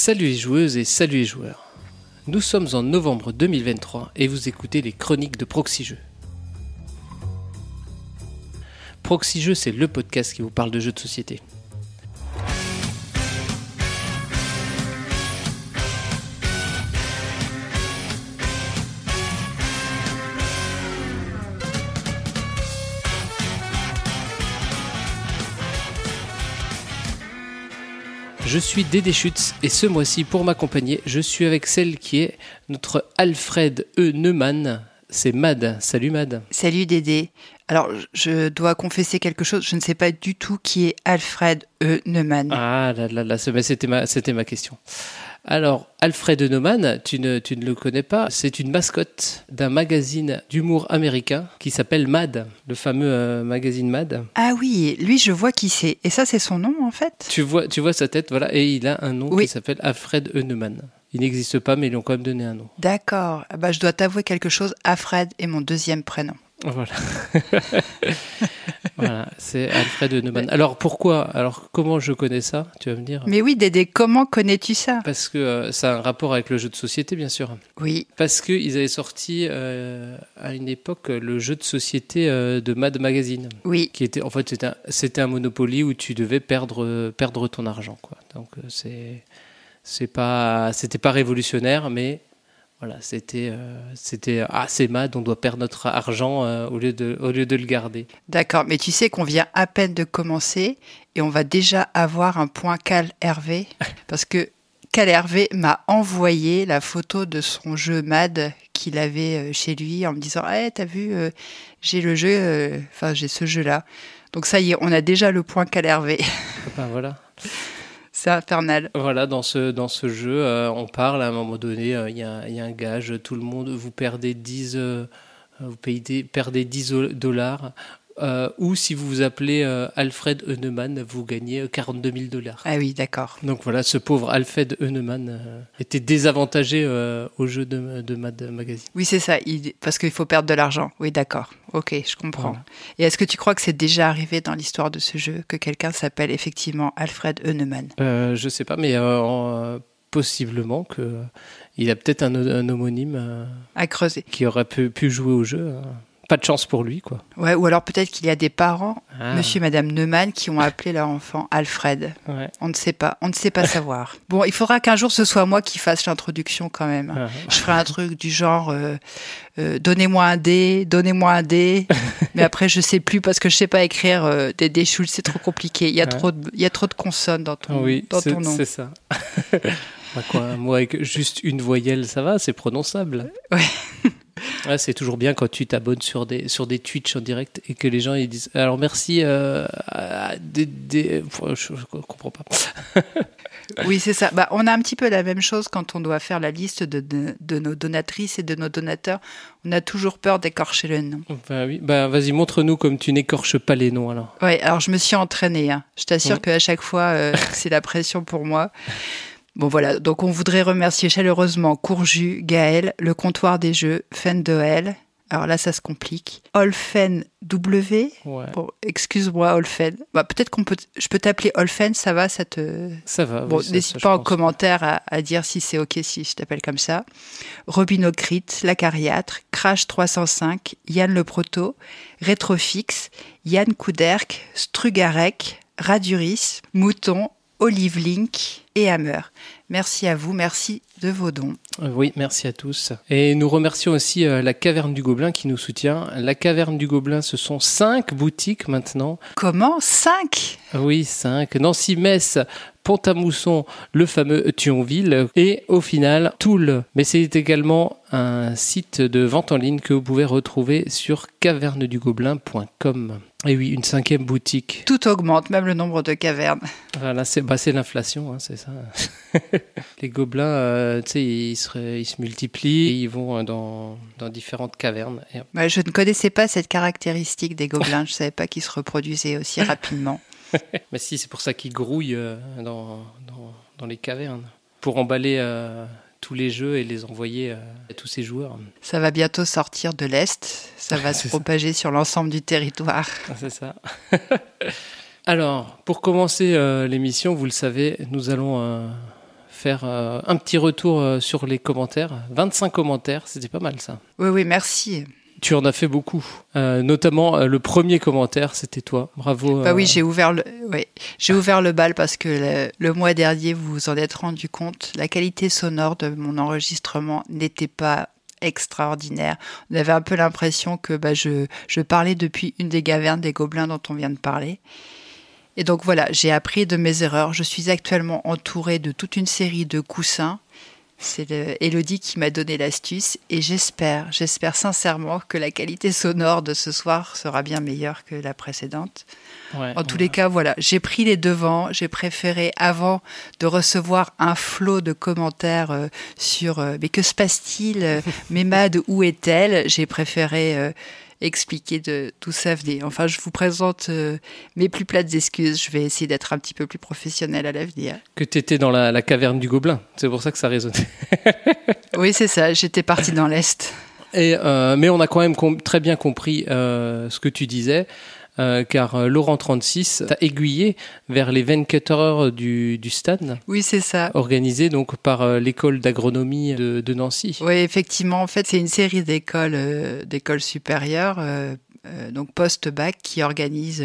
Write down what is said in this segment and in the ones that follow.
Salut les joueuses et salut les joueurs. Nous sommes en novembre 2023 et vous écoutez les chroniques de Proxy Jeux. Proxy c'est le podcast qui vous parle de jeux de société. Je suis Dédé Schutz et ce mois-ci, pour m'accompagner, je suis avec celle qui est notre Alfred E. Neumann. C'est Mad. Salut Mad. Salut Dédé. Alors, je dois confesser quelque chose. Je ne sais pas du tout qui est Alfred E. Neumann. Ah là là là, c'était ma, c'était ma question. Alors, Alfred Neumann, tu ne, tu ne le connais pas, c'est une mascotte d'un magazine d'humour américain qui s'appelle Mad, le fameux euh, magazine Mad. Ah oui, lui, je vois qui c'est. Et ça, c'est son nom, en fait? Tu vois, tu vois sa tête, voilà, et il a un nom Oui. qui s'appelle Alfred. Neumann. Il n'existe pas, mais ils lui ont quand même donné un nom. D'accord. Ah bah, je dois t'avouer quelque chose. Alfred est mon deuxième prénom. Voilà. voilà, c'est Alfred E. Neumann. Alors pourquoi? Alors comment je connais ça? Tu vas me dire Mais oui, Dédé, comment connais-tu ça? Parce que euh, ça a un rapport avec le jeu de société, bien sûr. Oui. Parce qu'ils avaient sorti euh, à une époque le jeu de société euh, de Mad Magazine. Oui. Qui était, en fait, c'était un, c'était un Monopoly où tu devais perdre, perdre ton argent. Quoi. Donc c'est, c'est pas, c'était pas révolutionnaire, mais voilà, c'était, euh, c'était ah c'est on doit perdre notre argent euh, au lieu de, au lieu de le garder. D'accord. Mais tu sais qu'on vient à peine de commencer et on va déjà avoir un point Cal Hervé. Parce que Cal Hervé m'a envoyé la photo de son jeu MAD qu'il avait euh, chez lui en me disant Eh, t'as vu, euh, j'ai le jeu, enfin, j'ai ce jeu-là. Donc ça y est, on a déjà le point Cal Hervé. Enfin, voilà. C'est infernal. Voilà, dans ce, dans ce jeu, euh, on parle à un moment donné, euh, il y, a, y a un gage, tout le monde, vous perdez 10, euh, vous payez, perdez 10 o- dollars, euh, ou si vous vous appelez euh, Alfred Heunemann, vous gagnez euh, 42 000 dollars. Ah oui, d'accord. Donc voilà, ce pauvre Alfred Heunemann euh, était désavantagé euh, au jeu de, de Mad Magazine. Oui, c'est ça, il- parce qu'il faut perdre de l'argent. Oui, d'accord. Ok, je comprends. Voilà. Et est-ce que tu crois que c'est déjà arrivé dans l'histoire de ce jeu que quelqu'un s'appelle effectivement Alfred Heunemann? Euh, je sais pas, mais euh, en- possiblement que euh, il a peut-être un, un homonyme euh, à creuser qui aurait pu, pu jouer au jeu. euh. Pas de chance pour lui, quoi. Ouais, ou alors peut-être qu'il y a des parents, Ah. monsieur et madame Neumann, qui ont appelé leur enfant Alfred. Ouais. On ne sait pas, on ne sait pas savoir. Bon, il faudra qu'un jour ce soit moi qui fasse l'introduction quand même. Ah. Je ferai un truc du genre euh, euh, donnez-moi un dé, donnez-moi un dé. Mais après, je sais plus parce que je sais pas écrire euh, des Schultz, c'est trop compliqué. Il y a Ouais. trop de, il y a trop de consonnes dans ton, Ah oui, dans c'est ton nom. c'est ça. Bah quoi, un mot avec juste une voyelle, ça va, c'est prononçable. Ouais. Ouais, c'est toujours bien quand tu t'abonnes sur des, sur des Twitch en direct et que les gens ils disent alors merci euh, à des, des- je, je comprends pas. Oui, c'est ça. Bah, on a un petit peu la même chose quand on doit faire la liste de, de, de nos donatrices et de nos donateurs. On a toujours peur d'écorcher le nom. Bah oui, bah vas-y montre-nous comme tu n'écorches pas les noms alors. Ouais, alors je me suis entraînée. hein. Je t'assure qu'à chaque fois, euh, c'est la pression pour moi. Bon voilà, donc on voudrait remercier chaleureusement Courju, Gaël, le comptoir des jeux, Fendoel. Alors là, ça se complique. Olfen W. Ouais, Bon, excuse-moi, Olfen. Bah, peut-être qu'on peut, je peux t'appeler Olfen, ça va, ça te. ça va. Bon, oui, n'hésite pas en commentaire à, à dire si c'est ok si je t'appelle comme ça. Robinocrit, Lacariâtre, Crash 305, Yann Le Proto, Rétrofix, Yann Couderc, Strugarec, Raduris, Mouton, Olive Link et Hammer. Merci à vous, merci de vos dons. Oui, merci à tous. Et nous remercions aussi euh, la Caverne du Gobelin qui nous soutient. La Caverne du Gobelin, ce sont cinq boutiques maintenant. Comment 5 Ah Oui, cinq. Nancy, Metz, Pont-à-Mousson, le fameux Thionville et au final Toul. Mais c'est également un site de vente en ligne que vous pouvez retrouver sur cavernedugobelin.com. Et oui, une cinquième boutique. Tout augmente, même le nombre de cavernes. Voilà, c'est bah, c'est l'inflation, hein, c'est ça. Les gobelins, euh, tu sais, ils, se- ils se multiplient et ils vont euh, dans, dans différentes cavernes. Et Ouais, je ne connaissais pas cette caractéristique des gobelins. Je ne savais pas qu'ils se reproduisaient aussi rapidement. Mais si, c'est pour ça qu'ils grouillent euh, dans, dans, dans les cavernes. Pour emballer euh, tous les jeux et les envoyer euh, à tous ces joueurs. Ça va bientôt sortir de l'Est. Ça va se ça. propager sur l'ensemble du territoire. Ah, C'est ça. Alors, pour commencer euh, l'émission, vous le savez, nous allons euh, faire euh, un petit retour sur les commentaires. 25 commentaires, c'était pas mal ça. Oui, oui, merci. Tu en as fait beaucoup, Euh, notamment euh, le premier commentaire, c'était toi. Bravo. Bah euh, oui, j'ai ouvert le, ouais, j'ai ouvert le bal parce que le, le mois dernier, vous vous en êtes rendu compte, la qualité sonore de mon enregistrement n'était pas extraordinaire. On avait un peu l'impression que bah, je, je parlais depuis une des cavernes des gobelins dont on vient de parler. Et donc voilà, j'ai appris de mes erreurs. Je suis actuellement entourée de toute une série de coussins. C'est Elodie qui m'a donné l'astuce et j'espère, j'espère sincèrement que la qualité sonore de ce soir sera bien meilleure que la précédente. ouais, En tous ouais. les cas, voilà, j'ai pris les devants. J'ai préféré, avant de recevoir un flot de commentaires euh, sur euh, mais que se passe-t-il, euh, Mémade, où est-elle? J'ai préféré euh, expliquer de tout ça venait. Enfin, je vous présente euh, mes plus plates excuses. Je vais essayer d'être un petit peu plus professionnel à l'avenir. Que tu étais dans la, la caverne du gobelin, c'est pour ça que ça résonnait. Oui, c'est ça. J'étais partie dans l'est. Et, euh, mais on a quand même très bien compris euh, ce que tu disais, euh, car euh, Laurent36 t'a aiguillé vers les 24 heures du, du stade, Oui, c'est ça. organisé donc par euh, l'école d'agronomie de, de Nancy. Oui, effectivement, en fait, c'est une série d'écoles euh, d'écoles supérieures, euh, donc post-bac, qui organise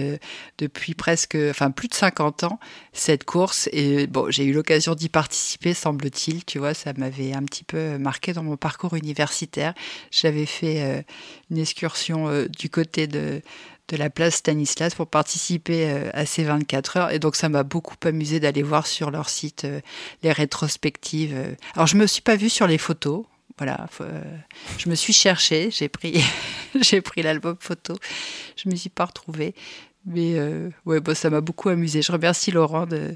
depuis presque, enfin plus de 50 ans, cette course. Et bon, j'ai eu l'occasion d'y participer, semble-t-il. Tu vois, ça m'avait un petit peu marqué dans mon parcours universitaire. J'avais fait une excursion du côté de de la place Stanislas pour participer euh, à ces 24 heures. Et donc, ça m'a beaucoup amusé d'aller voir sur leur site euh, les rétrospectives. euh. Alors, je me suis pas vue sur les photos. Voilà, je me suis cherchée, j'ai pris, pris l'album photo, je me suis pas retrouvée, mais euh, ouais, bon, ça m'a beaucoup amusé. Je remercie Laurent de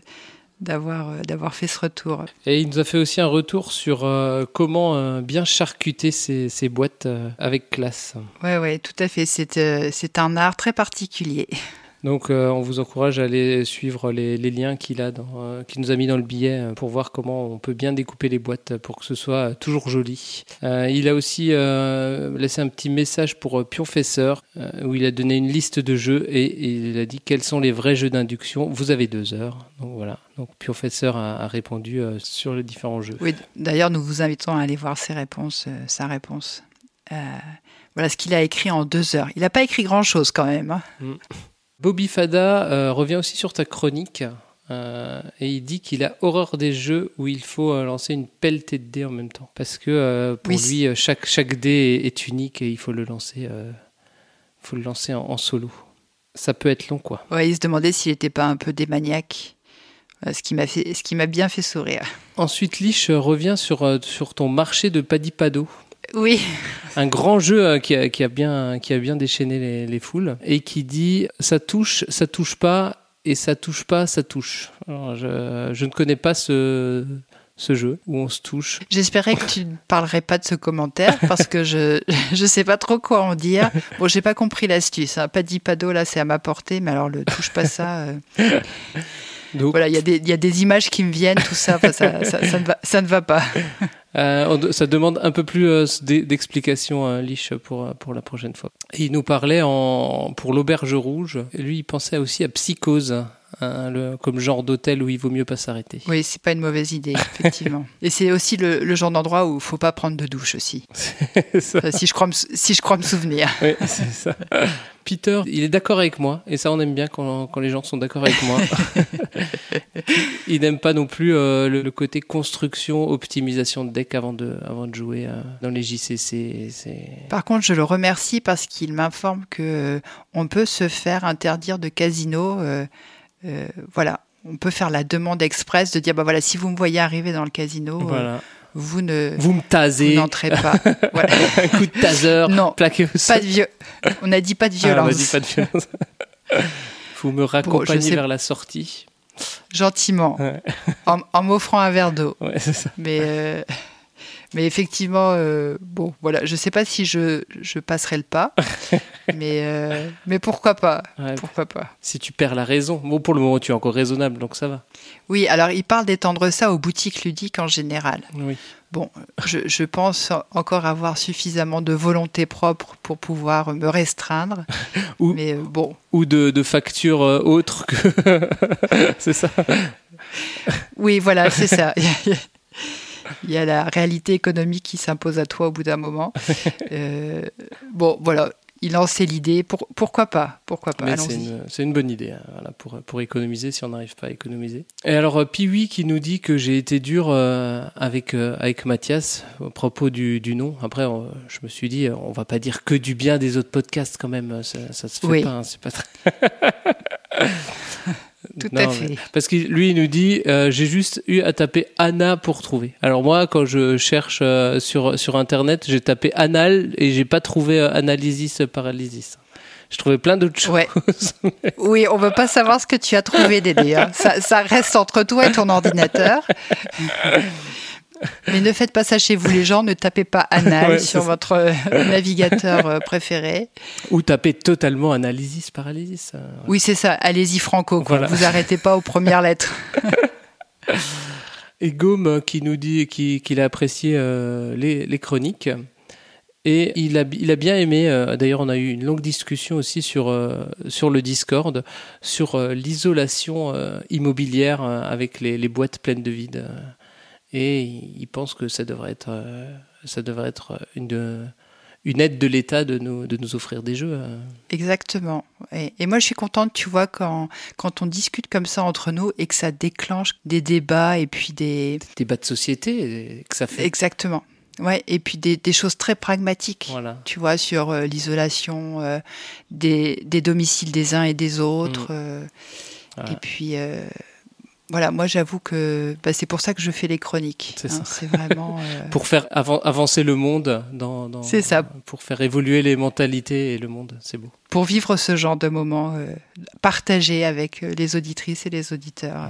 d'avoir euh, d'avoir fait ce retour. Et il nous a fait aussi un retour sur euh, comment euh, bien charcuter ces, ces boîtes euh, avec classe. Ouais, ouais, tout à fait. C'est c'est un art très particulier. Donc euh, on vous encourage à aller suivre les, les liens qu'il a dans, euh, qu'il nous a mis dans le billet euh, pour voir comment on peut bien découper les boîtes pour que ce soit toujours joli. Euh, il a aussi laissé un petit message pour Pionfesseur où il a donné une liste de jeux et, et il a dit quels sont les vrais jeux d'induction. Vous avez deux heures. Donc voilà. Donc Pionfesseur a, a répondu sur les différents jeux. Oui, d'ailleurs, nous vous invitons à aller voir ses réponses, sa réponse. Voilà ce qu'il a écrit en deux heures. Il n'a pas écrit grand-chose quand même. hein. Bobby Fada euh, revient aussi sur ta chronique euh, et il dit qu'il a horreur des jeux où il faut euh, lancer une pelletée de dés en même temps. Parce que pour Oui, lui, chaque, chaque dé est, est unique et il faut le lancer, faut le lancer en, en solo. Ça peut être long, quoi. Ouais, il se demandait s'il n'était pas un peu démaniaque. Ce qui m'a fait, ce qui m'a bien fait sourire. Ensuite, Lich revient sur, sur ton marché de Padipado. Oui, Un grand jeu euh, qui a, qui a bien, qui a bien déchaîné les, les foules et qui dit ça touche, ça touche pas et ça touche pas, ça touche. Alors, je, je ne connais pas ce, ce jeu où on se touche. j'espérais que tu ne parlerais pas de ce commentaire parce que je je sais pas trop quoi en dire. Bon, j'ai pas compris l'astuce. Hein. Pas dit pas d'eau là, c'est à ma portée, mais alors le touche pas ça. euh, Donc, Voilà, il y a des il y a des images qui me viennent, tout ça, enfin, ça, ça, ça ne va ça ne va pas. Euh, ça demande un peu plus euh, d'e- d'explications, euh, Lich, pour, euh, pour la prochaine fois. Il nous parlait en, pour l'auberge rouge. Lui, il pensait aussi à Psychose, le- comme genre d'hôtel où il vaut mieux pas s'arrêter. Oui, c'est pas une mauvaise idée, effectivement. Et c'est aussi le, le genre d'endroit où il faut pas prendre de douche aussi. Ça. Enfin, si je crois me, sou- si je crois me souvenir. Oui, c'est ça. Peter, il est d'accord avec moi, et ça on aime bien quand, quand les gens sont d'accord avec moi. il n'aime pas non plus euh, le, le côté construction, optimisation de deck avant de, avant de jouer euh, dans les JCC. Par contre, je le remercie parce qu'il m'informe que euh, on peut se faire interdire de casino. Euh, voilà, on peut faire la demande express de dire bah voilà, si vous me voyez arriver dans le casino, euh, vous ne Vous me vous tasez, n'entrez pas. voilà. un coup de taser, Non, plaqué au sol. Pas de vieux. On a dit pas de Ah, on violence. a dit pas de violence. Vous me raccompagnez sais- vers la sortie. Gentiment, Ouais. en, en m'offrant un verre d'eau. Ouais. Mais, euh, mais effectivement, euh, bon, voilà, je sais pas si je, je passerai le pas, mais, euh, mais pourquoi pas Ouais, Pourquoi pas Si tu perds la raison. Bon, pour le moment, tu es encore raisonnable, donc ça va. Oui, alors il parle d'étendre ça aux boutiques ludiques en général. Oui. Bon, je, je pense encore avoir suffisamment de volonté propre pour pouvoir me restreindre. Ou- Mais euh, bon, Ou de, de factures euh, autres que. c'est ça. Oui, voilà, c'est ça. Il y a la réalité économique qui s'impose à toi au bout d'un moment. Euh, bon, voilà, il lançait l'idée. Pour, pourquoi pas? Pourquoi pas? C'est une, bonne idée hein, pour, pour économiser si on n'arrive pas à économiser. Et alors, euh, Piwi qui nous dit que j'ai été dur euh, avec, avec Mathias au propos du, du nom. Après, je me suis dit, on va pas dire que du bien des autres podcasts quand même. Ça, ça se fait pas. Hein, c'est pas très. Tout à fait. Parce que lui, il nous dit euh, j'ai juste eu à taper Anna pour trouver. Alors moi, quand je cherche euh, sur, sur Internet, j'ai tapé anal et j'ai pas trouvé euh, analysis paralysis. Je trouvais plein d'autres choses. oui, on veut pas savoir ce que tu as trouvé, Dédé. Hein. Ça, ça reste entre toi et ton ordinateur. Mais ne faites pas ça chez vous, les gens. Ne tapez pas anal sur votre euh, navigateur euh, préféré. Ou tapez totalement analysis paralysis. Euh, oui, c'est ça. Allez-y, Franco. Vous arrêtez pas aux premières lettres. Et Gaume qui nous dit qu'il a apprécié les, chroniques. Et il a, il a bien aimé, d'ailleurs on a eu une longue discussion aussi sur, sur le Discord, sur l'isolation immobilière avec les, les, boîtes pleines de vide et il pense que ça devrait être, euh, ça devrait être une, une aide de l'État de nous, de nous offrir des jeux. Euh. Exactement. Et, et, moi, je suis contente, tu vois, quand, quand on discute comme ça entre nous et que ça déclenche des débats et puis des... Débats de société, que ça fait... Exactement. Ouais, et puis des, des choses très pragmatiques, voilà. tu vois, sur euh, l'isolation des, des, domiciles des uns et des autres. Mmh. Et puis, voilà, moi j'avoue que bah, c'est pour ça que je fais les chroniques. C'est hein, C'est vraiment euh, pour faire avancer le monde dans. dans c'est ça. Pour faire évoluer les mentalités et le monde, c'est beau. Pour vivre ce genre de moment euh, partagé avec euh, les auditrices et les auditeurs.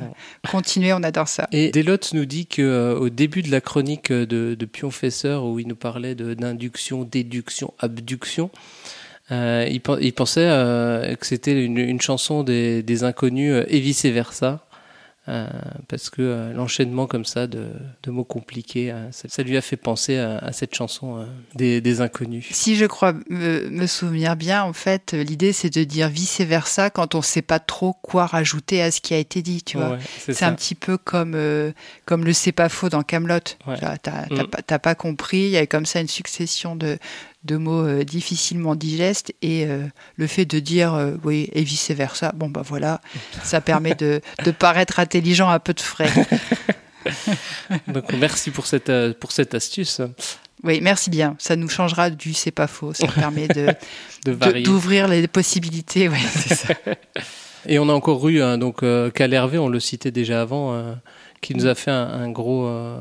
Continuez, on adore ça. Et Delotte nous dit que au début de la chronique de, de Pionfesseur, où il nous parlait d'induction, déduction, abduction. il, il, pensait que c'était une, une, chanson des, des inconnus et vice versa. Euh, parce que euh, l'enchaînement comme ça de, de mots compliqués, euh, ça, lui a fait penser à, cette chanson des, des, inconnus. Si je crois me, souvenir bien, en fait, l'idée c'est de dire vice versa quand on ne sait pas trop quoi rajouter à ce qui a été dit, tu vois. c'est un petit peu comme comme le c'est pas faux dans Camelot. Ouais. T'as mm. pas compris, il y a comme ça une succession de de mots euh, difficilement digestes et euh, le fait de dire euh, oui et vice versa, bon bah voilà, ça permet de, de paraître intelligent à peu de frais. Donc merci pour cette, pour cette astuce. Oui, merci bien. Ça nous changera du c'est pas faux. Ça permet de, d'ouvrir les possibilités. Ouais, ça. Et on a encore eu hein, donc Cal Hervé, on le citait déjà avant, qui nous a fait un, gros, euh,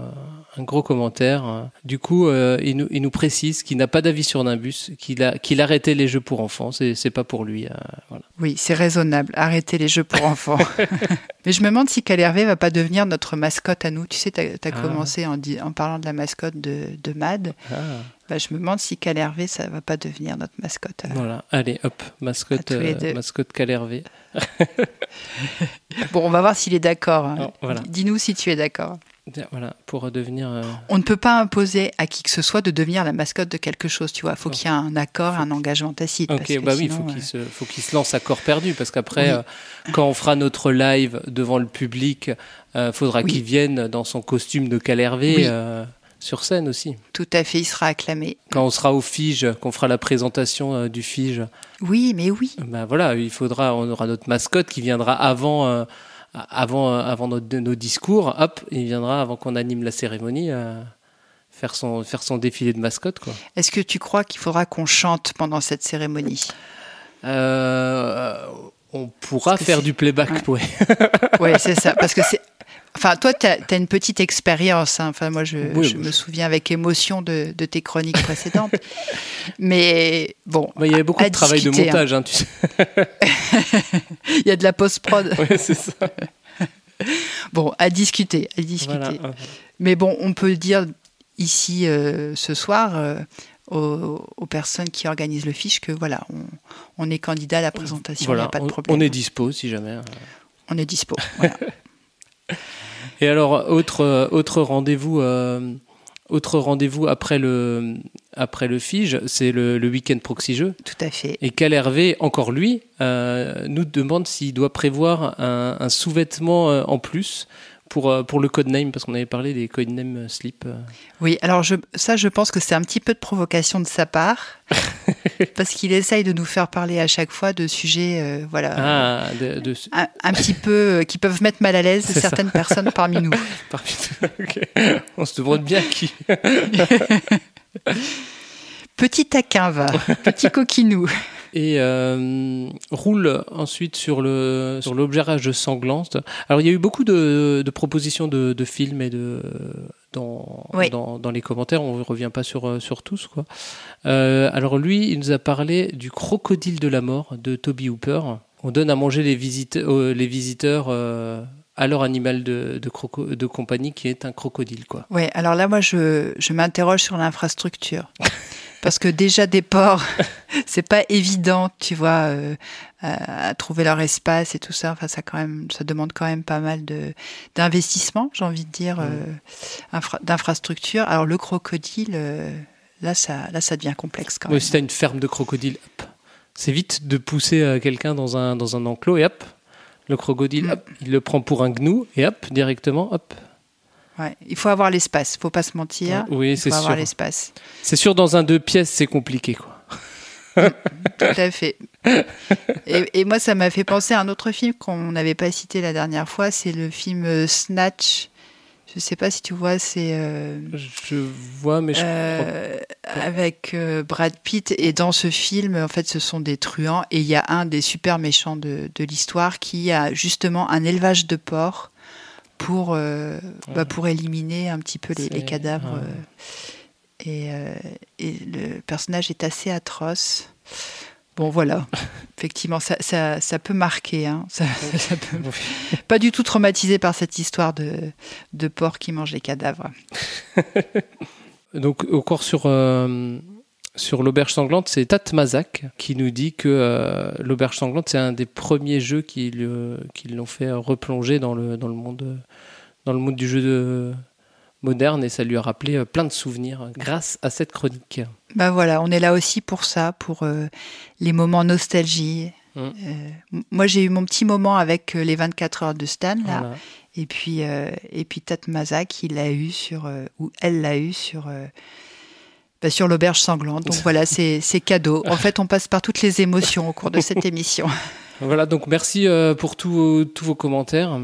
un gros commentaire. Du coup, euh, il, nous, il nous précise qu'il n'a pas d'avis sur Nimbus, qu'il a qu'il arrêtait les jeux pour enfants. C'est, c'est pas pour lui. Euh, voilà. Oui, c'est raisonnable. Arrêter les jeux pour enfants. Mais je me demande si Calervé va pas devenir notre mascotte à nous. Tu sais, tu as, ah. commencé en, en, parlant de la mascotte de, de Mad. Ah. Bah, je me demande si Calervé, ça va pas devenir notre mascotte. Voilà, allez, hop, mascotte, mascotte Calervé. bon, on va voir s'il est d'accord. Hein. Dis-nous si tu es d'accord. Voilà, pour devenir. Euh, on ne peut pas imposer à qui que ce soit de devenir la mascotte de quelque chose, tu vois. Il faut qu'il y ait un accord, un engagement tacite. Ok, bah oui, il faut qu'il se, faut qu'il se lance à corps perdu, parce qu'après, euh, quand on fera notre live devant le public, il euh, faudra qu'il vienne dans son costume de Calervé sur scène aussi. Tout à fait, il sera acclamé. Quand on sera au Fige, qu'on fera la présentation euh, du Fige. Oui, mais oui. Ben voilà, il faudra, on aura notre mascotte qui viendra avant, euh, avant, euh, avant nos, nos, discours. Hop, il viendra avant qu'on anime la cérémonie. Faire son, faire son défilé de mascotte. Quoi. Est-ce que tu crois qu'il faudra qu'on chante pendant cette cérémonie? On pourra faire du playback, ouais. Oui, c'est ça. Parce que c'est Enfin, toi, tu as, une petite expérience. Hein. Enfin, moi, je, me souviens avec émotion de, tes chroniques précédentes. Mais bon. il y avait beaucoup de travail de montage, hein. tu sais. il y a de la post-prod. Oui, c'est ça. bon, à discuter, à discuter. Mais bon, on peut dire ici euh, ce soir. Euh, aux, personnes qui organisent le fiche que voilà, on, est candidat à la présentation, il n'y a pas de problème. On est dispo si jamais. Hein. On est dispo. Voilà. Et alors, autre, autre rendez-vous. Euh, autre rendez-vous après le, après le FIGE, c'est le, le week-end proxy jeu. Tout à fait. Et Cal Hervé, encore lui, euh, nous demande s'il doit prévoir un, un sous-vêtement euh, en plus pour, euh, pour le codename, parce qu'on avait parlé des codenames slip. euh. Oui, alors je, ça, je pense que c'est un petit peu de provocation de sa part, parce qu'il essaye de nous faire parler à chaque fois de sujets, euh, voilà, Ah, de, de- un, un petit peu euh, qui peuvent mettre mal à l'aise ça. certaines personnes parmi nous. parmi-. On se demande bien qui. Petit taquin va, petit coquinou. Et euh, roule ensuite sur le sur l'objet sanglante. Alors il y a eu beaucoup de, de propositions de, de films et de dans, Oui. dans dans les commentaires. On ne revient pas sur euh, sur tous quoi. Euh, alors lui, il nous a parlé du crocodile de la mort de Toby Hooper. On donne à manger les visiteurs euh, les visiteurs à leur animal de de, croco- de compagnie qui est un crocodile quoi. Ouais, alors là, moi, je, je m'interroge sur l'infrastructure. Parce que déjà, des ports, c'est pas évident, tu vois, euh, à, à trouver leur espace et tout ça. Enfin, ça, quand même, ça demande quand même pas mal de d'investissement, j'ai envie de dire, euh, infra- d'infrastructure. Alors, le crocodile, euh, là, ça, là, ça devient complexe quand même. si t'as une ferme de crocodiles, hop, c'est vite de pousser euh, quelqu'un dans un, dans un enclos et hop, le crocodile, Mm. hop, il le prend pour un gnou et hop, directement, hop. Ouais, il faut avoir l'espace, faut pas se mentir. Oui, il c'est faut avoir sûr. l'espace. C'est sûr, dans un deux pièces, c'est compliqué, quoi. Tout à fait. Et, et moi, ça m'a fait penser à un autre film qu'on n'avait pas cité la dernière fois. C'est le film euh, Snatch. Je sais pas si tu vois, c'est euh, Je vois, mais je crois euh, avec euh, Brad Pitt. Et dans ce film, en fait, ce sont des truands. Et il y a un des super méchants de, de l'histoire qui a justement un élevage de porcs pour, euh, bah, pour éliminer un petit peu les, cadavres. ouais. euh, et, euh, et le personnage est assez atroce. Bon, voilà. Effectivement, ça, ça, ça peut marquer. Hein. Ça, ça peut- Pas du tout traumatisé par cette histoire de, de porc qui mange les cadavres. Donc, encore sur, euh, sur l'auberge sanglante, c'est Tatmazak qui nous dit que euh, l'auberge sanglante, c'est un des premiers jeux qui, le- qui l'ont fait replonger dans le, dans, le monde, dans le monde du jeu de- moderne et ça lui a rappelé euh, plein de souvenirs grâce à cette chronique. Bah voilà, on est là aussi pour ça, pour euh, les moments nostalgie. Mm. Euh, moi, j'ai eu mon petit moment avec euh, les 24 heures de Stan, là. Voilà. Et puis, euh, et puis Tat Mazak, il l'a eu sur, euh, ou elle l'a eu sur, euh, bah, sur l'auberge sanglante. Donc voilà, c'est cadeau. En fait, on passe par toutes les émotions au cours de cette émission. Voilà, donc merci euh, pour tous tous vos commentaires.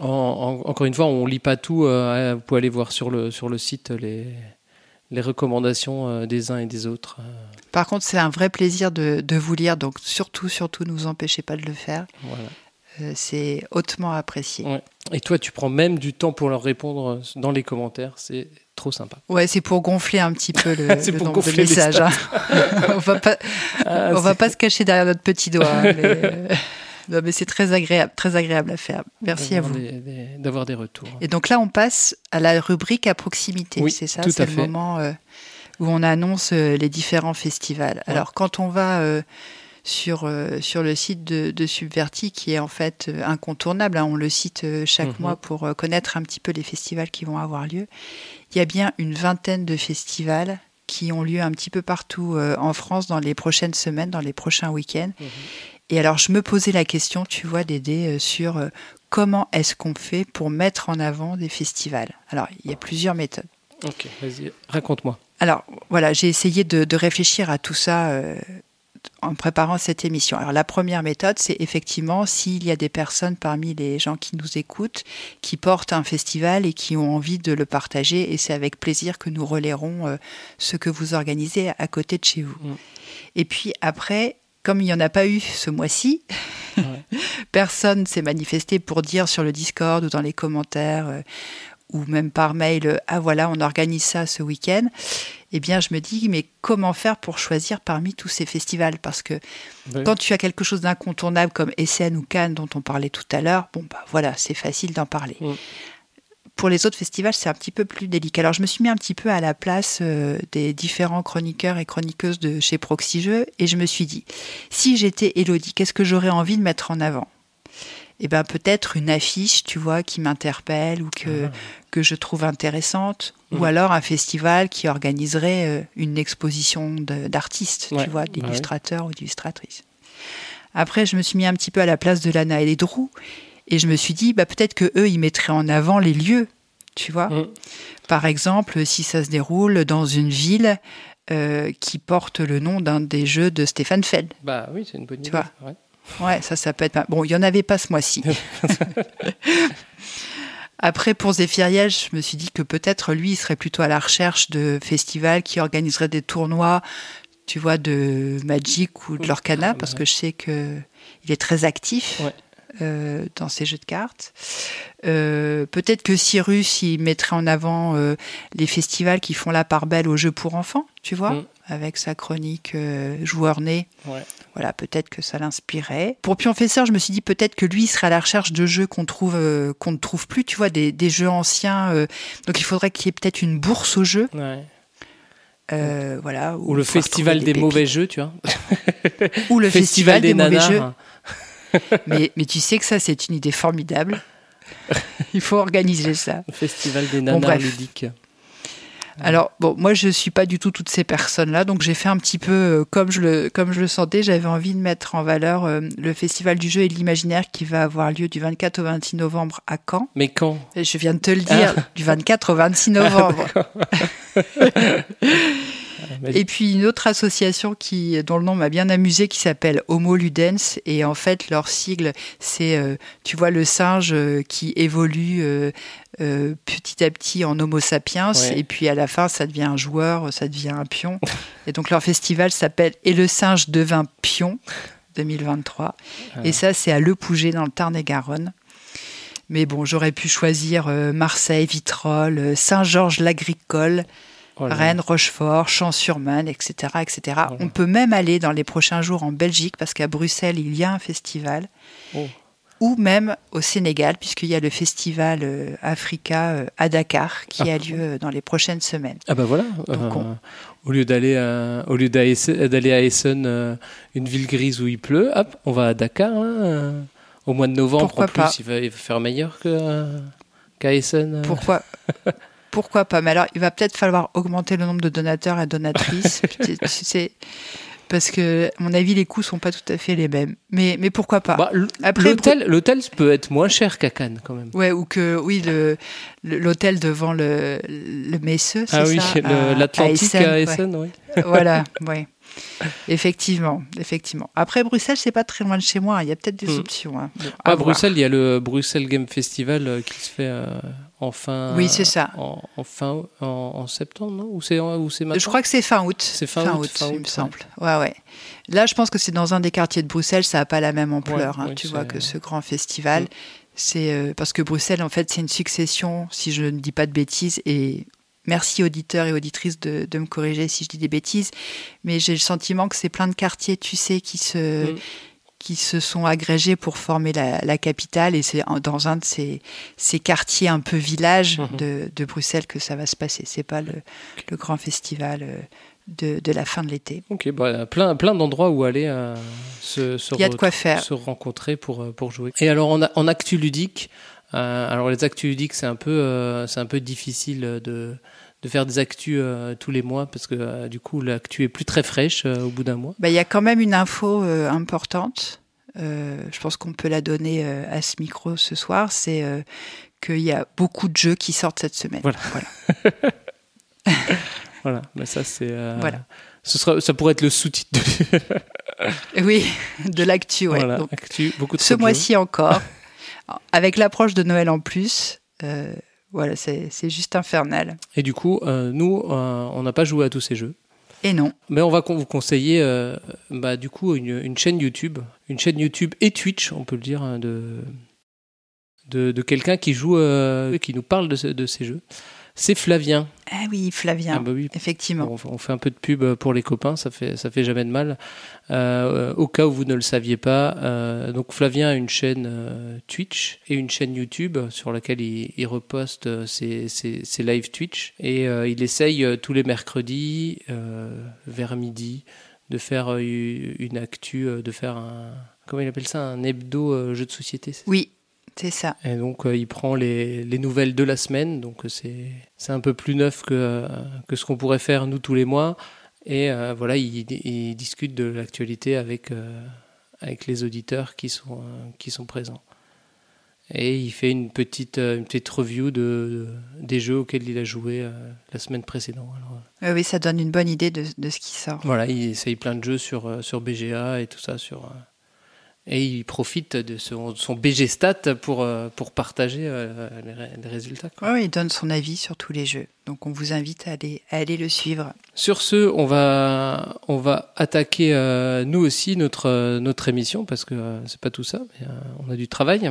En- en- encore une fois, on lit pas tout. euh, vous pouvez aller voir sur le, sur le site les, les recommandations euh, des uns et des autres. Par contre, c'est un vrai plaisir de, de vous lire. Donc surtout, surtout, ne vous empêchez pas de le faire. Voilà. Euh, c'est hautement apprécié. Ouais. Et toi, tu prends même du temps pour leur répondre dans les commentaires. C'est trop sympa. Ouais, c'est pour gonfler un petit peu le, le nombre de messages. hein. on va pas, Ah, on va pas se cacher derrière notre petit doigt. hein, mais, euh, non, mais c'est très agréable, très agréable à faire. Merci à vous. D'avoir des retours. Et donc là, on passe à la rubrique à proximité. Oui, c'est ça, c'est le fait. moment euh, où on annonce euh, les différents festivals. Ouais. Alors, quand on va euh, sur, sur le site de, de Subverti, qui est en fait incontournable, hein, on le cite chaque Mhm. mois pour connaître un petit peu les festivals qui vont avoir lieu, il y a bien une vingtaine de festivals qui ont lieu un petit peu partout euh, en France dans les prochaines semaines, dans les prochains week-ends. Mhm. Et alors, je me posais la question, tu vois, Dédé, euh, sur euh, comment est-ce qu'on fait pour mettre en avant des festivals? Alors, il y a plusieurs méthodes. Ok, vas-y, raconte-moi. Alors, voilà, j'ai essayé de, de réfléchir à tout ça euh, en préparant cette émission. Alors, la première méthode, c'est effectivement s'il y a des personnes parmi les gens qui nous écoutent qui portent un festival et qui ont envie de le partager, et c'est avec plaisir que nous relayerons euh, ce que vous organisez à côté de chez vous. Mm. Et puis après, comme il n'y en a pas eu ce mois-ci, Ouais. personne s'est manifesté pour dire sur le Discord ou dans les commentaires euh, ou même par mail euh, ah voilà on organise ça ce week-end. Eh bien je me dis mais comment faire pour choisir parmi tous ces festivals? Parce que quand tu as quelque chose d'incontournable comme Essen ou Cannes dont on parlait tout à l'heure, bon bah voilà c'est facile d'en parler. Pour les autres festivals, c'est un petit peu plus délicat. Alors, je me suis mis un petit peu à la place euh, des différents chroniqueurs et chroniqueuses de chez Proxy Jeux et je me suis dit, si j'étais Elodie, qu'est-ce que j'aurais envie de mettre en avant? Eh ben, peut-être une affiche, tu vois, qui m'interpelle ou que, Ah. que je trouve intéressante, ou Mhm. alors un festival qui organiserait euh, une exposition d'artistes, Ouais. tu vois, Ouais. d'illustrateurs ou d'illustratrices. Après, je me suis mis un petit peu à la place de Lana et des Drous. Et je me suis dit, bah, peut-être que eux, ils mettraient en avant les lieux, tu vois. Mm. Par exemple, si ça se déroule dans une ville euh, qui porte le nom d'un des jeux de Stéphane Feld. Bah oui, c'est une bonne idée. vois. ouais. Ouais, ça, ça peut être. Bon, il y en avait pas ce mois-ci. Après, pour Zéphiriel, je me suis dit que peut-être lui, il serait plutôt à la recherche de festivals qui organiseraient des tournois, tu vois, de Magic ou de l'Orcana, parce que je sais que il est très actif Ouais. euh, dans ses jeux de cartes. Euh, peut-être que Cyrus, il mettrait en avant euh, les festivals qui font la part belle aux jeux pour enfants, tu vois, Mm. avec sa chronique joueur né. Ouais. Voilà, peut-être que ça l'inspirait. Pour Pionfesseur, je me suis dit peut-être que lui serait à la recherche de jeux qu'on trouve euh, qu'on ne trouve plus, tu vois, des, des jeux anciens. euh, donc il faudrait qu'il y ait peut-être une bourse aux jeux, Ouais. euh, voilà, Ou le festival des, mauvais jeux, tu vois. ou le festival, des, mauvais jeux. hein. Mais, mais tu sais que ça c'est une idée formidable. il faut organiser ça. Le festival des nanars bref. ludiques. Alors, bon, moi, je suis pas du tout toutes ces personnes-là, donc j'ai fait un petit peu euh, comme, je le, comme je le sentais. J'avais envie de mettre en valeur euh, le Festival du jeu et de l'imaginaire qui va avoir lieu du 24 au 26 novembre à Caen. Mais quand? Je viens de te le dire, du 24 au 26 novembre. vas-y. Et puis une autre association qui, dont le nom m'a bien amusé, qui s'appelle Homo Ludens. Et en fait, leur sigle, c'est, euh, tu vois, le singe euh, qui évolue euh, euh, petit à petit en Homo sapiens. Ouais. Et puis à la fin, ça devient un joueur, ça devient un pion. et donc leur festival s'appelle Et le singe devint pion 2023. Ah. Et ça, c'est à Le Pouget dans le Tarn-et-Garonne. Mais bon, j'aurais pu choisir Marseille, Vitrolles, euh, Saint-Georges-l'Agricole, Oh. Rennes, Rochefort, Champs-sur-Marne, etc., etc. Voilà. On peut même aller dans les prochains jours en Belgique parce qu'à Bruxelles, il y a un festival. Oh. Ou même au Sénégal, puisqu'il y a le festival euh, Africa euh, à Dakar qui Ah. a lieu euh, dans les prochaines semaines. Ah bah voilà. Donc Euh, on- Au lieu d'aller à, au lieu d'aller à Essen, une ville grise où il pleut, hop, on va à Dakar. hein, au mois de novembre, Pourquoi en plus, pas il, va, il va faire meilleur que, qu'à Essen. euh. Pourquoi Pourquoi pas Mais alors, il va peut-être falloir augmenter le nombre de donateurs et donatrices. Tu sais, parce que, à mon avis, les coûts sont pas tout à fait les mêmes. Mais, mais pourquoi pas Bah, Après, l'hôtel, l'hôtel peut être moins cher qu'à Cannes quand même. Ouais, ou que, oui, le- l'hôtel devant le, le Messeux, c'est Ah oui, ça le- à- l'Atlantique Essen, à ouais. Essen, oui. voilà, oui. Effectivement, effectivement. Après, Bruxelles, c'est pas très loin de chez moi. Il y a peut-être des Mm. options. hein. Bon, À à voir. Bruxelles, il y a le Bruxelles Game Festival euh, qui se fait euh, en fin. Oui, c'est ça. En, en fin, en, en septembre, non? Ou c'est ou c'est Je crois que c'est fin août. C'est fin août, fin il me semble. Ouais, ouais. Là, je pense que c'est dans un des quartiers de Bruxelles. Ça n'a pas la même ampleur, Ouais, hein, oui, tu vois, que ce grand festival. Mm. C'est euh, parce que Bruxelles, en fait, c'est une succession, si je ne dis pas de bêtises, et merci auditeurs et auditrices de, de me corriger si je dis des bêtises, mais j'ai le sentiment que c'est plein de quartiers, tu sais, qui se, Mm. qui se sont agrégés pour former la, la capitale, et c'est dans un de ces, ces quartiers un peu village Mhm. de, de Bruxelles que ça va se passer. C'est pas le, le grand festival euh, de, de la fin de l'été. Ok, bah, plein, plein d'endroits où aller euh, se, se Il y a de re- quoi faire. se rencontrer pour, euh, pour jouer. Et alors en, en actu ludique, alors les actus ludiques c'est un peu euh, c'est un peu difficile de de faire des actus euh, tous les mois parce que euh, du coup l'actu est plus très fraîche euh, au bout d'un mois. Bah, Il y a quand même une info euh, importante. Euh, je pense qu'on peut la donner euh, à ce micro ce soir. C'est euh, qu'il y a beaucoup de jeux qui sortent cette semaine. Voilà. Voilà, mais ça c'est euh, Voilà. Ce sera, ça pourrait être le sous-titre de Oui, de l'actu. Ouais. voilà, Donc, actu, beaucoup de ce mois-ci encore, avec l'approche de Noël en plus, euh, voilà, c'est juste infernal. Et du coup, euh, nous, euh, on n'a pas joué à tous ces jeux. Et non. Mais on va con- vous conseiller, bah, du coup, une, une chaîne YouTube, une chaîne YouTube et Twitch, on peut le dire, hein, de, de, de quelqu'un qui joue, qui nous parle de, ce- de ces jeux. C'est Flavien. Ah oui, Flavien, Ah bah oui. effectivement. On, on fait un peu de pub pour les copains, ça fait, ça fait jamais de mal. Euh, au cas où vous ne le saviez pas, euh, donc Flavien a une chaîne euh, Twitch et une chaîne YouTube sur laquelle il, il reposte euh, ses, ses, ses live Twitch et euh, il essaye euh, tous les mercredis euh, vers midi de faire euh, une actu, euh, de faire un comment il appelle ça, un hebdo euh, jeu de société. Oui, c'est ça. et donc, euh, il prend les, les nouvelles de la semaine. Donc, euh, c'est c'est un peu plus neuf que, que ce qu'on pourrait faire, nous, tous les mois. Et euh, voilà, il, il discute de l'actualité avec, euh, avec les auditeurs qui sont, qui sont présents. et il fait une petite, une petite review de, des jeux auxquels il a joué la semaine précédente. oui, ça donne une bonne idée de, de ce qui sort. Voilà, il essaye plein de jeux sur, sur BGA et tout ça, sur, et il profite de son, son BG Stat pour, euh, pour partager euh, les, résultats. Oui, il donne son avis sur tous les jeux. Donc on vous invite à aller, à aller le suivre. Sur ce, on va, on va attaquer euh, nous aussi notre, notre émission parce que c'est pas tout ça, mais on a du travail.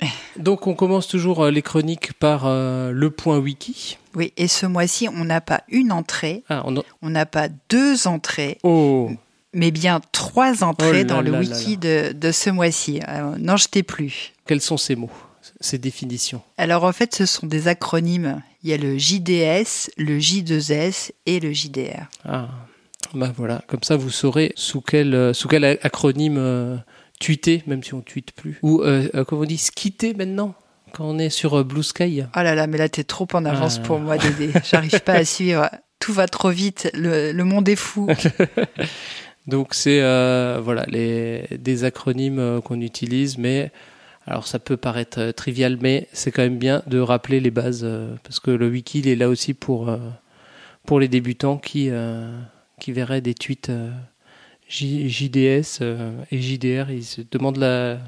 Donc on commence toujours les chroniques par le point wiki. Oui, et ce mois-ci, on n'a pas une entrée, ah, on n'a pas deux entrées. Oh mais bien trois entrées oh dans le wiki de, de, ce mois-ci. Euh, n'en jetez plus. Quels sont ces mots, ces définitions? Alors en fait, ce sont des acronymes. Il y a le JDS, le J2S et le JDR. Ah, bah voilà, comme ça vous saurez sous quel, euh, sous quel acronyme euh, tweeter, même si on tweete plus. Ou, euh, comment on dit, skitter maintenant quand on est sur Blue Sky? Oh là là, mais là t'es trop en avance ah. pour moi, Dédé. J'arrive pas à suivre. Tout va trop vite. Le, le monde est fou. Donc c'est euh, voilà les des acronymes euh, qu'on utilise, mais alors ça peut paraître euh, trivial, mais c'est quand même bien de rappeler les bases parce que le wiki il est là aussi pour pour les débutants qui qui verraient des tweets JDS et JDR, ils se demandent la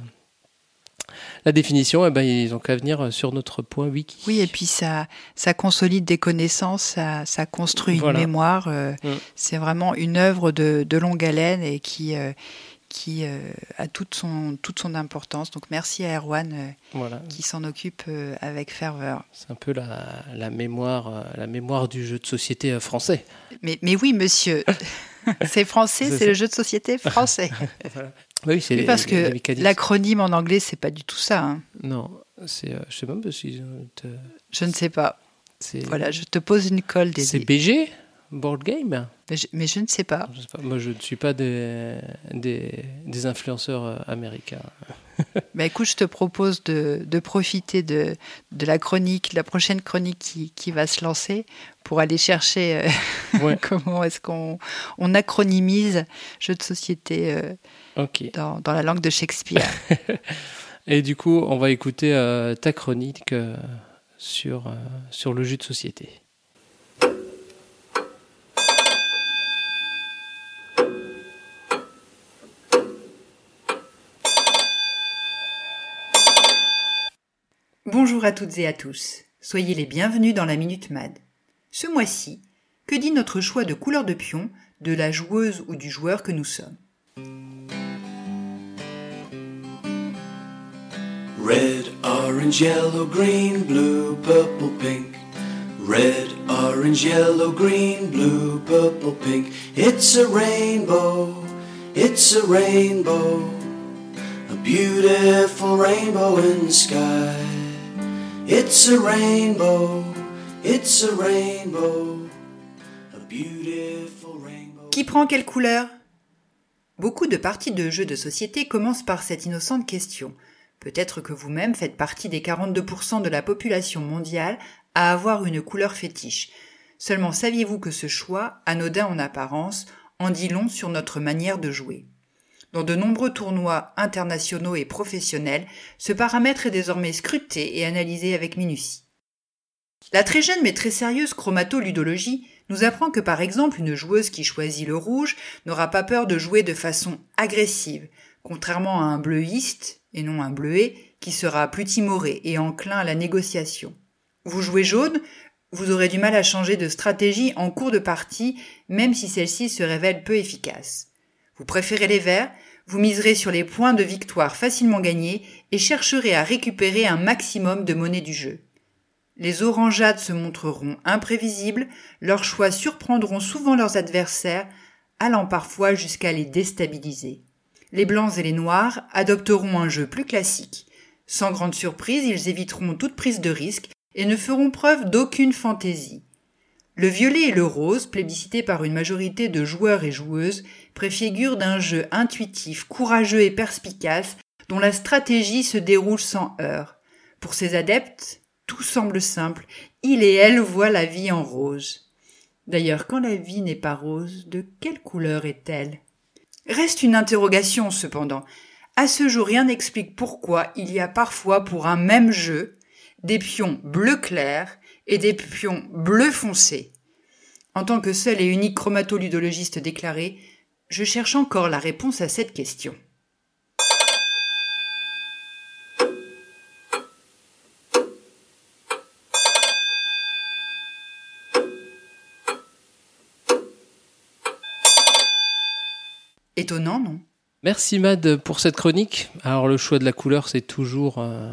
la définition, eh ben, ils ont qu'à venir sur notre point wiki. Oui, et puis ça, ça consolide des connaissances, ça, ça construit une mémoire. Euh, mm. C'est vraiment une œuvre de, de, longue haleine et qui, euh, qui euh, a toute son, toute son importance. Donc merci à Erwan qui s'en occupe avec ferveur. C'est un peu la, la, mémoire, la mémoire du jeu de société français. Mais, mais oui, monsieur. c'est français, c'est le jeu de société français. voilà. Oui, c'est parce que l'acronyme en anglais, c'est pas du tout ça. Hein. Non, c'est, euh, je sais même pas si. Je ne sais pas. Voilà, je te pose une colle. Des... C'est BG Board Game? Mais je, ne sais pas. Moi, je ne suis pas des, des, des influenceurs euh, américains. Mais écoute, je te propose de, de profiter de, de, la chronique, la prochaine chronique qui, qui, va se lancer, pour aller chercher euh, comment est-ce qu'on on acronymise jeu de société dans, dans, la langue de Shakespeare. Et du coup, on va écouter ta chronique sur, sur le jeu de société. Bonjour à toutes et à tous. Soyez les bienvenus dans la Minute Mad. Ce mois-ci, que dit notre choix de couleur de pion de la joueuse ou du joueur que nous sommes? Red, orange, yellow, green, blue, purple, pink. Red, orange, yellow, green, blue, purple, pink. It's a rainbow, it's a rainbow. A beautiful rainbow in the sky. It's a rainbow, it's a rainbow, a beautiful rainbow. Qui prend quelle couleur? Beaucoup de parties de jeux de société commencent par cette innocente question. Peut-être que vous-même faites partie des 42% de la population mondiale à avoir une couleur fétiche. Seulement saviez-vous que ce choix, anodin en apparence, en dit long sur notre manière de jouer? Dans de nombreux tournois internationaux et professionnels, ce paramètre est désormais scruté et analysé avec minutie. La très jeune mais très sérieuse chromatoludologie nous apprend que par exemple une joueuse qui choisit le rouge n'aura pas peur de jouer de façon agressive, contrairement à un bleuiste, et non un bleuet, qui sera plus timoré et enclin à la négociation. Vous jouez jaune, vous aurez du mal à changer de stratégie en cours de partie, même si celle-ci se révèle peu efficace. Vous préférez les verts, vous miserez sur les points de victoire facilement gagnés et chercherez à récupérer un maximum de monnaie du jeu. Les orangeades se montreront imprévisibles, leurs choix surprendront souvent leurs adversaires, allant parfois jusqu'à les déstabiliser. Les blancs et les noirs adopteront un jeu plus classique. Sans grande surprise, ils éviteront toute prise de risque et ne feront preuve d'aucune fantaisie. Le violet et le rose, plébiscités par une majorité de joueurs et joueuses, préfigurent d'un jeu intuitif, courageux et perspicace, dont la stratégie se déroule sans heurts. Pour ces adeptes, tout semble simple, il et elle voient la vie en rose. D'ailleurs, quand la vie n'est pas rose, de quelle couleur est-elle? Reste une interrogation cependant. À ce jour, rien n'explique pourquoi il y a parfois pour un même jeu des pions bleu clair et des pions bleu foncé. En tant que seul et unique chromatoludologiste déclaré, je cherche encore la réponse à cette question. Étonnant, non? Merci Mad pour cette chronique. Alors le choix de la couleur, c'est toujours, euh,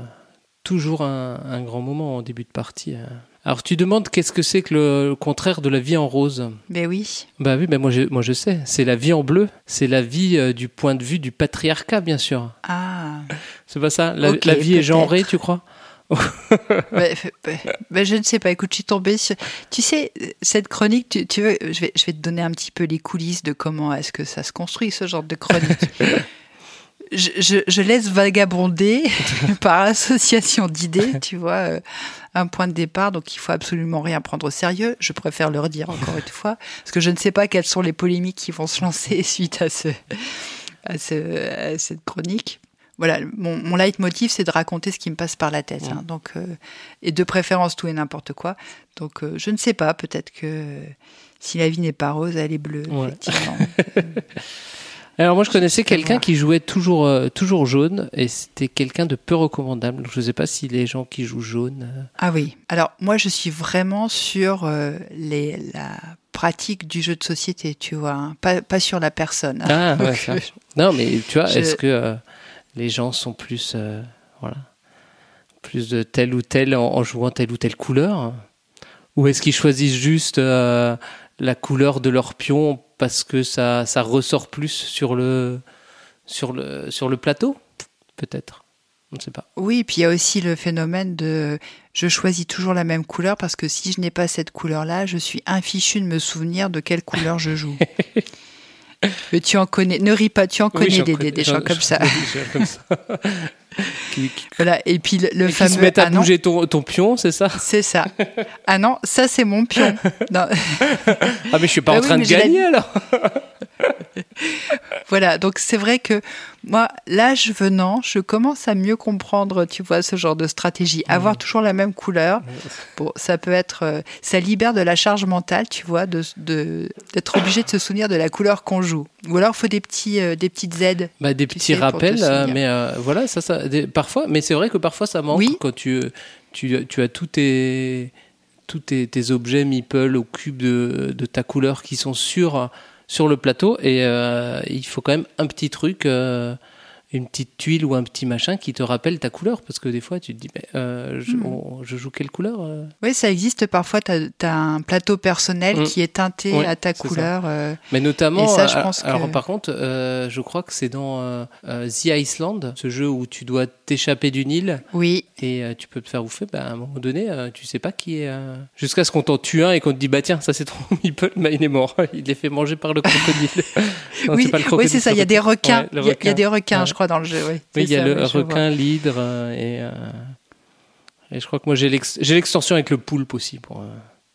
toujours un, grand moment en début de partie. Euh. Alors tu demandes qu'est-ce que c'est que le, contraire de la vie en rose? Ben oui. Bah oui, ben moi je, moi je sais. C'est la vie en bleu. C'est la vie euh, du point de vue du patriarcat, bien sûr. Ah. C'est pas ça? La, la vie est genrée, tu crois? bah, bah, bah, je ne sais pas. Écoute, je suis tombée sur. Tu sais, cette chronique, tu, veux, je vais, je vais te donner un petit peu les coulisses de comment est-ce que ça se construit, ce genre de chronique. je, je, laisse vagabonder par association d'idées, tu vois, euh, un point de départ. Donc, il faut absolument rien prendre au sérieux. Je préfère le redire encore une fois, parce que je ne sais pas quelles sont les polémiques qui vont se lancer suite à ce, à, ce, à cette chronique voilà, mon, mon leitmotiv, c'est de raconter ce qui me passe par la tête. Hein. donc, euh, et de préférence tout et n'importe quoi. Donc, euh, je ne sais pas, peut-être que si la vie n'est pas rose, elle est bleue, effectivement. Alors moi je connaissais quelqu'un qui jouait toujours euh, toujours jaune et c'était quelqu'un de peu recommandable. je ne sais pas si les gens qui jouent jaune. Ah oui. Alors moi je suis vraiment sur les, la pratique du jeu de société, tu vois, hein. pas, pas sur la personne. Ah ouais, Non mais tu vois, est-ce que les gens sont plus, euh, voilà, plus de telle ou telle en, jouant telle ou telle couleur Ou est-ce qu'ils choisissent juste euh, la couleur de leur pion parce que ça, ça ressort plus sur le, sur le, sur le plateau Peut-être? On ne sait pas. Oui, puis il y a aussi le phénomène de je choisis toujours la même couleur parce que si je n'ai pas cette couleur-là, je suis infichu de me souvenir de quelle couleur je joue. Mais tu en connais, ne ris pas, tu en connais des, des, gens comme ça. voilà, et puis le, fameux. Qui se mettent à ah bouger ton, ton pion, c'est ça? C'est ça. Ah non, ça c'est mon pion. ah mais je suis pas bah en train de gagner alors. voilà, donc c'est vrai que moi, l'âge venant, je commence à mieux comprendre, tu vois, ce genre de stratégie. Mmh. Avoir toujours la même couleur, bon, ça peut être, euh, ça libère de la charge mentale, tu vois, de d'être obligé de se souvenir de la couleur qu'on joue. Ou alors, il faut des petits, euh, des petites aides. Bah, des petits rappels, euh, mais voilà, ça, ça, parfois, mais c'est vrai que parfois ça manque quand tu, tu, tu as tous tes tous tes, tes, objets meeple au cube de, de ta couleur qui sont sur sur le plateau. Et euh, il faut quand même un petit truc euh, une petite tuile ou un petit machin qui te rappelle ta couleur parce que des fois tu te dis mais euh, hmm. je, joue quelle couleur euh? Oui, ça existe parfois, tu as, un plateau personnel hmm. qui est teinté à ta couleur. Euh, mais notamment, ça, je pense alors par contre, je crois que c'est dans The Iceland, ce jeu où tu dois t'échapper d'une île oui. et tu peux te faire bouffer, bah, à un moment donné, tu sais pas qui est... Jusqu'à ce qu'on t'en tue un et qu'on te dit bah tiens, ça c'est ton meeple, mais il est mort, il est fait manger par le crocodile. oui, oui c'est ça, il y a des requins, il y, a des requins, je crois dans le jeu. Oui, il y a le requin, l'hydre euh, et, euh, et, je crois que moi j'ai l'extension avec le poulpe aussi. Pour, euh.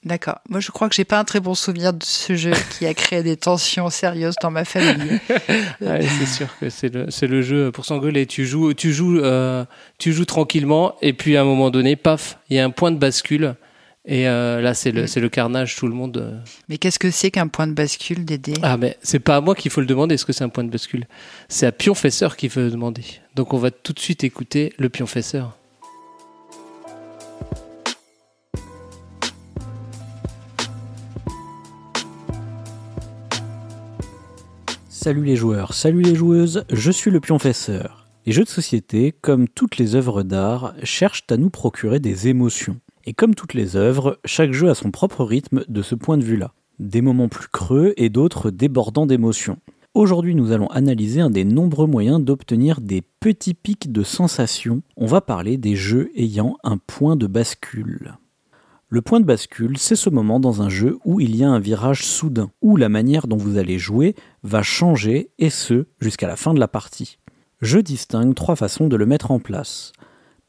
D'accord. Moi, je crois que j'ai pas un très bon souvenir de ce jeu qui a créé des tensions sérieuses dans ma famille. c'est sûr que c'est le, le, jeu pour s'engueuler. Tu joues, tu joues, tu joues tranquillement, et puis à un moment donné, paf, il y a un point de bascule et euh, là, c'est le, le, carnage, tout le monde. Euh. Mais qu'est-ce que c'est qu'un point de bascule, Dédé? Ah, mais c'est pas à moi qu'il faut le demander, est-ce que c'est un point de bascule C'est à Pionfesseur qu'il faut le demander. Donc on va tout de suite écouter le Pionfesseur. Salut les joueurs, salut les joueuses, je suis le Pionfesseur. Les jeux de société, comme toutes les œuvres d'art, cherchent à nous procurer des émotions. Et comme toutes les œuvres, chaque jeu a son propre rythme de ce point de vue-là. Des moments plus creux et d'autres débordant d'émotions. Aujourd'hui, nous allons analyser un des nombreux moyens d'obtenir des petits pics de sensations. On va parler des jeux ayant un point de bascule. Le point de bascule, c'est ce moment dans un jeu où il y a un virage soudain, où la manière dont vous allez jouer va changer, et ce, jusqu'à la fin de la partie. Je distingue trois façons de le mettre en place.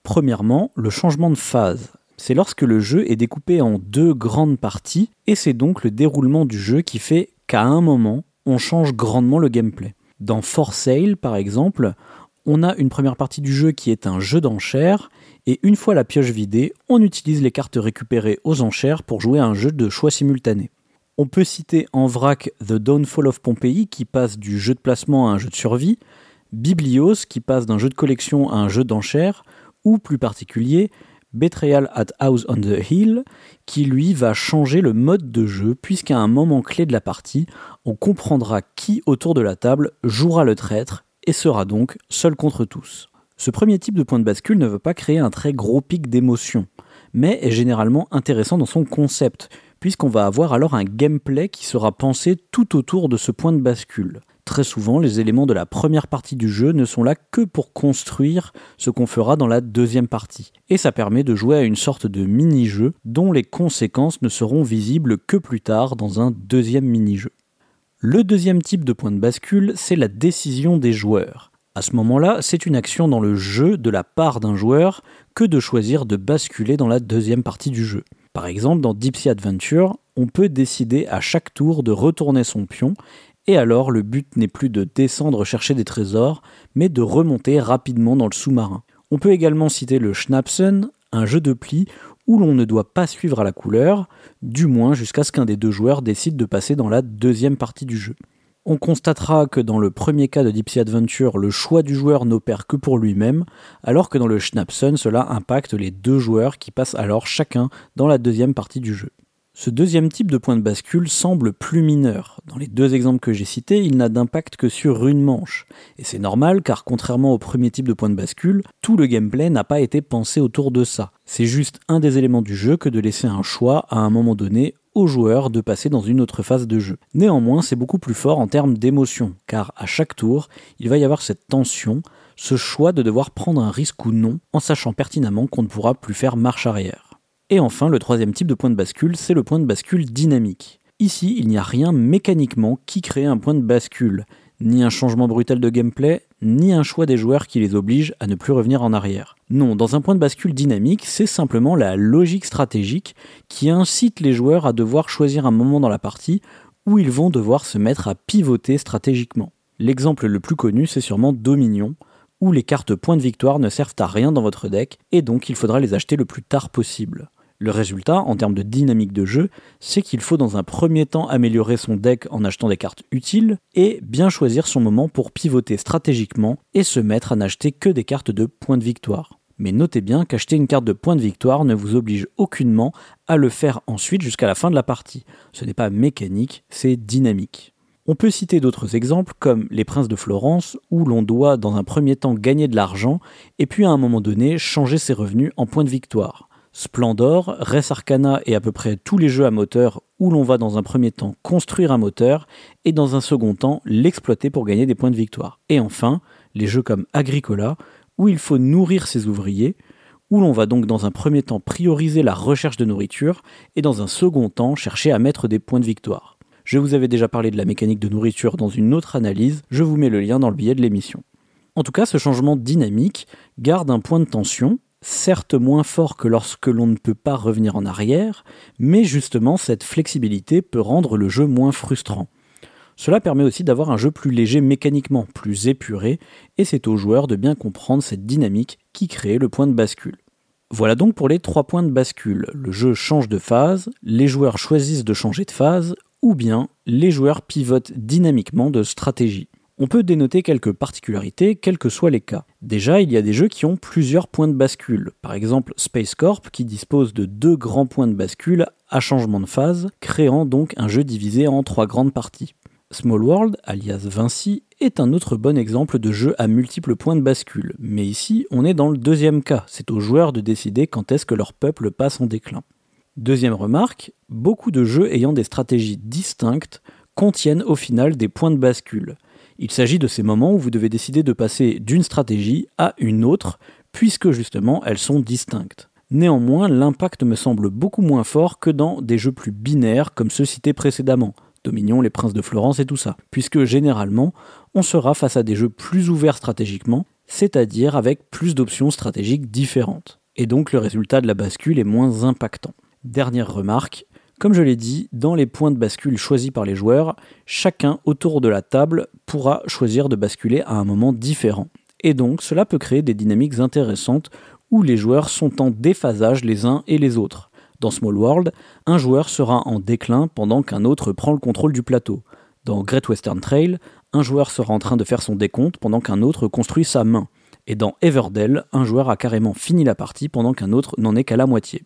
Premièrement, le changement de phase, c'est lorsque le jeu est découpé en deux grandes parties, et c'est donc le déroulement du jeu qui fait qu'à un moment, on change grandement le gameplay. Dans For Sale, par exemple, on a une première partie du jeu qui est un jeu d'enchères, et une fois la pioche vidée, on utilise les cartes récupérées aux enchères pour jouer à un jeu de choix simultané. On peut citer en vrac The Downfall of Pompeii qui passe du jeu de placement à un jeu de survie, Biblios qui passe d'un jeu de collection à un jeu d'enchères, ou plus particulier, Betrayal at House on the Hill, qui lui va changer le mode de jeu, puisqu'à un moment clé de la partie, on comprendra qui autour de la table jouera le traître et sera donc seul contre tous. Ce premier type de point de bascule ne veut pas créer un très gros pic d'émotion, mais est généralement intéressant dans son concept, puisqu'on va avoir alors un gameplay qui sera pensé tout autour de ce point de bascule. Très souvent, les éléments de la première partie du jeu ne sont là que pour construire ce qu'on fera dans la deuxième partie. Et ça permet de jouer à une sorte de mini-jeu dont les conséquences ne seront visibles que plus tard dans un deuxième mini-jeu. Le deuxième type de point de bascule, c'est la décision des joueurs. À ce moment-là, c'est une action dans le jeu de la part d'un joueur que de choisir de basculer dans la deuxième partie du jeu. Par exemple, dans Deep Sea Adventure, on peut décider à chaque tour de retourner son pion et alors, le but n'est plus de descendre chercher des trésors, mais de remonter rapidement dans le sous-marin. On peut également citer le Schnapsen, un jeu de pli où l'on ne doit pas suivre à la couleur, du moins jusqu'à ce qu'un des deux joueurs décide de passer dans la deuxième partie du jeu. On constatera que dans le premier cas de Deep Adventure, le choix du joueur n'opère que pour lui-même, alors que dans le Schnapsen, cela impacte les deux joueurs qui passent alors chacun dans la deuxième partie du jeu. Ce deuxième type de point de bascule semble plus mineur. Dans les deux exemples que j'ai cités, il n'a d'impact que sur une manche. Et c'est normal car contrairement au premier type de point de bascule, tout le gameplay n'a pas été pensé autour de ça. C'est juste un des éléments du jeu que de laisser un choix à un moment donné au joueur de passer dans une autre phase de jeu. Néanmoins, c'est beaucoup plus fort en termes d'émotion, car à chaque tour, il va y avoir cette tension, ce choix de devoir prendre un risque ou non, en sachant pertinemment qu'on ne pourra plus faire marche arrière. Et enfin, le troisième type de point de bascule, c'est le point de bascule dynamique. Ici, il n'y a rien mécaniquement qui crée un point de bascule, ni un changement brutal de gameplay, ni un choix des joueurs qui les oblige à ne plus revenir en arrière. Non, dans un point de bascule dynamique, c'est simplement la logique stratégique qui incite les joueurs à devoir choisir un moment dans la partie où ils vont devoir se mettre à pivoter stratégiquement. L'exemple le plus connu, c'est sûrement Dominion, où les cartes points de victoire ne servent à rien dans votre deck, et donc il faudra les acheter le plus tard possible. Le résultat, en termes de dynamique de jeu, c'est qu'il faut dans un premier temps améliorer son deck en achetant des cartes utiles et bien choisir son moment pour pivoter stratégiquement et se mettre à n'acheter que des cartes de points de victoire. Mais notez bien qu'acheter une carte de points de victoire ne vous oblige aucunement à le faire ensuite jusqu'à la fin de la partie. Ce n'est pas mécanique, c'est dynamique. On peut citer d'autres exemples comme les Princes de Florence, où l'on doit dans un premier temps gagner de l'argent et puis à un moment donné changer ses revenus en points de victoire. Splendor, Res Arcana et à peu près tous les jeux à moteur où l'on va dans un premier temps construire un moteur et dans un second temps l'exploiter pour gagner des points de victoire. Et enfin, les jeux comme Agricola, où il faut nourrir ses ouvriers, où l'on va donc dans un premier temps prioriser la recherche de nourriture et dans un second temps chercher à mettre des points de victoire. Je vous avais déjà parlé de la mécanique de nourriture dans une autre analyse, je vous mets le lien dans le billet de l'émission. En tout cas, ce changement dynamique garde un point de tension, certes moins fort que lorsque l'on ne peut pas revenir en arrière, mais justement cette flexibilité peut rendre le jeu moins frustrant. Cela permet aussi d'avoir un jeu plus léger mécaniquement, plus épuré, et c'est aux joueurs de bien comprendre cette dynamique qui crée le point de bascule. Voilà donc pour les trois points de bascule. Le jeu change de phase, les joueurs choisissent de changer de phase, ou bien les joueurs pivotent dynamiquement de stratégie. On peut dénoter quelques particularités, quels que soient les cas. Déjà, il y a des jeux qui ont plusieurs points de bascule. Par exemple, Space Corp, qui dispose de deux grands points de bascule à changement de phase, créant donc un jeu divisé en trois grandes parties. Small World, alias Vinci, est un autre bon exemple de jeu à multiples points de bascule, mais ici on est dans le deuxième cas, c'est aux joueurs de décider quand est-ce que leur peuple passe en déclin. Deuxième remarque, beaucoup de jeux ayant des stratégies distinctes contiennent au final des points de bascule. Il s'agit de ces moments où vous devez décider de passer d'une stratégie à une autre, puisque justement elles sont distinctes. Néanmoins, l'impact me semble beaucoup moins fort que dans des jeux plus binaires comme ceux cités précédemment, Dominion, les Princes de Florence et tout ça, puisque généralement on sera face à des jeux plus ouverts stratégiquement, c'est-à-dire avec plus d'options stratégiques différentes. Et donc le résultat de la bascule est moins impactant. Dernière remarque, comme je l'ai dit, dans les points de bascule choisis par les joueurs, chacun autour de la table pourra choisir de basculer à un moment différent. et donc cela peut créer des dynamiques intéressantes où les joueurs sont en déphasage les uns et les autres. Dans Small World, un joueur sera en déclin pendant qu'un autre prend le contrôle du plateau. Dans Great Western Trail, un joueur sera en train de faire son décompte pendant qu'un autre construit sa main. Et dans Everdell, un joueur a carrément fini la partie pendant qu'un autre n'en est qu'à la moitié.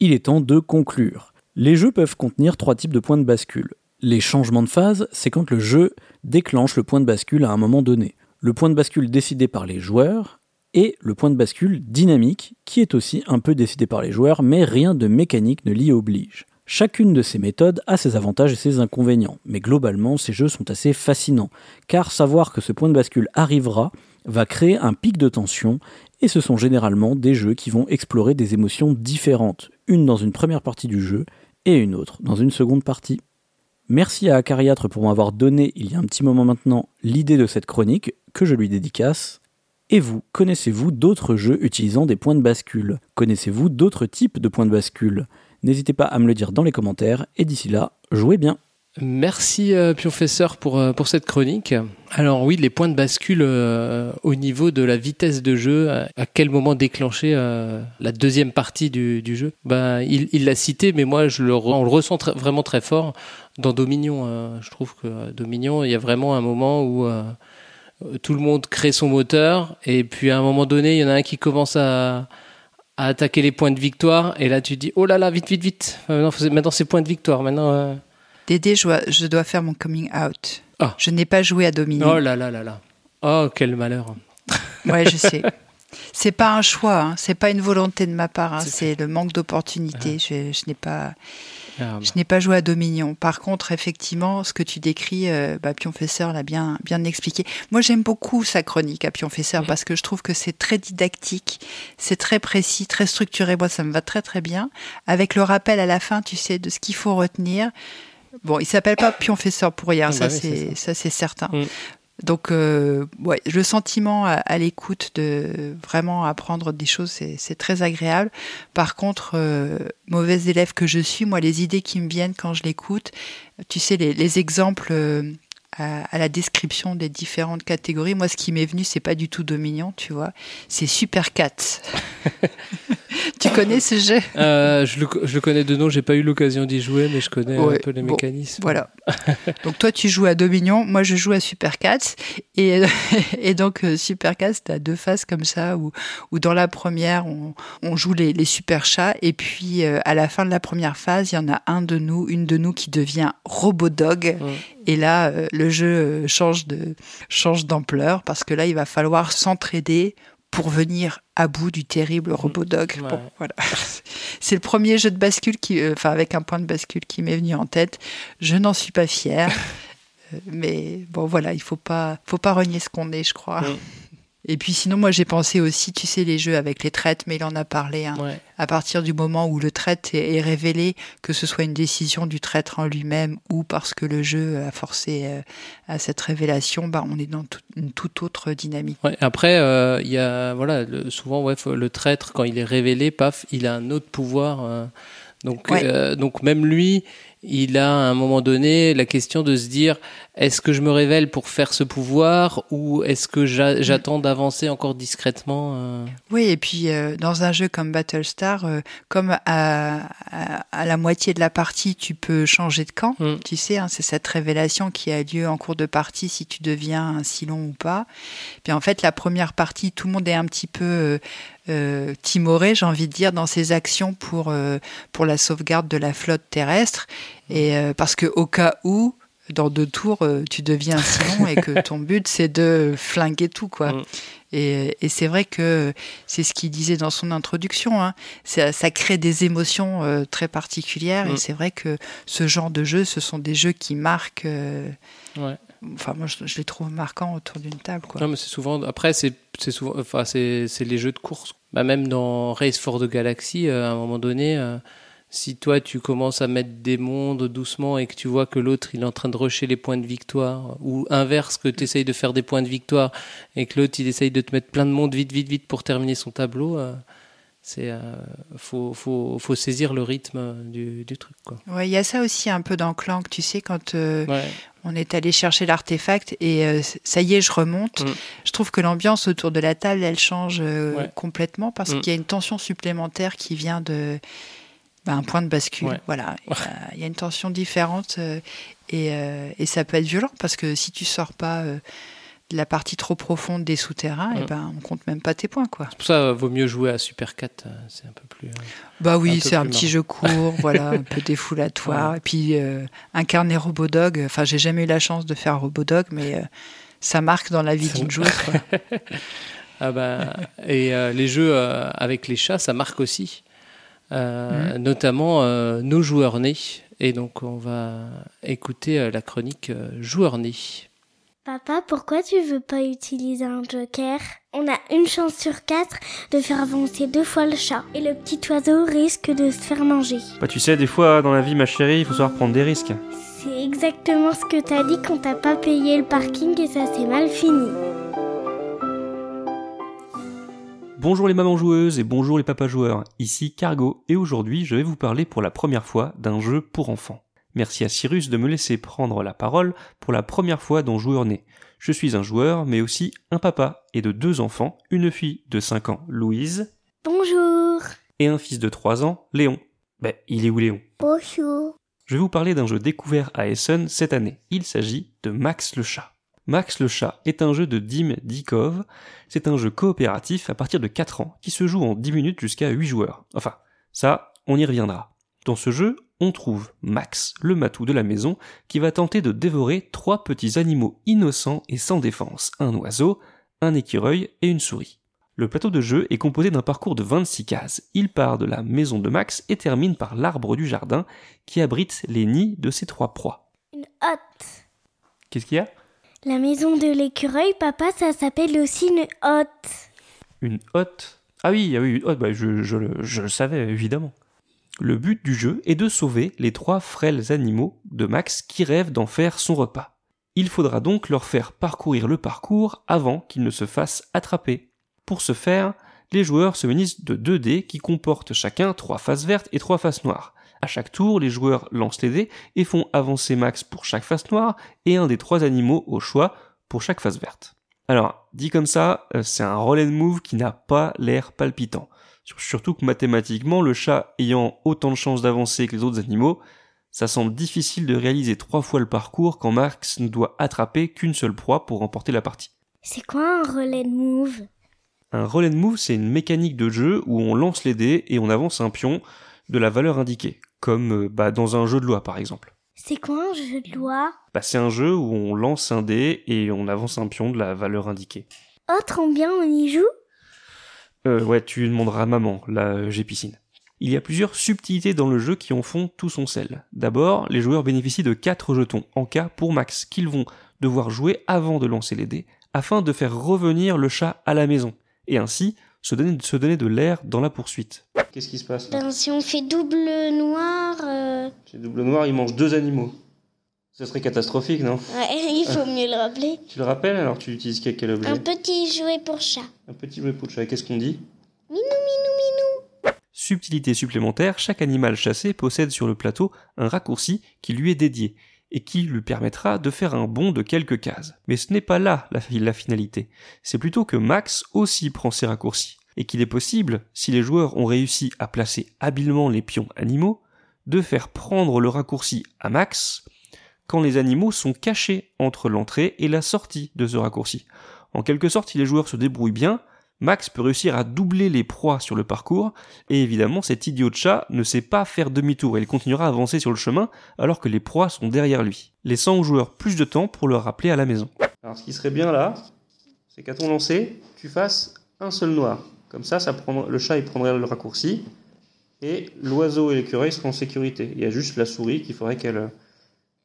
Il est temps de conclure. Les jeux peuvent contenir trois types de points de bascule. Les changements de phase, c'est quand le jeu déclenche le point de bascule à un moment donné. Le point de bascule décidé par les joueurs et le point de bascule dynamique, qui est aussi un peu décidé par les joueurs, mais rien de mécanique ne l'y oblige. Chacune de ces méthodes a ses avantages et ses inconvénients, mais globalement ces jeux sont assez fascinants, car savoir que ce point de bascule arrivera va créer un pic de tension, et ce sont généralement des jeux qui vont explorer des émotions différentes, une dans une première partie du jeu et une autre dans une seconde partie. Merci à Acariatre pour m'avoir donné il y a un petit moment maintenant l'idée de cette chronique que je lui dédicace. Et vous, connaissez-vous d'autres jeux utilisant des points de bascule? Connaissez-vous d'autres types de points de bascule? N'hésitez pas à me le dire dans les commentaires et d'ici là, jouez bien. Merci euh, Pionfesseur pour, euh, pour cette chronique. Alors oui, les points de bascule euh, au niveau de la vitesse de jeu, à, quel moment déclencher la deuxième partie du, du jeu? Ben, Il l'a cité, mais moi je le, on le ressent vraiment très fort dans Dominion. je trouve que Dominion, il y a vraiment un moment où tout le monde crée son moteur et puis à un moment donné, il y en a un qui commence à à attaquer les points de victoire. Et là, tu dis, oh là là, vite, vite, vite. Maintenant, maintenant c'est points de victoire. Maintenant. Dédé, je dois, je dois, faire mon coming out. Ah. Je n'ai pas joué à Dominion. Oh là là là là. Oh, quel malheur. ouais, je sais. C'est pas un choix, hein. c'est pas une volonté de ma part, hein. c'est le manque d'opportunité. Je, je n'ai pas. Ah, je n'ai pas joué à Dominion. Par contre, effectivement, ce que tu décris, euh, bah, Pionfesseur l'a bien, bien expliqué. Moi, j'aime beaucoup sa chronique à Pionfesseur parce que je trouve que c'est très didactique, c'est très précis, très structuré. Moi, ça me va très très bien. Avec le rappel à la fin, tu sais, de ce qu'il faut retenir. Bon, il s'appelle pas Pionfesseur pour rien, ah, bah ça c'est ça c'est certain. Mm. Donc, euh, ouais, le sentiment à, l'écoute de vraiment apprendre des choses, c'est très agréable. Par contre, euh, mauvais élève que je suis, moi, les idées qui me viennent quand je l'écoute, tu sais, les, les exemples euh, à, la description des différentes catégories. Moi, ce qui m'est venu, c'est pas du tout Dominion, tu vois. C'est Super Cats. tu connais ce jeu? Euh, je, le, connais de nom, j'ai pas eu l'occasion d'y jouer, mais je connais un peu les mécanismes. Voilà. donc toi, tu joues à Dominion, moi je joue à Super Cats. Et, et donc, euh, Super Cats, tu as deux phases comme ça, où, où dans la première, on, on joue les, les, super chats, et puis euh, à la fin de la première phase, il y en a un de nous, une de nous qui devient Robot Dog. Et là, le jeu change de change d'ampleur parce que là, il va falloir s'entraider pour venir à bout du terrible robot dog. voilà. C'est le premier jeu de bascule qui, euh, enfin avec un point de bascule qui m'est venu en tête. Je n'en suis pas fier, euh, mais bon voilà, il faut pas, faut pas renier ce qu'on est, je crois. Et puis sinon, moi j'ai pensé aussi, tu sais, les jeux avec les traites, mais il en a parlé. Hein. À partir du moment où le traite est, révélé, que ce soit une décision du traître en lui-même ou parce que le jeu a forcé euh, à cette révélation, bah, on est dans une toute autre dynamique. après, euh, il y a voilà, souvent ouais, le traître quand il est révélé, paf, il a un autre pouvoir. Euh, donc, donc même lui, il a à un moment donné la question de se dire est-ce que je me révèle pour faire ce pouvoir ou est-ce que j'attends d'avancer encore discrètement euh Oui, et puis euh, dans un jeu comme Battlestar, euh, comme à, à, la moitié de la partie, tu peux changer de camp. Mm. Tu sais, hein, c'est cette révélation qui a lieu en cours de partie si tu deviens un Silon ou pas. Puis en fait, la première partie, tout le monde est un petit peu euh, timoré, j'ai envie de dire, dans ses actions pour, pour la sauvegarde de la flotte terrestre. Et parce que au cas où, dans deux tours, euh, tu deviens un Simon et que ton but, c'est de flinguer tout, quoi. Mm. Et, c'est vrai que c'est ce qu'il disait dans son introduction. Hein. Ça, crée des émotions euh, très particulières. Et mm. c'est vrai que ce genre de jeux, ce sont des jeux qui marquent. Euh, enfin, moi, je, les trouve marquants autour d'une table. Quoi. Non, mais c'est souvent. Après, c'est souvent. Enfin, c'est les jeux de course. Bah, même dans Race for the Galaxy, à un moment donné si toi tu commences à mettre des mondes doucement et que tu vois que l'autre il est en train de rusher les points de victoire, ou inverse que tu essayes de faire des points de victoire et que l'autre il essaye de te mettre plein de monde vite, vite, vite pour terminer son tableau, euh, c'est euh, faut, faut, faut saisir le rythme du, du truc quoi. Ouais, il y a ça aussi un peu dans Clank, tu sais, quand euh, Ouais. On est allé chercher l'artefact et euh, ça y est, je remonte. Mm. Je trouve que l'ambiance autour de la table, elle change euh, Ouais. complètement parce Mm. qu'il y a une tension supplémentaire qui vient de bah, un point de bascule. Ouais. Voilà, il y a- il y, a une tension différente euh, et, et ça peut être violent parce que si tu sors pas la partie trop profonde des souterrains, et Mm. ben on compte même pas tes points quoi. C'est pour ça euh, vaut mieux jouer à Super 4, euh, c'est un peu plus. euh, Bah oui, c'est un petit jeu court, voilà, un peu défoulatoire. Et puis euh, incarner Robodog, enfin j'ai jamais eu la chance de faire Robodog, mais ça marque dans la vie d'une joueuse. Ah bah, et les jeux avec les chats, ça marque aussi, Euh, notamment nos joueurs nés. Et donc on va écouter la chronique joueurs nés. Papa, pourquoi tu veux pas utiliser un joker? On a une chance sur quatre de faire avancer deux fois le chat. Et le petit oiseau risque de se faire manger. Bah tu sais, des fois dans la vie ma chérie, il faut savoir prendre des risques. C'est exactement ce que t'as dit quand t'as pas payé le parking et ça s'est mal fini. Bonjour les mamans joueuses et bonjour les papas joueurs, ici Cargo et aujourd'hui je vais vous parler pour la première fois d'un jeu pour enfants. Merci à Cyrus de me laisser prendre la parole pour la première fois dans Joueur Né. Je suis un joueur mais aussi un papa et de deux enfants, une fille de 5 ans, Louise, Bonjour et un fils de 3 ans, Léon. Ben, il est où Léon? Bonjour Je vais vous parler d'un jeu découvert à Essen cette année. Il s'agit de Max le chat. Max le chat est un jeu de Dim Dikov. C'est un jeu coopératif à partir de 4 ans qui se joue en 10 minutes jusqu'à 8 joueurs. Enfin, ça, on y reviendra. Dans ce jeu, on trouve Max, le matou de la maison, qui va tenter de dévorer trois petits animaux innocents et sans défense, un oiseau, un écureuil et une souris. Le plateau de jeu est composé d'un parcours de 26 cases. Il part de la maison de Max et termine par l'arbre du jardin qui abrite les nids de ses trois proies. Une hotte Qu'est-ce qu'il y a? La maison de l'écureuil, papa, ça s'appelle aussi une hotte. Une hotte? Ah oui, ah oui, une hotte, bah, je, je le- je le savais évidemment. Le but du jeu est de sauver les trois frêles animaux de Max qui rêvent d'en faire son repas. Il faudra donc leur faire parcourir le parcours avant qu'ils ne se fassent attraper. Pour ce faire, les joueurs se munissent de deux dés qui comportent chacun trois faces vertes et trois faces noires. À chaque tour, les joueurs lancent les dés et font avancer Max pour chaque face noire et un des trois animaux au choix pour chaque face verte. Alors, dit comme ça, euh, c'est un roll and move qui n'a pas l'air palpitant. Sur- Surtout que mathématiquement, le chat ayant autant de chances d'avancer que les autres animaux, ça semble difficile de réaliser trois fois le parcours quand Max ne doit attraper qu'une seule proie pour remporter la partie. C'est quoi un relais de move? Un roll and move, c'est une mécanique de jeu où on lance les dés et on avance un pion de la valeur indiquée, comme euh, bah, dans un jeu de loi par exemple. C'est quoi un jeu de loi? Bah, c'est un jeu où on lance un dé et on avance un pion de la valeur indiquée. Oh, trop bien, on y joue? Euh, ouais, tu demanderas à maman, là euh, j'ai piscine. Il y a plusieurs subtilités dans le jeu qui en font tout son sel. D'abord, les joueurs bénéficient de 4 jetons en cas pour max qu'ils vont devoir jouer avant de lancer les dés afin de faire revenir le chat à la maison et ainsi se donner, se donner de l'air dans la poursuite. Qu'est-ce qui se passe Ben, si on fait double noir, euh, C'est double noir, il mange deux animaux. Ce serait catastrophique, non ouais, il faut mieux le rappeler. Tu le rappelles alors tu utilises quel, quel objet Un petit jouet pour chat. Un petit jouet pour chat, qu'est-ce qu'on dit Minou, minou, minou. Subtilité supplémentaire, chaque animal chassé possède sur le plateau un raccourci qui lui est dédié et qui lui permettra de faire un bond de quelques cases. Mais ce n'est pas là la, la finalité, c'est plutôt que Max aussi prend ses raccourcis, et qu'il est possible, si les joueurs ont réussi à placer habilement les pions animaux, de faire prendre le raccourci à Max quand les animaux sont cachés entre l'entrée et la sortie de ce raccourci. En quelque sorte, si les joueurs se débrouillent bien, Max peut réussir à doubler les proies sur le parcours, et évidemment cet idiot de chat ne sait pas faire demi-tour il continuera à avancer sur le chemin alors que les proies sont derrière lui, laissant aux joueurs plus de temps pour le rappeler à la maison. Alors ce qui serait bien là, c'est qu'à ton lancer, tu fasses un seul noir. Comme ça, ça le chat prendrait le raccourci, et l'oiseau et l'écureuil seront en sécurité. Il y a juste la souris qu'il faudrait qu'elle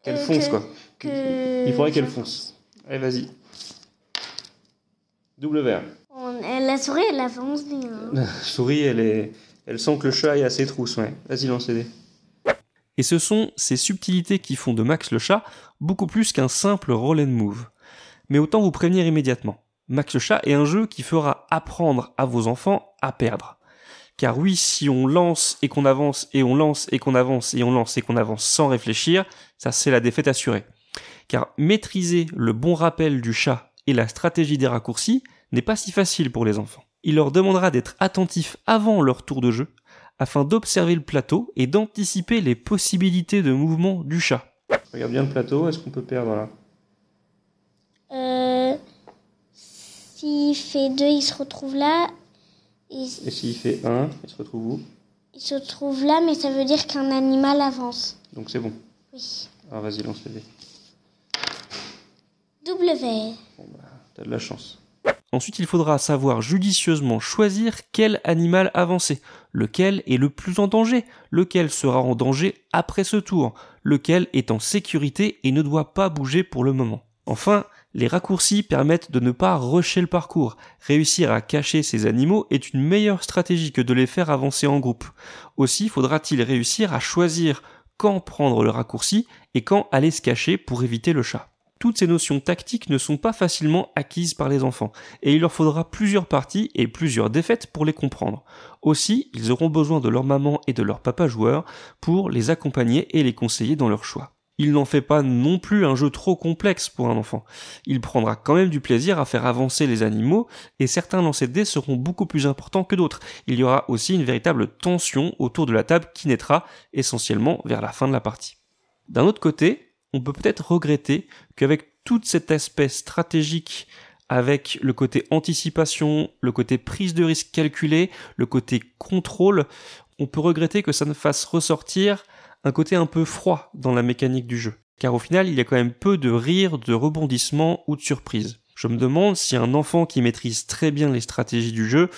qu'elle Euh, fonce que- quoi. que- Il faudrait qu'elle fonce. Allez vas-y. Double vert. On- euh, la souris, elle avance bien. La souris, elle, est... elle sent que le chat est à ses trousses, ouais. Vas-y, lance les. Et ce sont ces subtilités qui font de Max le chat beaucoup plus qu'un simple roll and move. Mais autant vous prévenir immédiatement. Max le chat est un jeu qui fera apprendre à vos enfants à perdre. Car oui, si on lance et qu'on avance et on lance et qu'on avance et on lance et qu'on avance sans réfléchir, ça c'est la défaite assurée. Car maîtriser le bon rappel du chat et la stratégie des raccourcis n'est pas si facile pour les enfants. Il leur demandera d'être attentifs avant leur tour de jeu, afin d'observer le plateau et d'anticiper les possibilités de mouvement du chat. Regarde bien le plateau, est-ce qu'on peut perdre là? Euh, S'il fait 2, il se retrouve là. Et s'il fait 1, il se retrouve où? Il se trouve là, mais ça veut dire qu'un animal avance. Donc c'est bon. Oui. Alors vas-y, lance le dé. W. T'as de la chance. Ensuite, il faudra savoir judicieusement choisir quel animal avancer, lequel est le plus en danger, lequel sera en danger après ce tour, lequel est en sécurité et ne doit pas bouger pour le moment? Enfin, les raccourcis permettent de ne pas rusher le parcours. Réussir à cacher ces animaux est une meilleure stratégie que de les faire avancer en groupe. Aussi faudra-t-il réussir à choisir quand prendre le raccourci et quand aller se cacher pour éviter le chat toutes ces notions tactiques ne sont pas facilement acquises par les enfants, et il leur faudra plusieurs parties et plusieurs défaites pour les comprendre. Aussi, ils auront besoin de leur maman et de leur papa joueur pour les accompagner et les conseiller dans leur choix. Il n'en fait pas non plus un jeu trop complexe pour un enfant. Il prendra quand même du plaisir à faire avancer les animaux, et certains lancers de dés seront beaucoup plus importants que d'autres. Il y aura aussi une véritable tension autour de la table qui naîtra essentiellement vers la fin de la partie. D'un autre côté, on peut peut-être regretter qu'avec tout cet aspect stratégique, avec le côté anticipation, le côté prise de risque calculé, le côté contrôle, on peut regretter que ça ne fasse ressortir un côté un peu froid dans la mécanique du jeu. Car au final, il y a quand même peu de rire, de rebondissements ou de surprises. Je me demande si un enfant qui maîtrise très bien les stratégies du jeu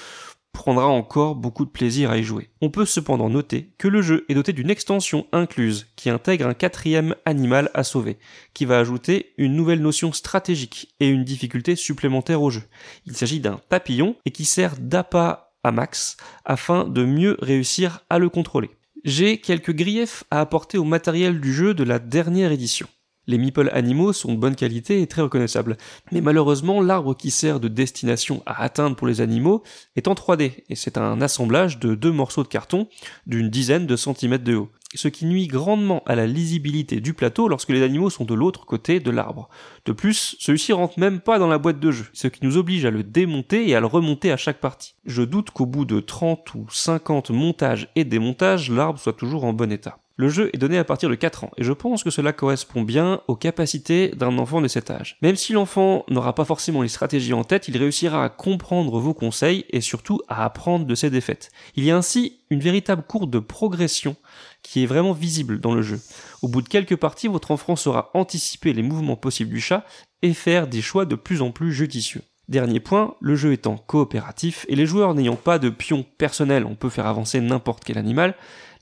prendra encore beaucoup de plaisir à y jouer. On peut cependant noter que le jeu est doté d'une extension incluse qui intègre un quatrième animal à sauver, qui va ajouter une nouvelle notion stratégique et une difficulté supplémentaire au jeu. Il s'agit d'un papillon et qui sert d'appât à Max afin de mieux réussir à le contrôler. J'ai quelques griefs à apporter au matériel du jeu de la dernière édition. Les meeple animaux sont de bonne qualité et très reconnaissables. Mais malheureusement, l'arbre qui sert de destination à atteindre pour les animaux est en 3D, et c'est un assemblage de deux morceaux de carton d'une dizaine de centimètres de haut. Ce qui nuit grandement à la lisibilité du plateau lorsque les animaux sont de l'autre côté de l'arbre. De plus, celui-ci rentre même pas dans la boîte de jeu, ce qui nous oblige à le démonter et à le remonter à chaque partie. Je doute qu'au bout de 30 ou 50 montages et démontages, l'arbre soit toujours en bon état. Le jeu est donné à partir de 4 ans, et je pense que cela correspond bien aux capacités d'un enfant de cet âge. Même si l'enfant n'aura pas forcément les stratégies en tête, il réussira à comprendre vos conseils et surtout à apprendre de ses défaites. Il y a ainsi une véritable courbe de progression qui est vraiment visible dans le jeu. Au bout de quelques parties, votre enfant saura anticiper les mouvements possibles du chat et faire des choix de plus en plus judicieux. Dernier point, le jeu étant coopératif et les joueurs n'ayant pas de pion personnel, on peut faire avancer n'importe quel animal,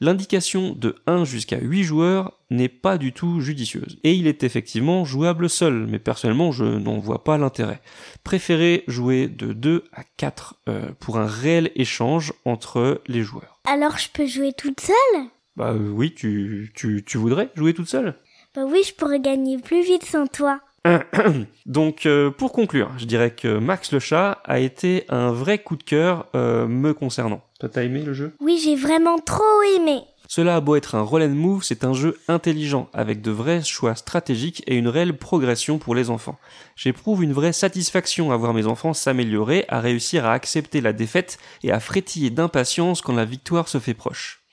l'indication de 1 jusqu'à 8 joueurs n'est pas du tout judicieuse. Et il est effectivement jouable seul, mais personnellement je n'en vois pas l'intérêt. Préférez jouer de 2 à 4 euh, pour un réel échange entre les joueurs. Alors je peux jouer toute seule? Bah euh, oui, tu, tu, tu voudrais jouer toute seule? Bah oui, je pourrais gagner plus vite sans toi. Donc euh, pour conclure, je dirais que Max le chat a été un vrai coup de cœur euh, me concernant. Toi t'as aimé le jeu? Oui, j'ai vraiment trop aimé. Cela a beau être un roll and move, c'est un jeu intelligent, avec de vrais choix stratégiques et une réelle progression pour les enfants. J'éprouve une vraie satisfaction à voir mes enfants s'améliorer, à réussir à accepter la défaite et à frétiller d'impatience quand la victoire se fait proche.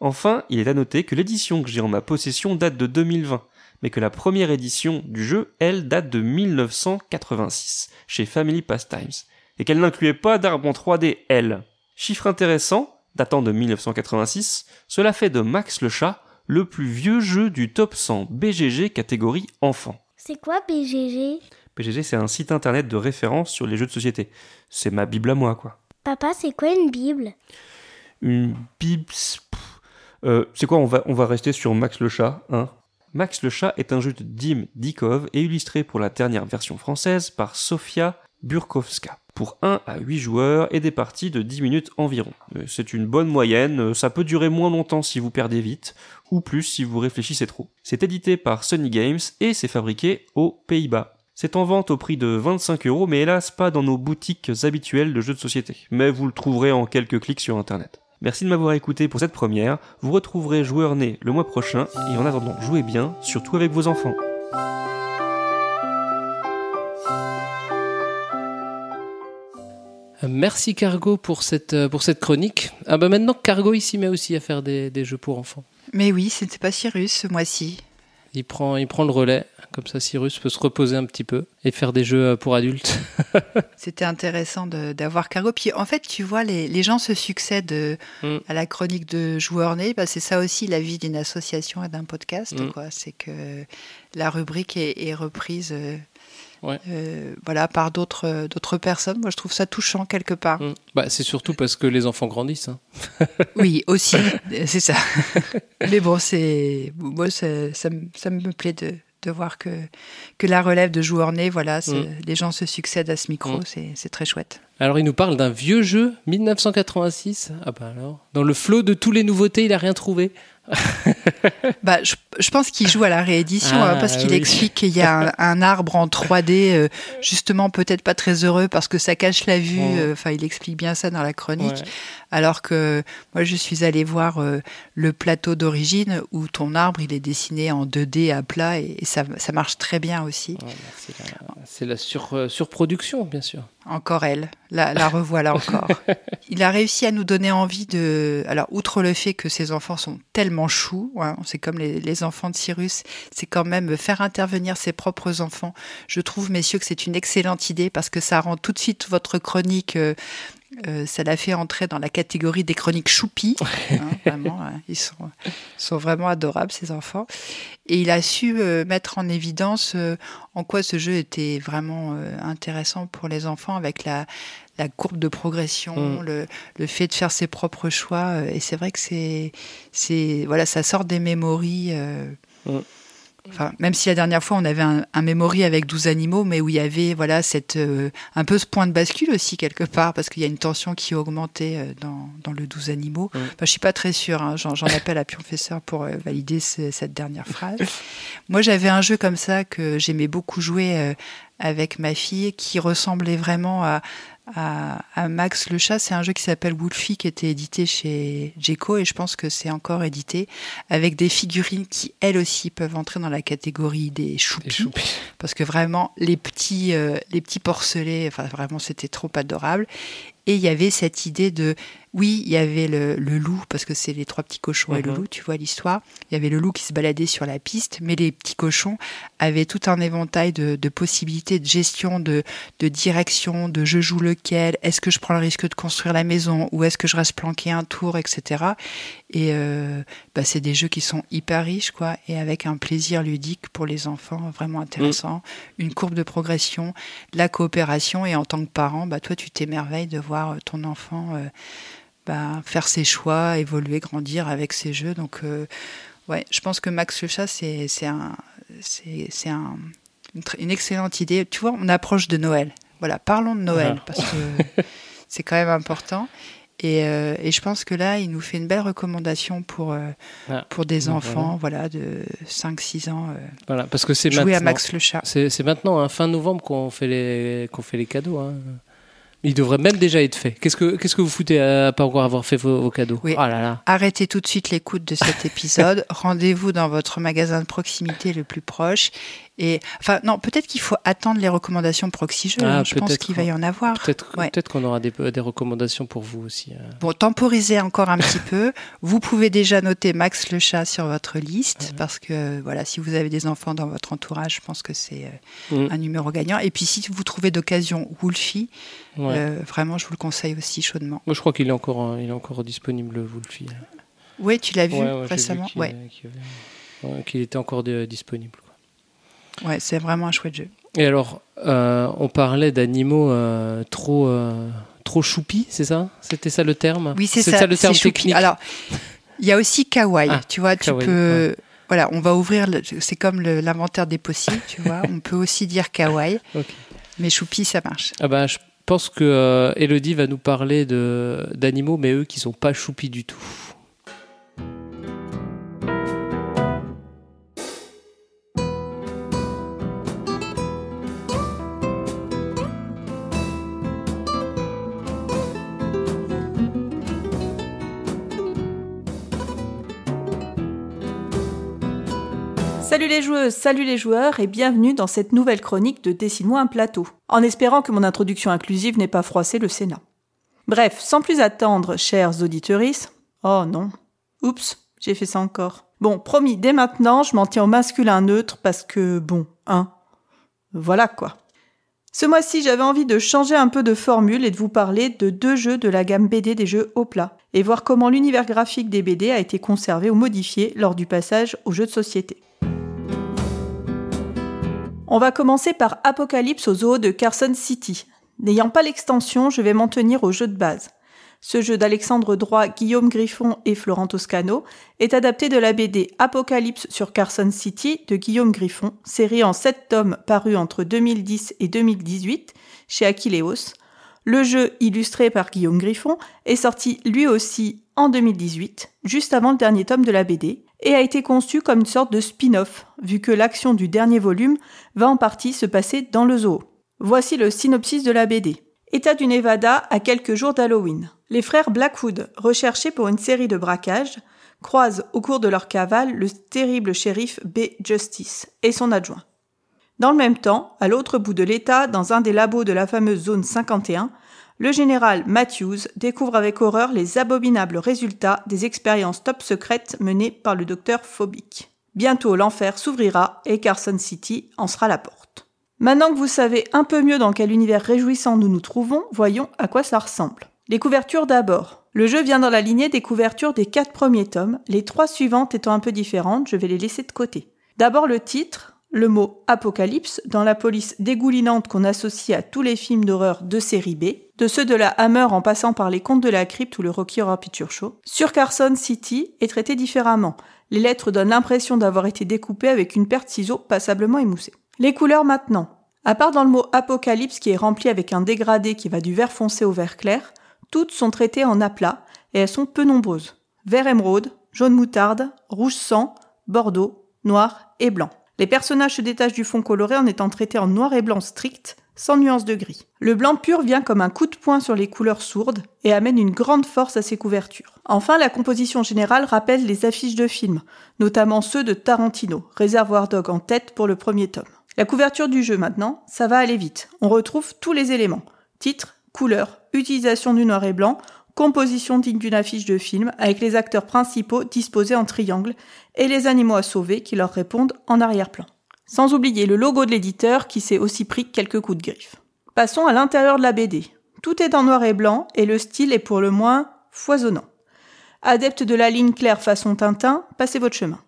Enfin, il est à noter que l'édition que j'ai en ma possession date de 2020, mais que la première édition du jeu, elle, date de 1986, chez Family Pastimes, et qu'elle n'incluait pas d'arbre en 3D, elle. Chiffre intéressant, datant de 1986, cela fait de Max le chat le plus vieux jeu du top 100 BGG catégorie enfant. C'est quoi BGG BGG, c'est un site internet de référence sur les jeux de société. C'est ma bible à moi, quoi. Papa, c'est quoi une Bible? Une bible... euh, c'est quoi, on va, on va rester sur Max le chat, hein? Max le chat est un jeu de Dim Dikov et illustré pour la dernière version française par Sofia Burkowska. Pour 1 à 8 joueurs et des parties de 10 minutes environ. Euh, C'est une bonne moyenne, euh, ça peut durer moins longtemps si vous perdez vite, ou plus si vous réfléchissez trop. C'est édité par Sony Games et c'est fabriqué aux Pays-Bas. C'est en vente au prix de 25 euros, mais hélas pas dans nos boutiques habituelles de jeux de société. Mais vous le trouverez en quelques clics sur internet. Merci de m'avoir écouté pour cette première. Vous retrouverez Joueur Né le mois prochain, et en attendant, jouez bien, surtout avec vos enfants. Merci Cargo pour cette, euh, pour cette chronique. Ah bah maintenant Cargo il s'y met aussi à faire des, des jeux pour enfants. Mais oui, c'était pas Cyrus ce mois-ci. Il prend, il prend le relais, comme ça Cyrus peut se reposer un petit peu et faire des jeux euh, pour adultes. C'était intéressant d'avoir Cargo. Puis en fait, tu vois, les, les gens se succèdent euh, Mm. à la chronique de Joueur Né. Bah, c'est ça aussi la vie d'une association et d'un podcast. Mm. C'est que la rubrique est, est reprise euh, Ouais. euh, voilà, par d'autres d'autres personnes. Moi, je trouve ça touchant quelque part. Mm. bah, c'est surtout parce que les enfants grandissent. hein. Oui, aussi, c'est ça. Mais bon, c'est moi, ça, ça, me- ça me plaît de, de voir que, que la relève de joueurs nés, voilà, Mm. les gens se succèdent à ce micro, Mm. c'est c'est très chouette. Alors il nous parle d'un vieux jeu, 1986. Ah bah alors, dans le flot de tous les nouveautés, il a rien trouvé. Bah, je, je pense qu'il joue à la réédition Ah, hein, parce qu'il oui. explique qu'il y a un, un arbre en 3D, euh, justement peut-être pas très heureux parce que ça cache la vue. Ouais. euh, Enfin, il explique bien ça dans la chronique. Alors que moi, je suis allée voir euh, le plateau d'origine où ton arbre, il est dessiné en 2D à plat et, et ça, ça marche très bien aussi. Bah, c'est la, c'est la sur, euh, surproduction, bien sûr. Encore elle, la, la revoilà encore. Il a réussi à nous donner envie de. Alors, outre le fait que ses enfants sont tellement choux, hein, c'est comme les, les enfants de Cyrus, c'est quand même faire intervenir ses propres enfants. Je trouve, messieurs, que c'est une excellente idée parce que ça rend tout de suite votre chronique. euh, euh, ça l'a fait entrer dans la catégorie des chroniques choupies. hein, vraiment, hein, ils sont, sont vraiment adorables, ces enfants. Et il a su euh, mettre en évidence euh, en quoi ce jeu était vraiment euh, intéressant pour les enfants avec la, la courbe de progression, Mm. le, le fait de faire ses propres choix. euh, et c'est vrai que c'est, c'est, voilà, ça sort des mémories. euh, Mm. Enfin, même si la dernière fois on avait un, un memory avec 12 animaux, mais où il y avait voilà cette euh, un peu ce point de bascule aussi quelque part parce qu'il y a une tension qui augmentait euh, dans, dans le 12 animaux. Mm. Enfin, je suis pas très sûre, hein, j'en, j'en appelle à Pionfesseur pour euh, valider ce- cette dernière phrase. Moi, j'avais un jeu comme ça que j'aimais beaucoup jouer euh, avec ma fille, qui ressemblait vraiment à, à, à Max le chat. C'est un jeu qui s'appelle Wolfie, qui était édité chez Jeco, et je pense que c'est encore édité, avec des figurines qui, elles aussi, peuvent entrer dans la catégorie des choupis. parce que vraiment, les petits, euh, les petits porcelets, enfin, vraiment, c'était trop adorable. Et il y avait cette idée de, oui, il y avait le, le loup, parce que c'est les trois petits cochons et le Mhm. loup, tu vois l'histoire. Il y avait le loup qui se baladait sur la piste, mais les petits cochons avaient tout un éventail de, de possibilités de gestion, de, de direction, de je joue lequel, est-ce que je prends le risque de construire la maison, ou est-ce que je reste planqué un tour, etc. Et euh, bah, c'est des jeux qui sont hyper riches, quoi, et avec un plaisir ludique pour les enfants vraiment intéressant, une courbe de progression, la coopération, et en tant que parent, bah, toi, tu t'émerveilles de voir euh, ton enfant euh, bah, faire ses choix, évoluer, grandir avec ses jeux. Donc, euh, ouais, je pense que Max le chat, c'est un, c'est un, une, excellente idée. Tu vois, on approche de Noël. Voilà, parlons de Noël, Ah. parce que c'est quand même important. Et, euh, et je pense que là, il nous fait une belle recommandation pour, euh, Ah, pour des enfants voilà. de 5-6 ans. euh, Voilà, parce que c'est jouer maintenant. à Max le chat. C'est maintenant, hein, fin novembre, qu'on fait les, qu'on fait les cadeaux. Hein. Il devrait même déjà être fait. Qu'est-ce que, qu'est-ce que vous foutez à pas encore avoir fait vos, vos cadeaux Oui. Oh là là. Arrêtez tout de suite l'écoute de cet épisode. Rendez-vous dans votre magasin de proximité le plus proche. Et enfin, non, peut-être qu'il faut attendre les recommandations Proxy Jeux. Ah, hein. Je pense qu'il va y en avoir. Peut-être, Ouais. qu'on aura des, des recommandations pour vous aussi. hein. Bon, temporisez encore un petit peu. Vous pouvez déjà noter Max le chat sur votre liste parce que voilà, si vous avez des enfants dans votre entourage, je pense que c'est euh, Mm. un numéro gagnant. Et puis si vous trouvez d'occasion Wolfie, Ouais. euh, vraiment, je vous le conseille aussi chaudement. Moi, je crois qu'il est encore, euh, il est encore disponible, Wolfie. Oui, tu l'as vu Ouais, j'ai vu récemment. qu'il- ouais, était encore de- disponible. quoi. Ouais, c'est vraiment un chouette jeu. Et alors, euh, on parlait d'animaux euh, trop, euh, trop choupis, c'est ça? C'était ça le terme? Oui, c'est ça. le terme choupi. technique? Alors, il y a aussi kawaii. Ah, tu vois, tu peux. Voilà, on va ouvrir. C'est comme l'inventaire des possibles, tu vois. On peut aussi dire kawaii. Mais choupi, ça marche. Ah bah, je pense que euh, Elodie va nous parler de d'animaux, mais eux qui sont pas choupis du tout. Salut les joueuses, salut les joueurs et bienvenue dans cette nouvelle chronique de Dessine-moi un plateau, en espérant que mon introduction inclusive n'ait pas froissé le Sénat. Bref, sans plus attendre, chers auditeuristes. Oh non. Oups, j'ai fait ça encore. Bon, promis, dès maintenant, je m'en tiens au masculin neutre parce que, bon, hein. Voilà quoi. Ce mois-ci, j'avais envie de changer un peu de formule et de vous parler de deux jeux de la gamme BD des jeux au plat, et voir comment l'univers graphique des BD a été conservé ou modifié lors du passage aux jeux de société. On va commencer par Apocalypse au zoo de Carson City. N'ayant pas l'extension, je vais m'en tenir au jeu de base. Ce jeu d'Alexandre Droit, Guillaume Griffon et Florent Toscano est adapté de la BD Apocalypse sur Carson City de Guillaume Griffon, série en 7 tomes parue entre 2010 et 2018 chez Aquileos. Le jeu, illustré par Guillaume Griffon, est sorti lui aussi en 2018, juste avant le dernier tome de la BD, et a été conçu comme une sorte de spin-off, vu que l'action du dernier volume va en partie se passer dans le zoo. Voici le synopsis de la BD. État du Nevada à quelques jours d'Halloween. Les frères Blackwood, recherchés pour une série de braquages, croisent au cours de leur cavale le terrible shérif B. Justice et son adjoint. Dans le même temps, à l'autre bout de l'État, dans un des labos de la fameuse zone 51, le général Matthews découvre avec horreur les abominables résultats des expériences top secrètes menées par le docteur Phobic. Bientôt l'enfer s'ouvrira et Carson City en sera la porte. Maintenant que vous savez un peu mieux dans quel univers réjouissant nous nous trouvons, voyons à quoi cela ressemble. Les couvertures d'abord. Le jeu vient dans la lignée des couvertures des quatre premiers tomes, les trois suivantes étant un peu différentes, je vais les laisser de côté. D'abord le titre, le mot apocalypse, dans la police dégoulinante qu'on associe à tous les films d'horreur de série B, de ceux de la Hammer en passant par les contes de la crypte ou le Rocky Horror Picture Show. Sur Carson City est traité différemment. Les lettres donnent l'impression d'avoir été découpées avec une paire de ciseaux passablement émoussée. Les couleurs maintenant. À part dans le mot apocalypse qui est rempli avec un dégradé qui va du vert foncé au vert clair, toutes sont traitées en aplat et elles sont peu nombreuses. Vert émeraude, jaune moutarde, rouge sang, bordeaux, noir et blanc. Les personnages se détachent du fond coloré en étant traités en noir et blanc strict, sans nuance de gris. Le blanc pur vient comme un coup de poing sur les couleurs sourdes et amène une grande force à ses couvertures. Enfin, la composition générale rappelle les affiches de films, notamment ceux de Tarantino, Réservoir Dog en tête pour le premier tome. La couverture du jeu maintenant, ça va aller vite. On retrouve tous les éléments. Titre, couleur, utilisation du noir et blanc, composition digne d'une affiche de film avec les acteurs principaux disposés en triangle et les animaux à sauver qui leur répondent en arrière-plan. Sans oublier le logo de l'éditeur qui s'est aussi pris quelques coups de griffe. Passons à l'intérieur de la BD. Tout est en noir et blanc et le style est pour le moins foisonnant. Adepte de la ligne claire façon Tintin, passez votre chemin.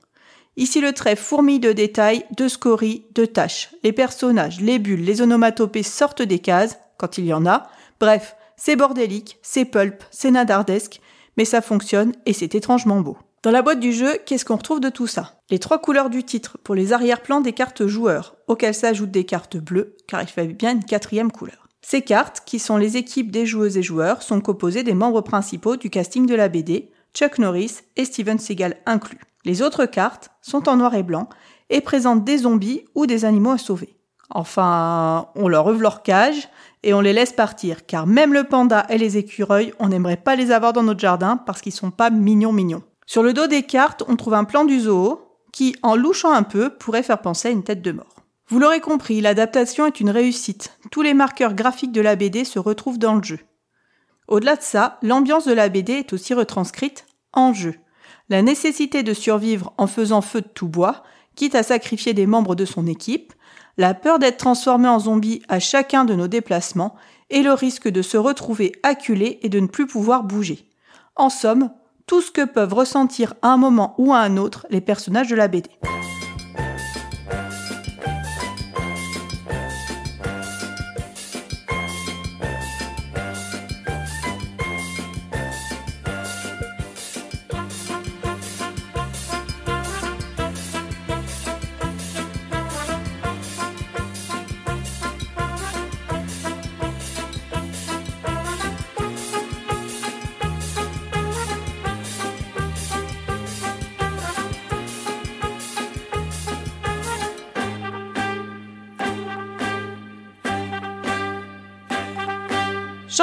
Ici le trait fourmille de détails, de scories, de tâches. Les personnages, les bulles, les onomatopées sortent des cases, quand il y en a. Bref, c'est bordélique, c'est pulp, c'est nadardesque, mais ça fonctionne et c'est étrangement beau. Dans la boîte du jeu, qu'est-ce qu'on retrouve de tout ça? Les trois couleurs du titre pour les arrière-plans des cartes joueurs, auxquelles s'ajoutent des cartes bleues, car il fallait bien une quatrième couleur. Ces cartes, qui sont les équipes des joueuses et joueurs, sont composées des membres principaux du casting de la BD, Chuck Norris et Steven Seagal inclus. Les autres cartes sont en noir et blanc et présentent des zombies ou des animaux à sauver. Enfin, on leur ouvre leur cage et on les laisse partir, car même le panda et les écureuils, on n'aimerait pas les avoir dans notre jardin parce qu'ils sont pas mignons mignons. Sur le dos des cartes, on trouve un plan du zoo qui, en louchant un peu, pourrait faire penser à une tête de mort. Vous l'aurez compris, l'adaptation est une réussite. Tous les marqueurs graphiques de la BD se retrouvent dans le jeu. Au-delà de ça, l'ambiance de la BD est aussi retranscrite en jeu. La nécessité de survivre en faisant feu de tout bois, quitte à sacrifier des membres de son équipe, la peur d'être transformé en zombie à chacun de nos déplacements et le risque de se retrouver acculé et de ne plus pouvoir bouger. En somme, tout ce que peuvent ressentir à un moment ou à un autre les personnages de la BD.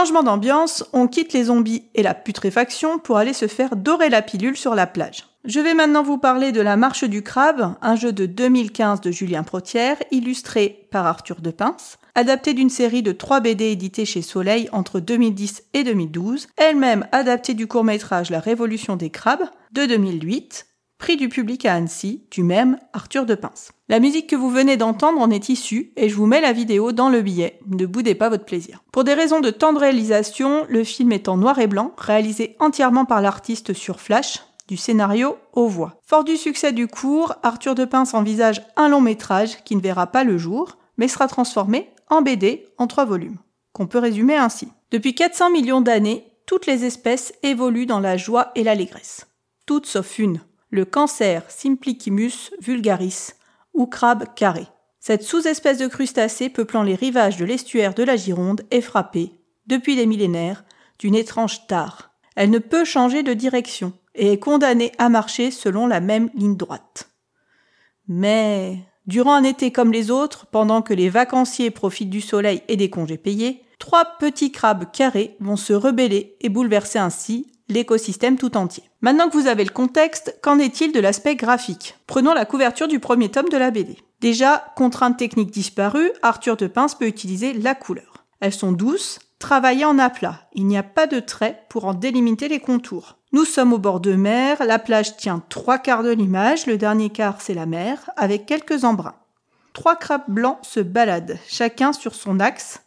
Changement d'ambiance, on quitte les zombies et la putréfaction pour aller se faire dorer la pilule sur la plage. Je vais maintenant vous parler de La Marche du Crabe, un jeu de 2015 de Julien Protière, illustré par Arthur de Pince, adapté d'une série de 3 BD éditées chez Soleil entre 2010 et 2012, elle-même adaptée du court-métrage La Révolution des crabes de 2008, prix du public à Annecy, du même Arthur de Pince. La musique que vous venez d'entendre en est issue et je vous mets la vidéo dans le billet. Ne boudez pas votre plaisir. Pour des raisons de temps de réalisation, le film est en noir et blanc, réalisé entièrement par l'artiste sur Flash, du scénario aux voix. Fort du succès du cours, Arthur de Pince envisage un long métrage qui ne verra pas le jour, mais sera transformé en BD en trois volumes, qu'on peut résumer ainsi. Depuis 400 millions d'années, toutes les espèces évoluent dans la joie et l'allégresse. Toutes sauf une, le cancer Simplicimus vulgaris, ou crabe carré. Cette sous-espèce de crustacé peuplant les rivages de l'estuaire de la Gironde est frappée, depuis des millénaires, d'une étrange tare. Elle ne peut changer de direction et est condamnée à marcher selon la même ligne droite. Mais, durant un été comme les autres, pendant que les vacanciers profitent du soleil et des congés payés, trois petits crabes carrés vont se rebeller et bouleverser ainsi l'écosystème tout entier. Maintenant que vous avez le contexte, qu'en est-il de l'aspect graphique? Prenons la couverture du premier tome de la BD. Déjà, contrainte technique disparue, Arthur de Pince peut utiliser la couleur. Elles sont douces, travaillées en aplat. Il n'y a pas de traits pour en délimiter les contours. Nous sommes au bord de mer, la plage tient trois quarts de l'image, le dernier quart c'est la mer, avec quelques embruns. Trois crabes blancs se baladent, chacun sur son axe.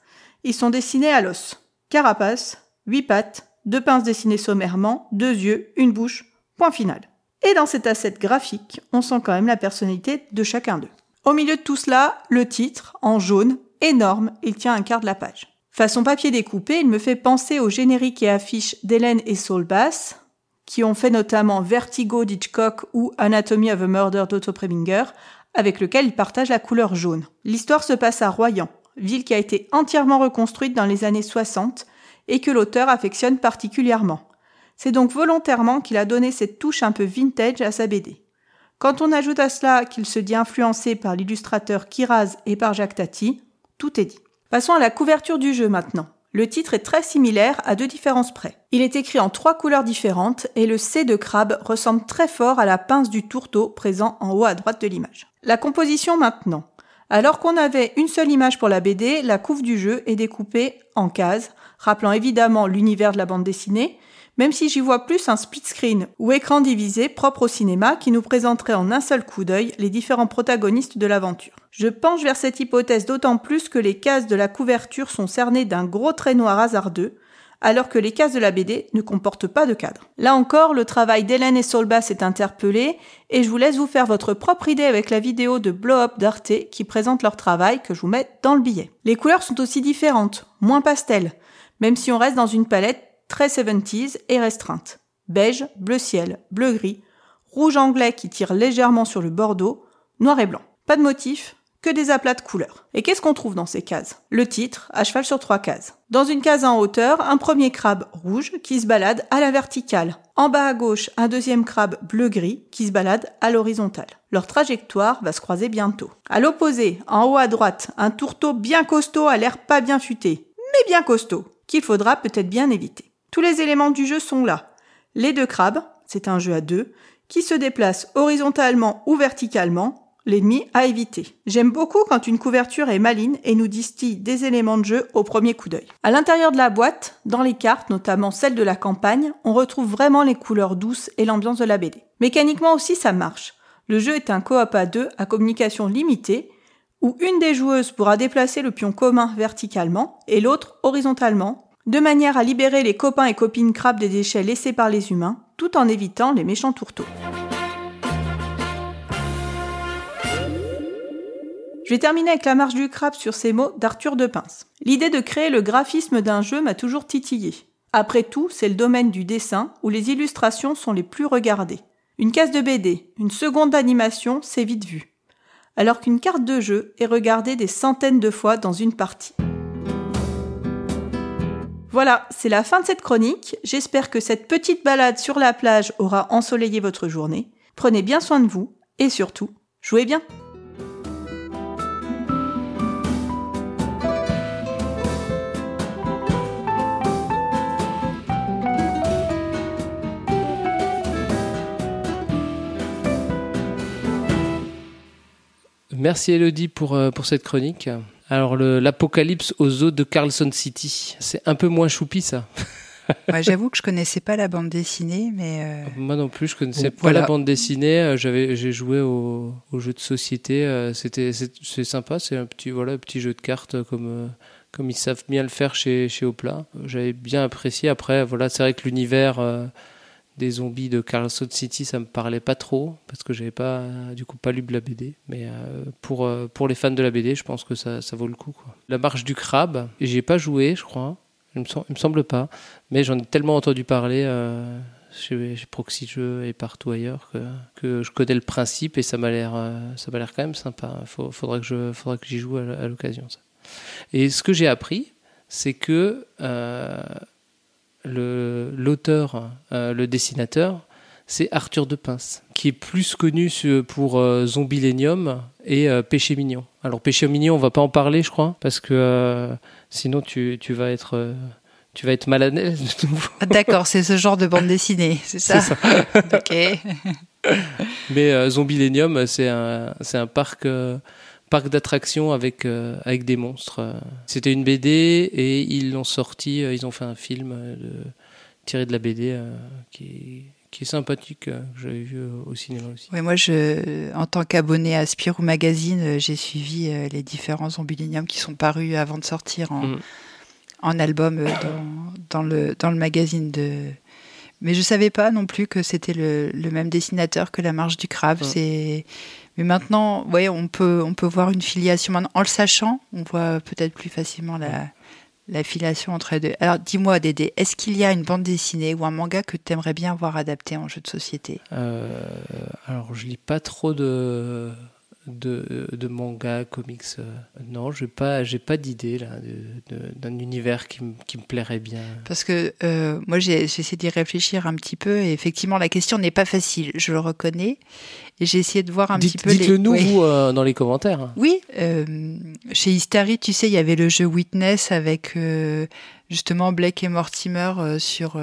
Ils sont dessinés à l'os. Carapace, huit pattes, deux pinces dessinées sommairement, deux yeux, une bouche, point final. Et dans cet asset graphique, on sent quand même la personnalité de chacun d'eux. Au milieu de tout cela, le titre, en jaune, énorme, il tient un quart de la page. Façon papier découpé, il me fait penser au générique et affiche d'Hélène et Saul Bass, qui ont fait notamment Vertigo d'Hitchcock ou Anatomy of a Murder d'Otto Preminger, avec lequel ils partagent la couleur jaune. L'histoire se passe à Royan, ville qui a été entièrement reconstruite dans les années 60 et que l'auteur affectionne particulièrement. C'est donc volontairement qu'il a donné cette touche un peu vintage à sa BD. Quand on ajoute à cela qu'il se dit influencé par l'illustrateur Kiraz et par Jacques Tati, tout est dit. Passons à la couverture du jeu maintenant. Le titre est très similaire à deux différences près. Il est écrit en trois couleurs différentes et le C de crabe ressemble très fort à la pince du tourteau présent en haut à droite de l'image. La composition maintenant. Alors qu'on avait une seule image pour la BD, la couve du jeu est découpée en cases, rappelant évidemment l'univers de la bande dessinée, même si j'y vois plus un split screen ou écran divisé propre au cinéma qui nous présenterait en un seul coup d'œil les différents protagonistes de l'aventure. Je penche vers cette hypothèse d'autant plus que les cases de la couverture sont cernées d'un gros trait noir hasardeux, alors que les cases de la BD ne comportent pas de cadre. Là encore, le travail d'Hélène et Solbass est interpellé, et je vous laisse vous faire votre propre idée avec la vidéo de Blow Up d'Arte qui présente leur travail que je vous mets dans le billet. Les couleurs sont aussi différentes, moins pastel, même si on reste dans une palette très 70s et restreinte. Beige, bleu ciel, bleu gris, rouge anglais qui tire légèrement sur le bordeaux, noir et blanc. Pas de motif, que des aplats de couleurs. Et qu'est-ce qu'on trouve dans ces cases? Le titre, à cheval sur trois cases. Dans une case en hauteur, un premier crabe rouge qui se balade à la verticale. En bas à gauche, un deuxième crabe bleu-gris qui se balade à l'horizontale. Leur trajectoire va se croiser bientôt. À l'opposé, en haut à droite, un tourteau bien costaud a l'air pas bien futé, mais bien costaud, qu'il faudra peut-être bien éviter. Tous les éléments du jeu sont là. Les deux crabes, c'est un jeu à deux, qui se déplacent horizontalement ou verticalement, l'ennemi à éviter. J'aime beaucoup quand une couverture est maligne et nous distille des éléments de jeu au premier coup d'œil. À l'intérieur de la boîte, dans les cartes, notamment celles de la campagne, on retrouve vraiment les couleurs douces et l'ambiance de la BD. Mécaniquement aussi, ça marche. Le jeu est un coop à deux à communication limitée, où une des joueuses pourra déplacer le pion commun verticalement et l'autre horizontalement, de manière à libérer les copains et copines crabes des déchets laissés par les humains, tout en évitant les méchants tourteaux. Je vais terminer avec la marche du crabe sur ces mots d'Arthur de Pince. L'idée de créer le graphisme d'un jeu m'a toujours titillé. Après tout, c'est le domaine du dessin où les illustrations sont les plus regardées. Une case de BD, une seconde d'animation, c'est vite vu. Alors qu'une carte de jeu est regardée des centaines de fois dans une partie. Voilà, c'est la fin de cette chronique. J'espère que cette petite balade sur la plage aura ensoleillé votre journée. Prenez bien soin de vous et surtout, jouez bien. Merci Elodie pour, euh, pour cette chronique. Alors, l'apocalypse aux eaux de Carlson City. C'est un peu moins choupi, ça. Ouais, J'avoue que je connaissais pas la bande dessinée, mais euh, Moi non plus, je connaissais Bon, pas voilà. la bande dessinée. Euh, J'avais, j'ai joué au, au jeu de société. C'était, c'est, sympa. C'est un petit, voilà, un petit jeu de cartes comme, comme ils savent bien le faire chez, chez Opla. J'avais bien apprécié. Après, voilà, c'est vrai que l'univers euh, des zombies de Carlson City, ça me parlait pas trop parce que j'avais pas, du coup, pas lu la BD. Mais euh, pour, euh, pour les fans de la BD, je pense que ça, ça vaut le coup. La marche du crabe, j'y ai pas joué, je crois. Il me, sem- il me semble pas. Mais j'en ai tellement entendu parler euh, chez, chez Proxy Jeux et partout ailleurs que, que je connais le principe et ça m'a l'air euh, ça m'a l'air quand même sympa. Faudra que je faudra que j'y joue à, à l'occasion. Et ce que j'ai appris, c'est que euh, le l'auteur, euh, le dessinateur, c'est Arthur de Pince, qui est plus connu pour euh, Zombielenium et euh, Péché mignon. Alors Péché mignon, on va pas en parler, je crois, parce que euh, sinon tu, tu vas être euh, tu vas être mal à l'aise de nouveau. ah, d'accord, c'est ce genre de bande dessinée, c'est ça, Ok. Mais euh, Zombielenium, c'est un, c'est un parc, parc d'attractions avec, euh, avec des monstres. euh. C'était une BD et ils l'ont sorti, euh, ils ont fait un film de- tiré de la BD qui, est, qui est sympathique, que j'avais vu au cinéma aussi. Ouais, moi, je, en tant qu'abonné à Spirou Magazine, j'ai suivi les différents Zombielenium qui sont parus avant de sortir en, Mm. en album dans, dans, le, dans le magazine de. Mais je savais pas non plus que c'était le, le même dessinateur que La Marche du Crabe. Mm. C'est. Mais maintenant, ouais, on peut, on peut voir une filiation. En le sachant, on voit peut-être plus facilement la, la filiation entre les deux. Alors, dis-moi, Dédé, est-ce qu'il y a une bande dessinée ou un manga que tu aimerais bien voir adapté en jeu de société? Euh, alors, je lis pas trop de, de, de manga, comics. euh, non, j'ai pas, j'ai pas d'idée là d'un univers qui, me- qui me plairait bien. Parce que euh, moi, j'ai essayé d'y réfléchir un petit peu et effectivement, la question n'est pas facile, je le reconnais. Et j'ai essayé de voir un petit peu les. dites-le nous Oui. vous euh, dans les commentaires. Oui, euh, chez Histary, tu sais, il y avait le jeu Witness avec justement Blake et Mortimer sur,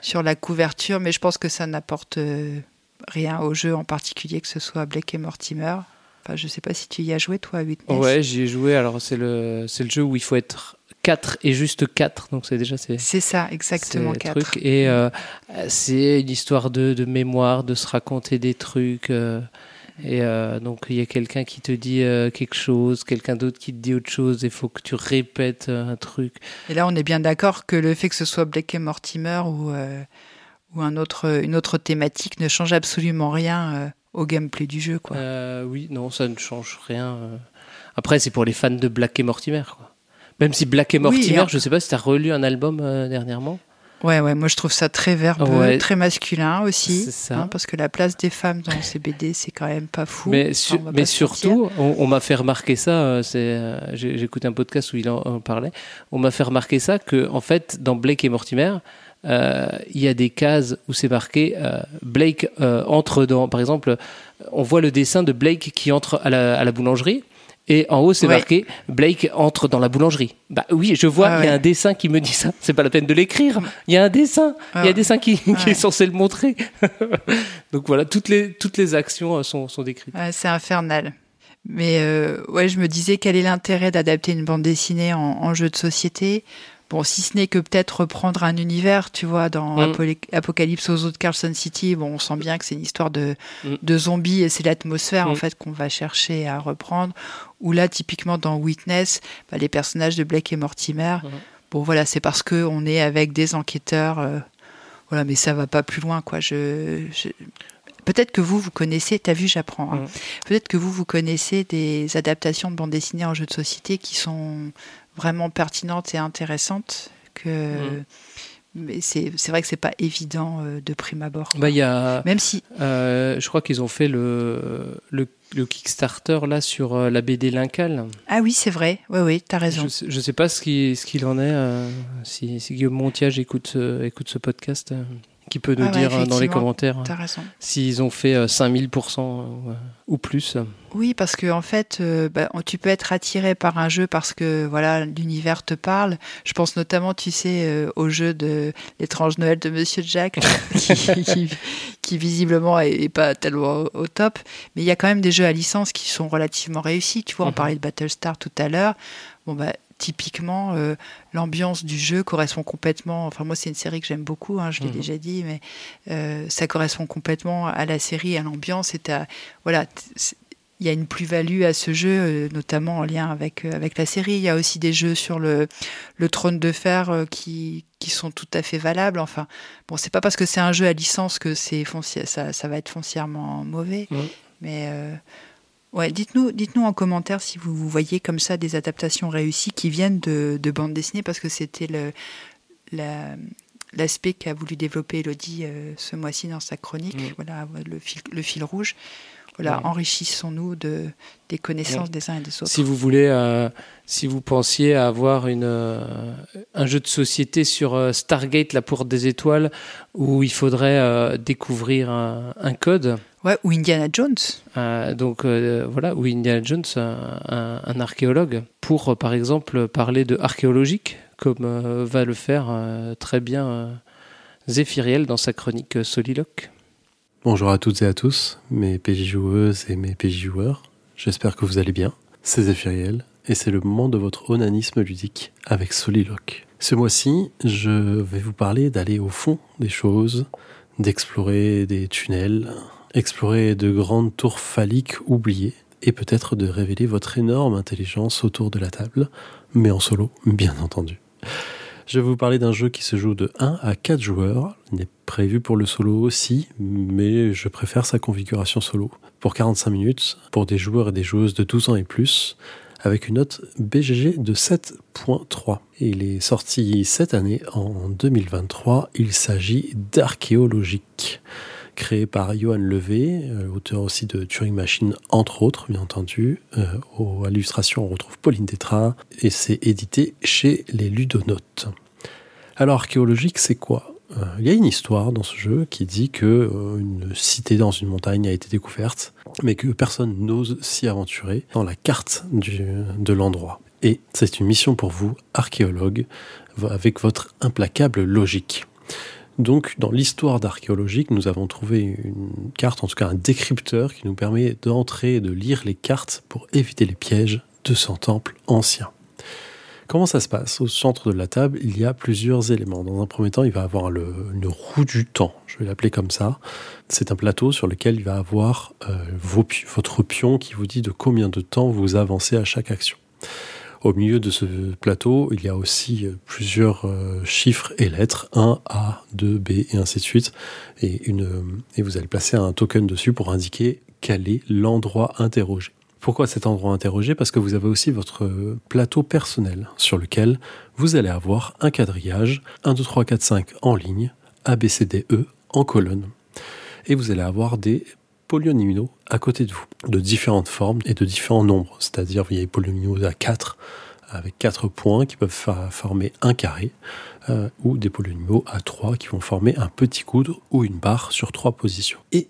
sur la couverture, mais je pense que ça n'apporte rien au jeu en particulier, que ce soit Blake et Mortimer. Enfin, je sais pas si tu y as joué, toi, à Witness. Ouais, j'y ai joué. Alors, c'est le, c'est le jeu où il faut être 4 et juste 4. Donc, c'est déjà. C'est, C'est ça, exactement, c'est le 4. truc. Et euh, c'est une histoire de, de mémoire, de se raconter des trucs. euh, et euh, donc, il y a quelqu'un qui te dit quelque chose, quelqu'un d'autre qui te dit autre chose. Il faut que tu répètes un truc. Et là, on est bien d'accord que le fait que ce soit Blake et Mortimer ou, ou un autre, une autre thématique ne change absolument rien euh, au gameplay du jeu. Quoi. Euh, oui, non, ça ne change rien. euh. Après, c'est pour les fans de Black et Mortimer. Quoi. Même si Black et Oui, Mortimer, et en- je sais pas si tu as relu un album euh, dernièrement. Ouais, ouais, moi je trouve ça très verbeux, Ouais. très masculin aussi. C'est ça. hein, parce que la place des femmes dans ces BD, c'est quand même pas fou. Mais, Enfin, surtout, on, on m'a fait remarquer ça. euh, euh, j'ai écouté un podcast où il en, en parlait. On m'a fait remarquer ça que, en fait, dans Blake et Mortimer, il y a des cases où c'est marqué euh, Blake euh, entre dans. Par exemple, on voit le dessin de Blake qui entre à la, à la boulangerie. Et en haut, c'est Ouais. marqué Blake entre dans la boulangerie. Bah oui, je vois, il Ah y ouais. a un dessin qui me dit ça. C'est pas la peine de l'écrire. Il y a un dessin. Il y a Ah. un dessin qui, qui Ouais. est censé le montrer. Donc voilà, toutes les, toutes les actions euh, sont, sont décrites. C'est infernal. Mais euh, ouais, je me disais quel est l'intérêt d'adapter une bande dessinée en, en jeu de société? Bon, si ce n'est que peut-être reprendre un univers, tu vois, dans Mm. Apocalypse aux eaux de Carlson City, bon, on sent bien que c'est une histoire de, Mm. de zombies et c'est l'atmosphère en Mm. fait qu'on va chercher à reprendre. Ou là, typiquement dans Witness, bah, les personnages de Blake et Mortimer, bon voilà, c'est parce que on est avec des enquêteurs, euh, voilà, mais ça va pas plus loin, quoi. Je, je- Peut-être que vous, vous connaissez, t'as vu, j'apprends. hein. Peut-être que vous, vous connaissez des adaptations de bande dessinée en jeu de société qui sont vraiment pertinentes et intéressantes. Que... Mhm. Mais c'est c'est vrai que c'est pas évident euh, de prime abord. Bah, y a, Même si, euh, je crois qu'ils ont fait le, le, le Kickstarter là sur euh, la BD Lincal. ah oui, c'est vrai, oui, oui, t'as raison. Je, je sais pas ce qui- ce qu'il en est. euh, si, si Guillaume Montiage écoute, ce- écoute ce podcast, qui peut nous Ah ouais, dire euh, dans les commentaires s'ils ont fait euh, 5000% ou, euh, ou plus. Oui, parce que en fait, euh, bah, tu peux être attiré par un jeu parce que voilà, l'univers te parle. Je pense notamment, tu sais, euh, au jeu de l'étrange Noël de Monsieur Jack, qui, qui- qui visiblement est, pas tellement au, au top. Mais il y a quand même des jeux à licence qui sont relativement réussis. Tu vois, on Mhm. parlait de Battlestar tout à l'heure. Bon bah. Typiquement, euh, l'ambiance du jeu correspond complètement. Enfin, moi, c'est une série que j'aime beaucoup. hein, je l'ai Mhm. déjà dit, mais euh, ça correspond complètement à la série, à l'ambiance. Et voilà, il y a une plus-value à ce jeu, euh, notamment en lien avec, avec la série. Il y a aussi des jeux sur le, le trône de fer qui, qui sont tout à fait valables. Enfin, bon, c'est pas parce que c'est un jeu à licence que c'est foncier, ça, ça va être foncièrement mauvais. Ouais. Mais euh, ouais, dites-nous, dites-nous en commentaire si vous, vous voyez comme ça des adaptations réussies qui viennent de, de bande dessinée, parce que c'était le, la- l'aspect qu'a voulu développer Elodie euh, ce mois-ci dans sa chronique. Voilà, le fil, le fil rouge. Voilà, Ouais. enrichissons-nous de, des connaissances Ouais. des uns et des autres. Si vous voulez, euh, si vous pensiez avoir une, euh, un jeu de société sur Stargate, la porte des étoiles, où il faudrait découvrir un, un code, Ouais, ou Indiana Jones. euh, donc euh, voilà, où Indiana Jones, un, un- un archéologue, pour euh, par exemple parler de archéologique, comme euh, va le faire euh, très bien euh, Zéphiriel dans sa chronique Soliloque. Bonjour à toutes et à tous, mes PJ joueuses et mes PJ joueurs. J'espère que vous allez bien. C'est Zéphiriel et c'est le moment de votre onanisme ludique avec Soliloque. Ce mois-ci, je vais vous parler d'aller au fond des choses, d'explorer des tunnels, explorer de grandes tours phalliques oubliées et peut-être de révéler votre énorme intelligence autour de la table, mais en solo, bien entendu. Je vais vous parler d'un jeu qui se joue de 1 à 4 joueurs. Il est prévu pour le solo aussi, mais je préfère sa configuration solo. Pour 45 minutes, pour des joueurs et des joueuses de 12 ans et plus, avec une note BGG de 7.3. Et il est sorti cette année, en 2023. Il s'agit d'Archéologique, créé par Johan Levé, euh, auteur aussi de Turing Machine, entre autres, bien entendu. Euh, au- à l'illustration, on retrouve Pauline Tetra, et c'est édité chez les Ludonotes. Alors, archéologique, c'est quoi? Euh, Il y a une histoire dans ce jeu qui dit que euh, une cité dans une montagne a été découverte, mais que personne n'ose s'y aventurer dans la carte de l'endroit. Et c'est une mission pour vous, archéologue, avec votre implacable logique. Donc, dans l'histoire d'archéologique, nous avons trouvé une carte, en tout cas un décrypteur, qui nous permet d'entrer et de lire les cartes pour éviter les pièges de ce temple ancien. Comment ça se passe? Au centre de la table, il y a plusieurs éléments. Dans un premier temps, il va avoir une roue du temps, je vais l'appeler comme ça. C'est un plateau sur lequel il va avoir euh, votre pion qui vous dit de combien de temps vous avancez à chaque action. Au milieu de ce plateau, il y a aussi euh, plusieurs euh, chiffres et lettres, 1, A, 2, B, et ainsi de suite. Euh, et vous allez placer un token dessus pour indiquer quel est l'endroit interrogé. Pourquoi cet endroit interrogé? Parce que vous avez aussi votre plateau personnel sur lequel vous allez avoir un quadrillage 1, 2, 3, 4, 5 en ligne, A, B, C, D, E en colonne. Et vous allez avoir des polyomino à côté de vous, de différentes formes et de différents nombres. C'est-à-dire, vous avez polyomino à 4 avec 4 points qui peuvent former un carré, euh, ou des polyomino à 3 qui vont former un petit coude ou une barre sur trois positions. Et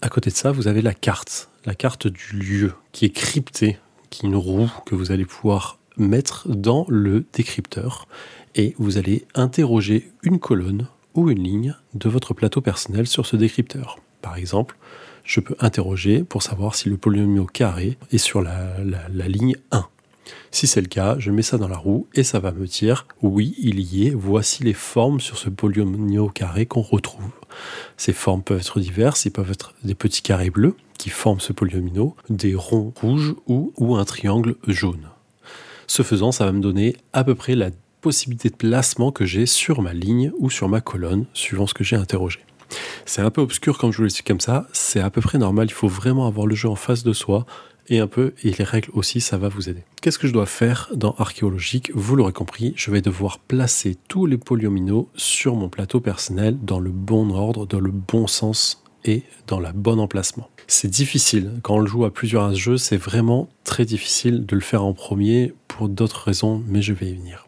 à côté de ça, vous avez la carte, la carte du lieu qui est cryptée, qui est une roue que vous allez pouvoir mettre dans le décrypteur et vous allez interroger une colonne ou une ligne de votre plateau personnel sur ce décrypteur. Par exemple, je peux interroger pour savoir si le polyomio carré est sur la, ligne 1. Si c'est le cas, je mets ça dans la roue et ça va me dire oui, il y est, voici les formes sur ce polyomio carré qu'on retrouve. Ces formes peuvent être diverses, ils peuvent être des petits carrés bleus qui forment ce polyomino, des ronds rouges ou, ou un triangle jaune. Ce faisant, ça va me donner à peu près la possibilité de placement que j'ai sur ma ligne ou sur ma colonne, suivant ce que j'ai interrogé. C'est un peu obscur quand je vous l'explique comme ça, c'est à peu près normal, il faut vraiment avoir le jeu en face de soi, et un peu, et les règles aussi, ça va vous aider. Qu'est-ce que je dois faire dans archéologique? Vous l'aurez compris, je vais devoir placer tous les polyomino sur mon plateau personnel dans le bon ordre, dans le bon sens et dans le bon emplacement. C'est difficile. Quand on le joue à plusieurs à ce jeu, c'est vraiment très difficile de le faire en premier pour d'autres raisons, mais je vais y venir.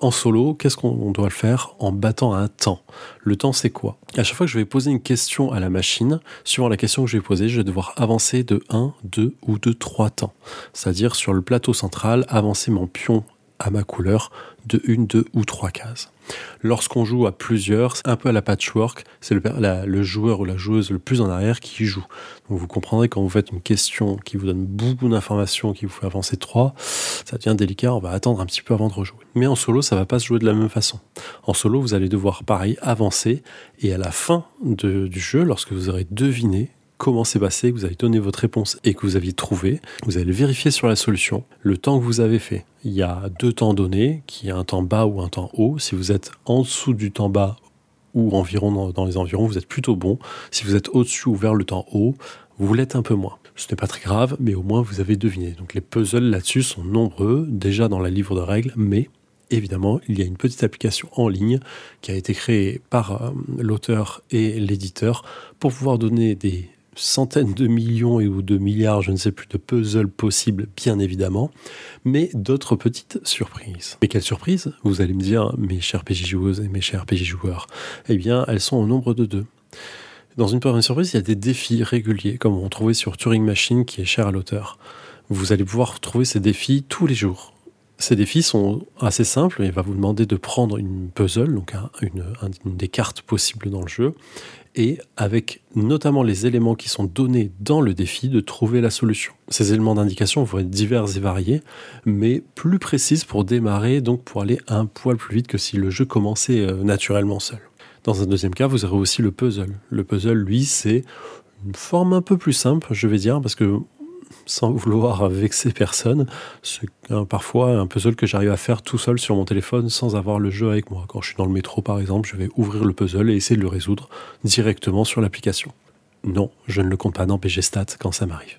En solo, qu'est-ce qu'on doit le faire En battant un temps? Le temps, c'est quoi? À chaque fois que je vais poser une question à la machine, suivant la question que je vais poser, je vais devoir avancer de 1, 2 ou de 3 temps. C'est-à-dire sur le plateau central, avancer mon pion à ma couleur de une, deux ou trois cases. Lorsqu'on joue à plusieurs, un peu à la patchwork, c'est le, joueur ou la joueuse le plus en arrière qui joue. Donc vous comprendrez quand vous faites une question qui vous donne beaucoup d'informations, qui vous fait avancer trois, ça devient délicat, on va attendre un petit peu avant de rejouer. Mais en solo, ça va pas se jouer de la même façon. En solo, vous allez devoir pareil avancer et à la fin du jeu, lorsque vous aurez deviné comment c'est passé, que vous avez donné votre réponse et que vous aviez trouvé. Vous allez vérifier sur la solution le temps que vous avez fait. Il y a deux temps donnés, qui est un temps bas ou un temps haut. Si vous êtes en dessous du temps bas ou environ dans, les environs, vous êtes plutôt bon. Si vous êtes au-dessus ou vers le temps haut, vous l'êtes un peu moins. Ce n'est pas très grave, mais au moins vous avez deviné. Donc les puzzles là-dessus sont nombreux, déjà dans la livre de règles, mais évidemment, il y a une petite application en ligne qui a été créée par euh, l'auteur et l'éditeur pour pouvoir donner des centaines de millions et ou de milliards, je ne sais plus, de puzzles possibles, bien évidemment, mais d'autres petites surprises. Mais quelles surprises? Vous allez me dire, mes chers PJ joueuses et mes chers PJ joueurs. Eh bien, elles sont au nombre de deux. Dans une première surprise, il y a des défis réguliers, comme on trouvait sur Turing Machine, qui est cher à l'auteur. Vous allez pouvoir trouver ces défis tous les jours. Ces défis sont assez simples. Il va vous demander de prendre une puzzle, donc une, une des cartes possibles dans le jeu, et avec notamment les éléments qui sont donnés dans le défi de trouver la solution. Ces éléments d'indication vont être divers et variés, mais plus précises pour démarrer, donc pour aller un poil plus vite que si le jeu commençait euh, naturellement seul. Dans un deuxième cas, vous aurez aussi le puzzle. Le puzzle, lui, c'est une forme un peu plus simple, je vais dire, parce que sans vouloir vexer personne. C'est parfois un puzzle que j'arrive à faire tout seul sur mon téléphone sans avoir le jeu avec moi. Quand je suis dans le métro, par exemple, je vais ouvrir le puzzle et essayer de le résoudre directement sur l'application. Non, je ne le compte pas dans PG Stats quand ça m'arrive.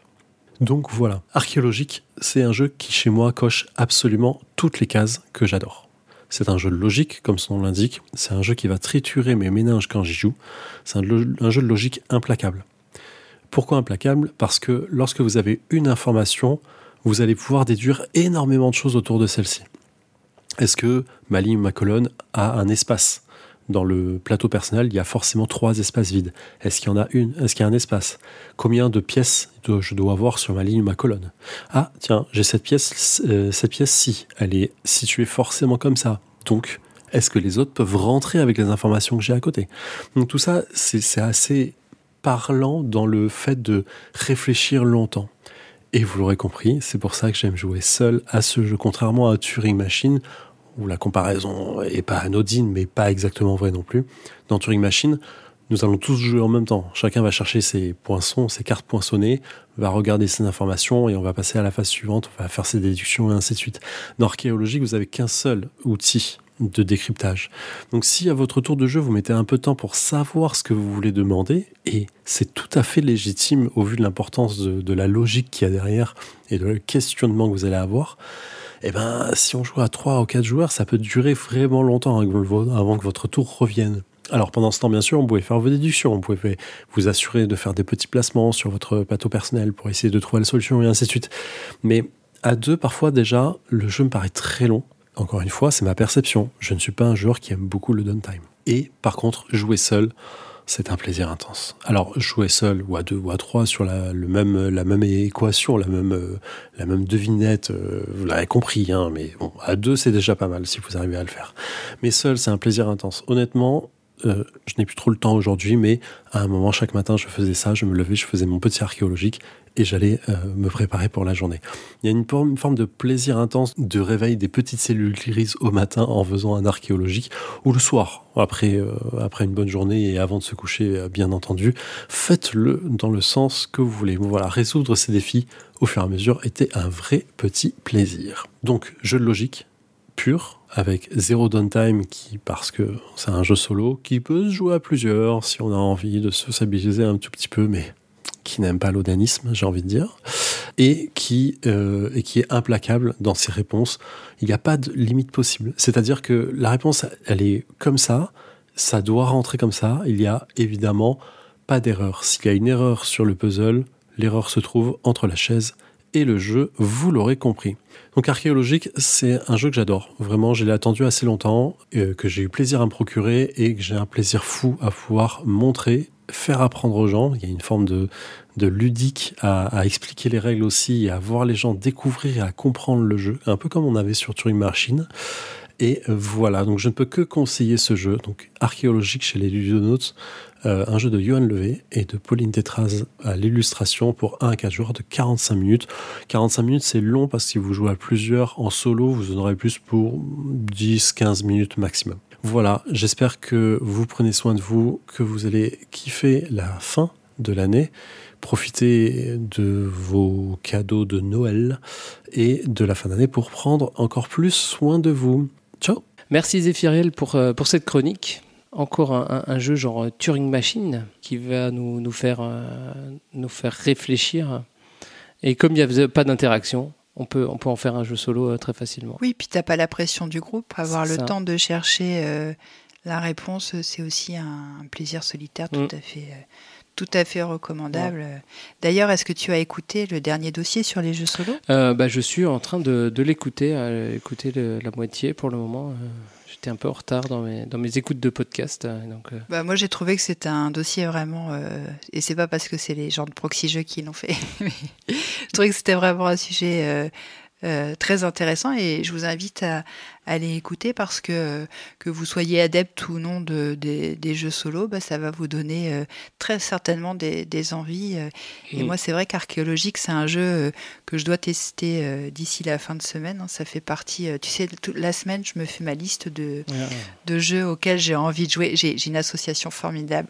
Donc voilà, Archéologique, c'est un jeu qui chez moi coche absolument toutes les cases que j'adore. C'est un jeu logique, comme son nom l'indique. C'est un jeu qui va triturer mes méninges quand j'y joue. C'est un, jeu de logique implacable. Pourquoi implacable? Parce que lorsque vous avez une information, vous allez pouvoir déduire énormément de choses autour de celle-ci. Est-ce que ma ligne ou ma colonne a un espace? Dans le plateau personnel, il y a forcément trois espaces vides. Est-ce qu'il y en a une? Est-ce qu'il y a un espace? Combien de pièces je dois avoir sur ma ligne ou ma colonne? Ah, tiens, j'ai cette pièce, euh, cette pièce-ci. Elle est située forcément comme ça. Donc, est-ce que les autres peuvent rentrer avec les informations que j'ai à côté? Donc tout ça, c'est assez parlant dans le fait de réfléchir longtemps. Et vous l'aurez compris, c'est pour ça que j'aime jouer seul à ce jeu, contrairement à Turing Machine, où la comparaison est pas anodine, mais pas exactement vraie non plus. Dans Turing Machine, nous allons tous jouer en même temps. Chacun va chercher ses poinçons, ses cartes poinçonnées, va regarder ses informations et on va passer à la phase suivante, on va faire ses déductions et ainsi de suite. Dans Archéologie, vous avez qu'un seul outil de décryptage. Donc si à votre tour de jeu, vous mettez un peu de temps pour savoir ce que vous voulez demander, et c'est tout à fait légitime au vu de l'importance de, la logique qu'il y a derrière et de le questionnement que vous allez avoir, eh ben, si on joue à 3 ou 4 joueurs, ça peut durer vraiment longtemps avant que votre tour revienne. Alors pendant ce temps, bien sûr, on pouvait faire vos déductions, on pouvait vous assurer de faire des petits placements sur votre plateau personnel pour essayer de trouver la solution et ainsi de suite. Mais à deux, parfois déjà, le jeu me paraît très long encore une fois, c'est ma perception. Je ne suis pas un joueur qui aime beaucoup le downtime. Et par contre, jouer seul, c'est un plaisir intense. Alors, jouer seul ou à deux ou à trois sur la, même, la même équation, la même, euh, la même devinette, euh, vous l'avez compris, hein, mais bon, à deux, c'est déjà pas mal si vous arrivez à le faire. Mais seul, c'est un plaisir intense. Honnêtement, euh, je n'ai plus trop le temps aujourd'hui, mais à un moment, chaque matin, je faisais ça, je me levais, je faisais mon petit archéologique et j'allais euh, me préparer pour la journée. Il y a une, forme de plaisir intense de réveil des petites cellules grises au matin en faisant un archéologique ou le soir, après, euh, après une bonne journée et avant de se coucher, bien entendu. Faites-le dans le sens que vous voulez. Voilà, résoudre ces défis au fur et à mesure était un vrai petit plaisir. Donc, jeu de logique pur, avec zéro downtime qui parce que c'est un jeu solo qui peut se jouer à plusieurs si on a envie de se stabiliser un tout petit peu mais qui n'aime pas l'odanisme j'ai envie de dire et qui euh, et qui est implacable dans ses réponses. Il n'y a pas de limite possible. C'est à dire que la réponse elle est comme ça ça doit rentrer comme ça. Il y a évidemment pas d'erreur. S'il y a une erreur sur le puzzle l'erreur se trouve entre la chaise et le jeu, vous l'aurez compris. Donc archéologique, c'est un jeu que j'adore. Vraiment, je l'ai attendu assez longtemps, euh, que j'ai eu plaisir à me procurer et que j'ai un plaisir fou à pouvoir montrer, faire apprendre aux gens. Il y a une forme de, ludique à, à expliquer les règles aussi, et à voir les gens découvrir et à comprendre le jeu, un peu comme on avait sur Turing Machine. Et voilà, donc je ne peux que conseiller ce jeu, donc archéologique chez les Ludonautes, euh, un jeu de Johan Levé et de Pauline Tétraz à l'illustration pour 1 à 4 joueurs de 45 minutes. 45 minutes, c'est long parce que si vous jouez à plusieurs en solo, vous en aurez plus pour 10-15 minutes maximum. Voilà, j'espère que vous prenez soin de vous, que vous allez kiffer la fin de l'année, profiter de vos cadeaux de Noël et de la fin d'année pour prendre encore plus soin de vous. Ciao Merci Zéphiriel pour, euh, pour cette chronique. Encore un, un, un, jeu genre Turing Machine qui va nous, nous, faire, euh, nous faire réfléchir. Et comme il n'y a pas d'interaction, on peut, on peut en faire un jeu solo euh, très facilement. Oui, puis tu n'as pas la pression du groupe. Avoir le ça. temps de chercher euh, la réponse, c'est aussi un, plaisir solitaire tout mm. à fait tout à fait recommandable. Ouais. D'ailleurs, est-ce que tu as écouté le dernier dossier sur les jeux solo? Euh, bah, Je suis en train de, de l'écouter, euh, écouter le, la moitié pour le moment. Euh, J'étais un peu en retard dans mes, dans mes écoutes de podcast. Donc, bah, moi, j'ai trouvé que c'était un dossier vraiment. et c'est pas parce que c'est les gens de Proxy Jeux qui l'ont fait. je trouvais que c'était vraiment un sujet euh, très intéressant et je vous invite à, à aller écouter parce que que vous soyez adepte ou non de, de des jeux solo, bah, ça va vous donner euh, très certainement des, des envies. Euh, et mmh. moi, c'est vrai qu'archéologique, c'est un jeu que je dois tester euh, d'ici la fin de semaine. Hein, ça fait partie. tu sais, toute la semaine, je me fais ma liste de ouais. de jeux auxquels j'ai envie de jouer. J'ai une association formidable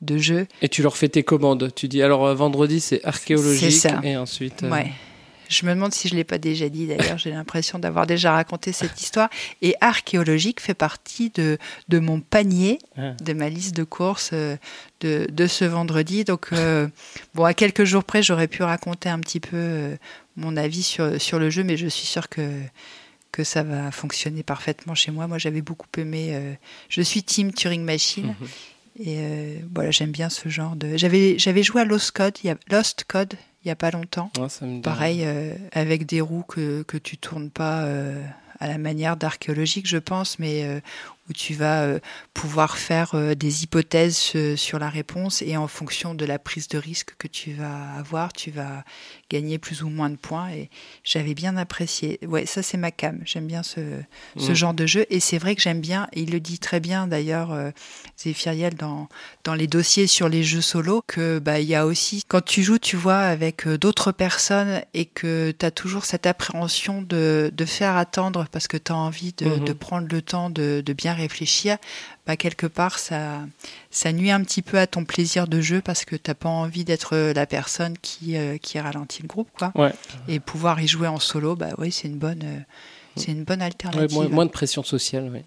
de jeux. Et tu leur fais tes commandes. Tu dis alors vendredi c'est archéologique et ensuite. Ouais. Je me demande si je ne l'ai pas déjà dit d'ailleurs, j'ai l'impression d'avoir déjà raconté cette histoire. Et archéologique fait partie de, de mon panier, ah. de ma liste de courses euh, de, de ce vendredi. Donc, euh, bon, à quelques jours près, j'aurais pu raconter un petit peu euh, mon avis sur, sur le jeu, mais je suis sûre que, que ça va fonctionner parfaitement chez moi. Moi, j'avais beaucoup aimé. Euh, je suis team Turing Machine. -hmm. Et euh, voilà, j'aime bien ce genre de. J'avais j'avais joué à Lost Code, il y a Lost Code il y a pas longtemps. Ouais, Pareil euh, avec des roues que que tu tournes pas euh, à la manière d'archéologique, je pense, mais euh, où tu vas euh, pouvoir faire euh, des hypothèses euh, sur la réponse et en fonction de la prise de risque que tu vas avoir, tu vas gagner plus ou moins de points. Et j'avais bien apprécié. Ouais, ça c'est ma cam. J'aime bien ce, ce mmh. genre de jeu. Et c'est vrai que j'aime bien, il le dit très bien d'ailleurs, euh, Zéphiriel, dans, dans les dossiers sur les jeux solo, que bah, il y a aussi, quand tu joues, tu vois, avec d'autres personnes et que tu as toujours cette appréhension de, de faire attendre parce que tu as envie de, mmh. de prendre le temps de, de bien réfléchir, bah, quelque part, ça, ça nuit un petit peu à ton plaisir de jeu parce que t'as pas envie d'être la personne qui, euh, qui ralentit le groupe, quoi. Ouais. Et pouvoir y jouer en solo, bah oui, c'est une bonne, euh, c'est une bonne alternative. Ouais, moins, moins, de pression sociale, oui.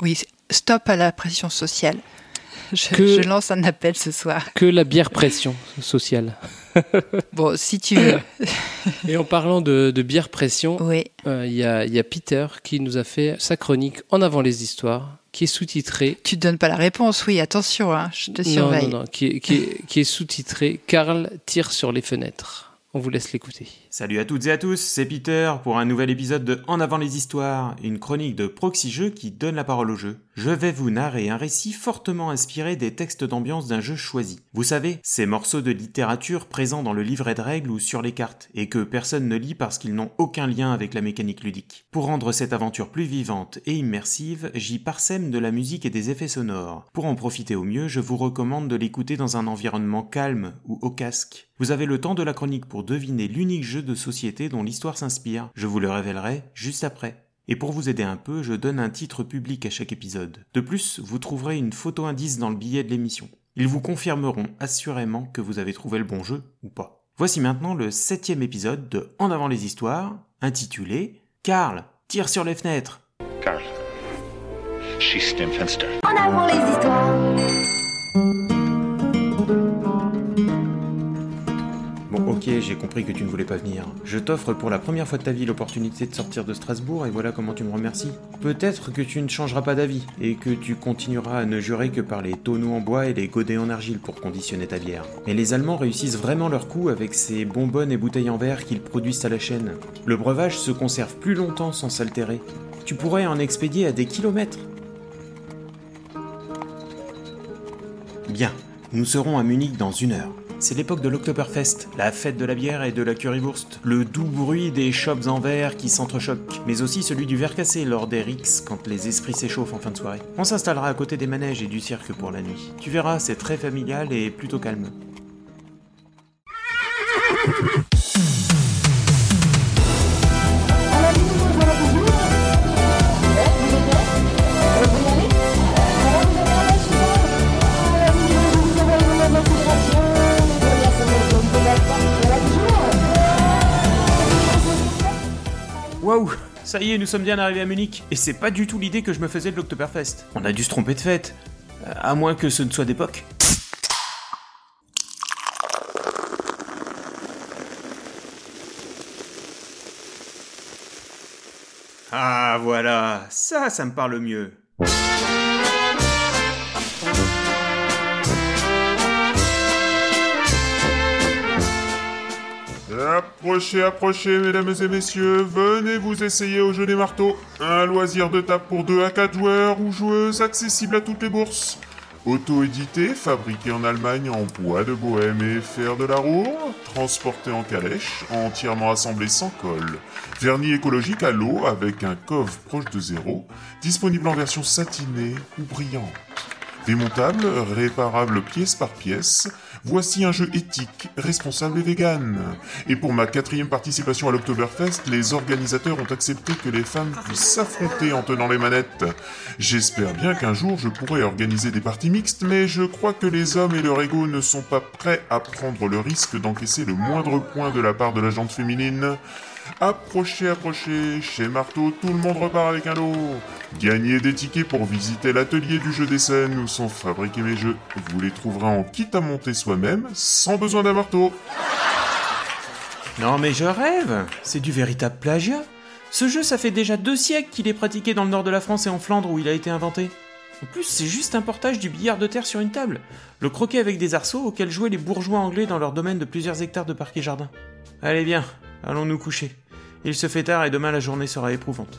Oui, stop à la pression sociale. Je, que, je, lance un appel ce soir. Que la bière pression sociale. bon, si tu veux. Et en parlant de, de bière pression, il oui. euh, y, a, y, a, Peter qui nous a fait sa chronique En avant les histoires, qui est sous-titrée. Tu ne donnes pas la réponse, oui, attention, hein, je te surveille. Non, non, non, qui est, qui est, qui est sous-titrée Karl tire sur les fenêtres. On vous laisse l'écouter. Salut à toutes et à tous, c'est Peter pour un nouvel épisode de En avant les histoires, une chronique de Proxy Jeux qui donne la parole au jeu. Je vais vous narrer un récit fortement inspiré des textes d'ambiance d'un jeu choisi. Vous savez, ces morceaux de littérature présents dans le livret de règles ou sur les cartes, et que personne ne lit parce qu'ils n'ont aucun lien avec la mécanique ludique. Pour rendre cette aventure plus vivante et immersive, j'y parsème de la musique et des effets sonores. Pour en profiter au mieux, je vous recommande de l'écouter dans un environnement calme ou au casque. Vous avez le temps de la chronique pour deviner l'unique jeu de société dont l'histoire s'inspire. Je vous le révélerai juste après. Et pour vous aider un peu, je donne un titre public à chaque épisode. De plus, vous trouverez une photo indice dans le billet de l'émission. Ils vous confirmeront assurément que vous avez trouvé le bon jeu ou pas. Voici maintenant le septième épisode de En avant les histoires, intitulé Karl tire sur les fenêtres. Karl. En avant les histoires. J'ai compris que tu ne voulais pas venir. Je t'offre pour la première fois de ta vie l'opportunité de sortir de Strasbourg et voilà comment tu me remercies. Peut-être que tu ne changeras pas d'avis et que tu continueras à ne jurer que par les tonneaux en bois et les godets en argile pour conditionner ta bière. Mais les Allemands réussissent vraiment leur coup avec ces bonbonnes et bouteilles en verre qu'ils produisent à la chaîne. Le breuvage se conserve plus longtemps sans s'altérer. Tu pourrais en expédier à des kilomètres. Bien, nous serons à Munich dans une heure. C'est l'époque de l'Oktoberfest, la fête de la bière et de la currywurst, le doux bruit des shops en verre qui s'entrechoquent, mais aussi celui du verre cassé lors des rixes quand les esprits s'échauffent en fin de soirée. On s'installera à côté des manèges et du cirque pour la nuit. Tu verras, c'est très familial et plutôt calme. Waouh Ça y est, nous sommes bien arrivés à Munich. Et c'est pas du tout l'idée que je me faisais de l'Oktoberfest. On a dû se tromper de fête. Euh, À moins que ce ne soit d'époque. Ah voilà, ça, ça me parle mieux. Approchez, approchez, mesdames et messieurs, venez vous essayer au jeu des marteaux. Un loisir de table pour 2 à 4 joueurs ou joueuses accessible à toutes les bourses. Auto-édité, fabriqué en Allemagne en bois de bohème et fer de la roure, transporté en calèche, entièrement assemblé sans colle, vernis écologique à l'eau avec un coffre proche de zéro, disponible en version satinée ou brillante. Démontable, réparable pièce par pièce, voici un jeu éthique, responsable et vegan. Et pour ma quatrième participation à l'Oktoberfest, les organisateurs ont accepté que les femmes puissent s'affronter en tenant les manettes. J'espère bien qu'un jour je pourrai organiser des parties mixtes, mais je crois que les hommes et leur ego ne sont pas prêts à prendre le risque d'encaisser le moindre point de la part de la jante féminine. Approchez, approchez, chez Marteau, tout le monde repart avec un lot. Gagnez des tickets pour visiter l'atelier du jeu des scènes où sont fabriqués mes jeux. Vous les trouverez en kit à monter soi-même, sans besoin d'un marteau. Non mais je rêve C'est du véritable plagiat Ce jeu, ça fait déjà deux siècles qu'il est pratiqué dans le nord de la France et en Flandre où il a été inventé. En plus, c'est juste un portage du billard de terre sur une table. Le croquet avec des arceaux auxquels jouaient les bourgeois anglais dans leur domaine de plusieurs hectares de parcs et jardins. Allez bien, allons nous coucher. Il se fait tard et demain la journée sera éprouvante.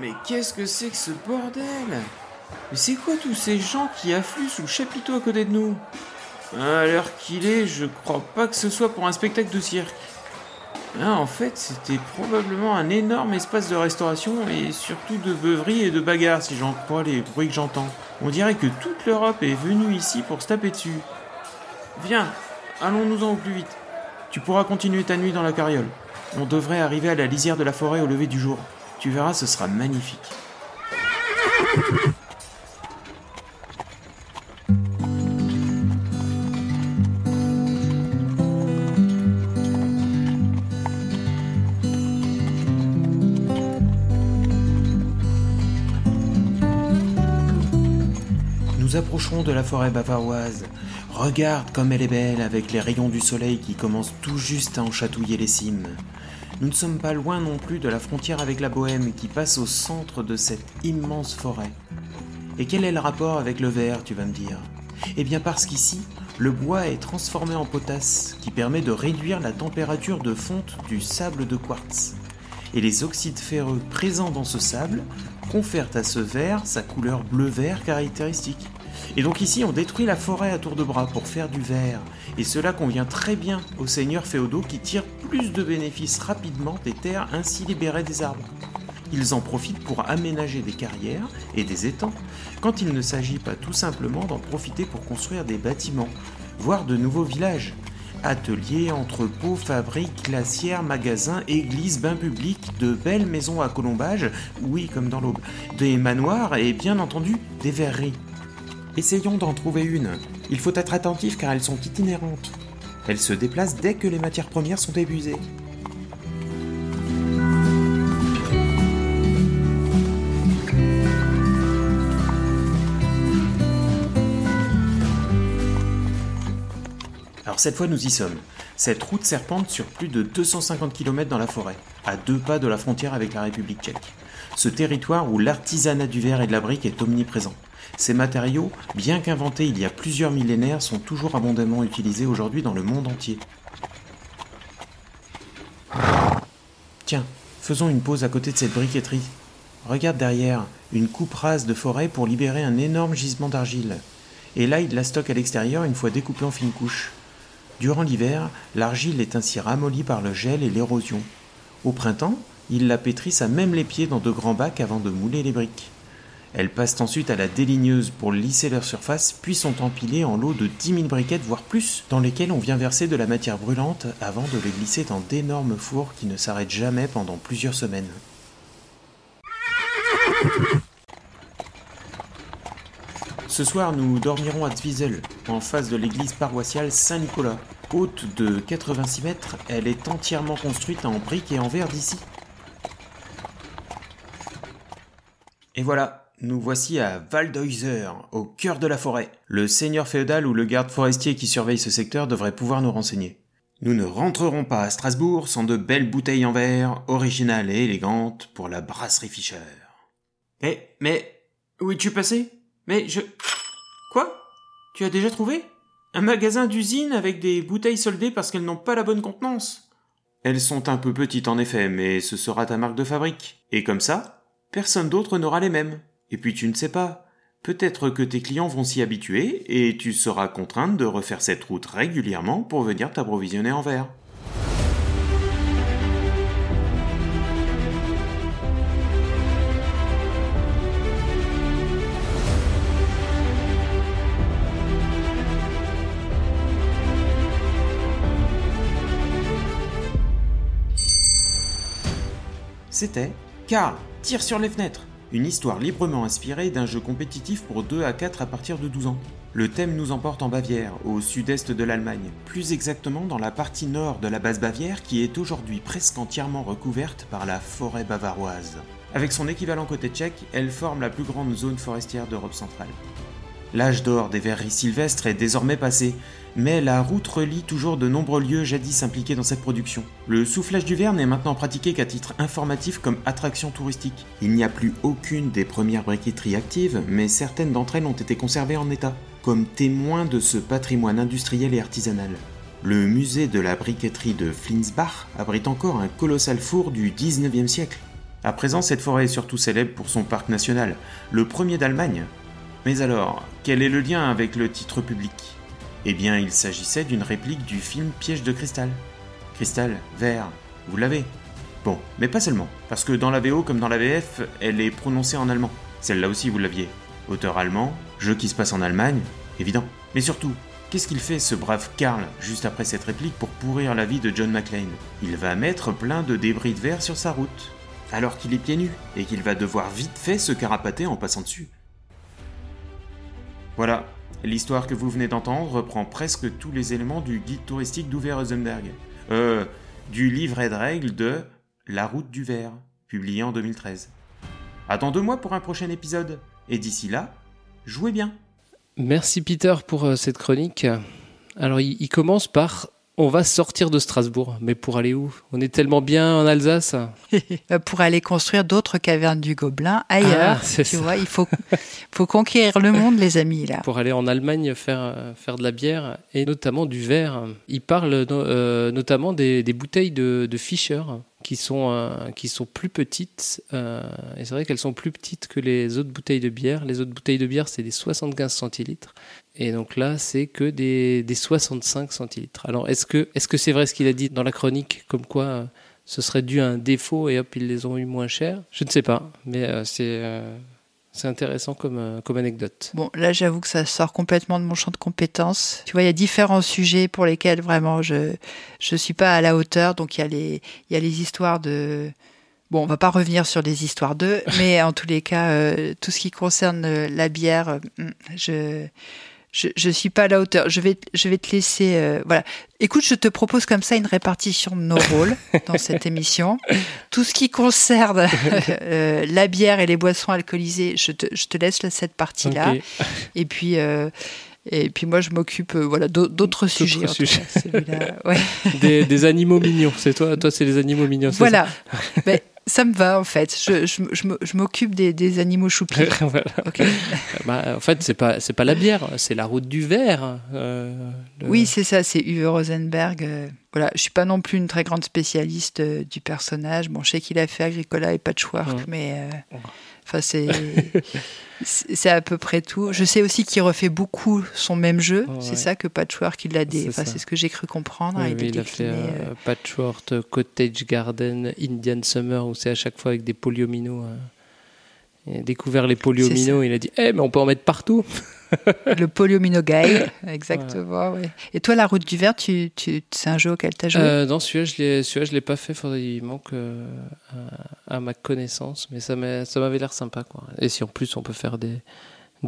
Mais qu'est-ce que c'est que ce bordel? Mais c'est quoi tous ces gens qui affluent sous le chapiteau à côté de nous? À l'heure qu'il est, je crois pas que ce soit pour un spectacle de cirque. Ah, en fait, c'était probablement un énorme espace de restauration et surtout de beuverie et de bagarre, si j'en crois les bruits que j'entends. On dirait que toute l'Europe est venue ici pour se taper dessus. Viens, allons-nous-en au plus vite. Tu pourras continuer ta nuit dans la carriole. On devrait arriver à la lisière de la forêt au lever du jour. Tu verras, ce sera magnifique. Nous approcherons de la forêt bavaroise. Regarde comme elle est belle avec les rayons du soleil qui commencent tout juste à en chatouiller les cimes. Nous ne sommes pas loin non plus de la frontière avec la Bohème qui passe au centre de cette immense forêt. Et quel est le rapport avec le verre, tu vas me dire? Eh bien parce qu'ici, le bois est transformé en potasse qui permet de réduire la température de fonte du sable de quartz. Et les oxydes ferreux présents dans ce sable confèrent à ce verre sa couleur bleu-vert caractéristique. Et donc ici, on détruit la forêt à tour de bras pour faire du verre. Et cela convient très bien aux seigneurs féodaux qui tirent plus de bénéfices rapidement des terres ainsi libérées des arbres. Ils en profitent pour aménager des carrières et des étangs, quand il ne s'agit pas tout simplement d'en profiter pour construire des bâtiments, voire de nouveaux villages. Ateliers, entrepôts, fabriques, glacières, magasins, églises, bains publics, de belles maisons à colombage, oui comme dans l'aube, des manoirs et bien entendu des verreries. Essayons d'en trouver une. Il faut être attentif car elles sont itinérantes. Elles se déplacent dès que les matières premières sont épuisées. Alors cette fois nous y sommes. Cette route serpente sur plus de 250 km dans la forêt, à deux pas de la frontière avec la République tchèque. Ce territoire où l'artisanat du verre et de la brique est omniprésent. Ces matériaux, bien qu'inventés il y a plusieurs millénaires, sont toujours abondamment utilisés aujourd'hui dans le monde entier. Tiens, faisons une pause à côté de cette briqueterie. Regarde derrière, une coupe rase de forêt pour libérer un énorme gisement d'argile. Et là, il la stocke à l'extérieur une fois découpée en fines couches. Durant l'hiver, l'argile est ainsi ramollie par le gel et l'érosion. Au printemps, ils la pétrissent à même les pieds dans de grands bacs avant de mouler les briques. Elles passent ensuite à la déligneuse pour lisser leur surface, puis sont empilées en lots de 10 000 briquettes, voire plus, dans lesquelles on vient verser de la matière brûlante avant de les glisser dans d'énormes fours qui ne s'arrêtent jamais pendant plusieurs semaines. Ce soir, nous dormirons à Zwiesel, en face de l'église paroissiale Saint-Nicolas. Haute de 86 mètres, elle est entièrement construite en briques et en verre d'ici. Et voilà, nous voici à Waldhäuser, au cœur de la forêt. Le seigneur féodal ou le garde forestier qui surveille ce secteur devrait pouvoir nous renseigner. Nous ne rentrerons pas à Strasbourg sans de belles bouteilles en verre, originales et élégantes, pour la brasserie Fischer. Eh, mais où es-tu passé? Mais je... Quoi? Tu as déjà trouvé? Un magasin d'usine avec des bouteilles soldées parce qu'elles n'ont pas la bonne contenance? Elles sont un peu petites en effet, mais ce sera ta marque de fabrique. Et comme ça, personne d'autre n'aura les mêmes. Et puis tu ne sais pas. Peut-être que tes clients vont s'y habituer et tu seras contrainte de refaire cette route régulièrement pour venir t'approvisionner en verre. C'était Karl, tire sur les fenêtres une histoire librement inspirée d'un jeu compétitif pour 2 à 4 à partir de 12 ans. Le thème nous emporte en Bavière, au sud-est de l'Allemagne, plus exactement dans la partie nord de la base Bavière qui est aujourd'hui presque entièrement recouverte par la forêt bavaroise. Avec son équivalent côté tchèque, elle forme la plus grande zone forestière d'Europe centrale. L'âge d'or des verreries sylvestres est désormais passé, mais la route relie toujours de nombreux lieux jadis impliqués dans cette production. Le soufflage du verre n'est maintenant pratiqué qu'à titre informatif comme attraction touristique. Il n'y a plus aucune des premières briqueteries actives, mais certaines d'entre elles ont été conservées en état, comme témoins de ce patrimoine industriel et artisanal. Le musée de la briqueterie de Flinsbach abrite encore un colossal four du 19e siècle. À présent, cette forêt est surtout célèbre pour son parc national, le premier d'Allemagne. Mais alors, quel est le lien avec le titre public? Eh bien, il s'agissait d'une réplique du film Piège de cristal. Cristal, verre, vous l'avez? Bon, mais pas seulement, parce que dans la VO comme dans la VF, elle est prononcée en allemand. Celle-là aussi, vous l'aviez. Auteur allemand, jeu qui se passe en Allemagne, évident. Mais surtout, qu'est-ce qu'il fait ce brave Karl juste après cette réplique pour pourrir la vie de John McClane? Il va mettre plein de débris de verre sur sa route, alors qu'il est pieds nus, et qu'il va devoir vite fait se carapater en passant dessus. Voilà, l'histoire que vous venez d'entendre reprend presque tous les éléments du guide touristique d'Uwe Rosenberg. Euh, du livret de règles de La route du verre, publié en 2013. Attends deux mois pour un prochain épisode, et d'ici là, jouez bien. Merci Peter pour euh, cette chronique. Alors il commence par on va sortir de Strasbourg, mais pour aller où? On est tellement bien en Alsace. pour aller construire d'autres cavernes du Gobelin ailleurs. Ah, tu ça. vois, il faut, faut conquérir le monde, les amis, là. Pour aller en Allemagne faire, euh, faire de la bière et notamment du verre. Il parle euh, notamment des, des bouteilles de, de Fischer qui sont, euh, qui sont plus petites. euh, et c'est vrai qu'elles sont plus petites que les autres bouteilles de bière. Les autres bouteilles de bière, c'est des 75 centilitres. Et donc là, c'est que des, des 65 centilitres. Alors, est-ce que est-ce que c'est vrai ce qu'il a dit dans la chronique, comme quoi euh, ce serait dû à un défaut et hop, ils les ont eu moins chers? Je ne sais pas, mais c'est c'est intéressant comme, euh, comme anecdote. Bon, là, j'avoue que ça sort complètement de mon champ de compétences. Tu vois, il y a différents sujets pour lesquels vraiment je je suis pas à la hauteur. Donc, il y a les, il y a les histoires de, Bon, on va pas revenir sur les histoires d'eux, mais en tous les cas, euh, tout ce qui concerne euh, la bière, hmm, je, je je suis pas à la hauteur. Je vais je vais te laisser. euh, voilà. Écoute, je te propose comme ça une répartition de nos rôles dans cette émission. Tout ce qui concerne euh, la bière et les boissons alcoolisées, je te je te laisse cette partie-là. Et puis. euh, et puis moi, je m'occupe voilà, d'au- d'autres sujets. sujets. cas, celui-là, ouais. Des, des animaux mignons, c'est toi, toi c'est les animaux mignons. Voilà. Ça me va, en fait. Je, je, je m'occupe des, des animaux choupis. Voilà. Bah, en fait, c'est pas c'est pas la bière, c'est la route du verre. euh, le- Oui, c'est ça, c'est Uwe Rosenberg. euh, voilà, je suis pas non plus une très grande spécialiste euh, du personnage. Bon, je sais qu'il a fait Agricola et Patchwork, Ouais. mais euh, enfin c'est à peu près tout. Je sais aussi qu'il refait beaucoup son même jeu. Ouais. C'est ça que Patchwork il l'a dé... C'est Enfin, ça. c'est ce que j'ai cru comprendre. Oui, il, oui, il a fait euh, euh, Patchwork, Cottage Garden, Indian Summer, où c'est à chaque fois avec des polyomino. euh. Il a découvert les polyomino, il a dit Eh, mais on peut en mettre partout le Polyomino Guy, exactement. ouais. Et toi, la route du verre, tu, tu, c'est un jeu auquel tu as joué? Euh, non, celui-là, je je l'ai pas fait. Il manque euh, à, à ma connaissance, mais ça, m'a- ça m'avait l'air sympa, quoi. Et si en plus on peut faire des,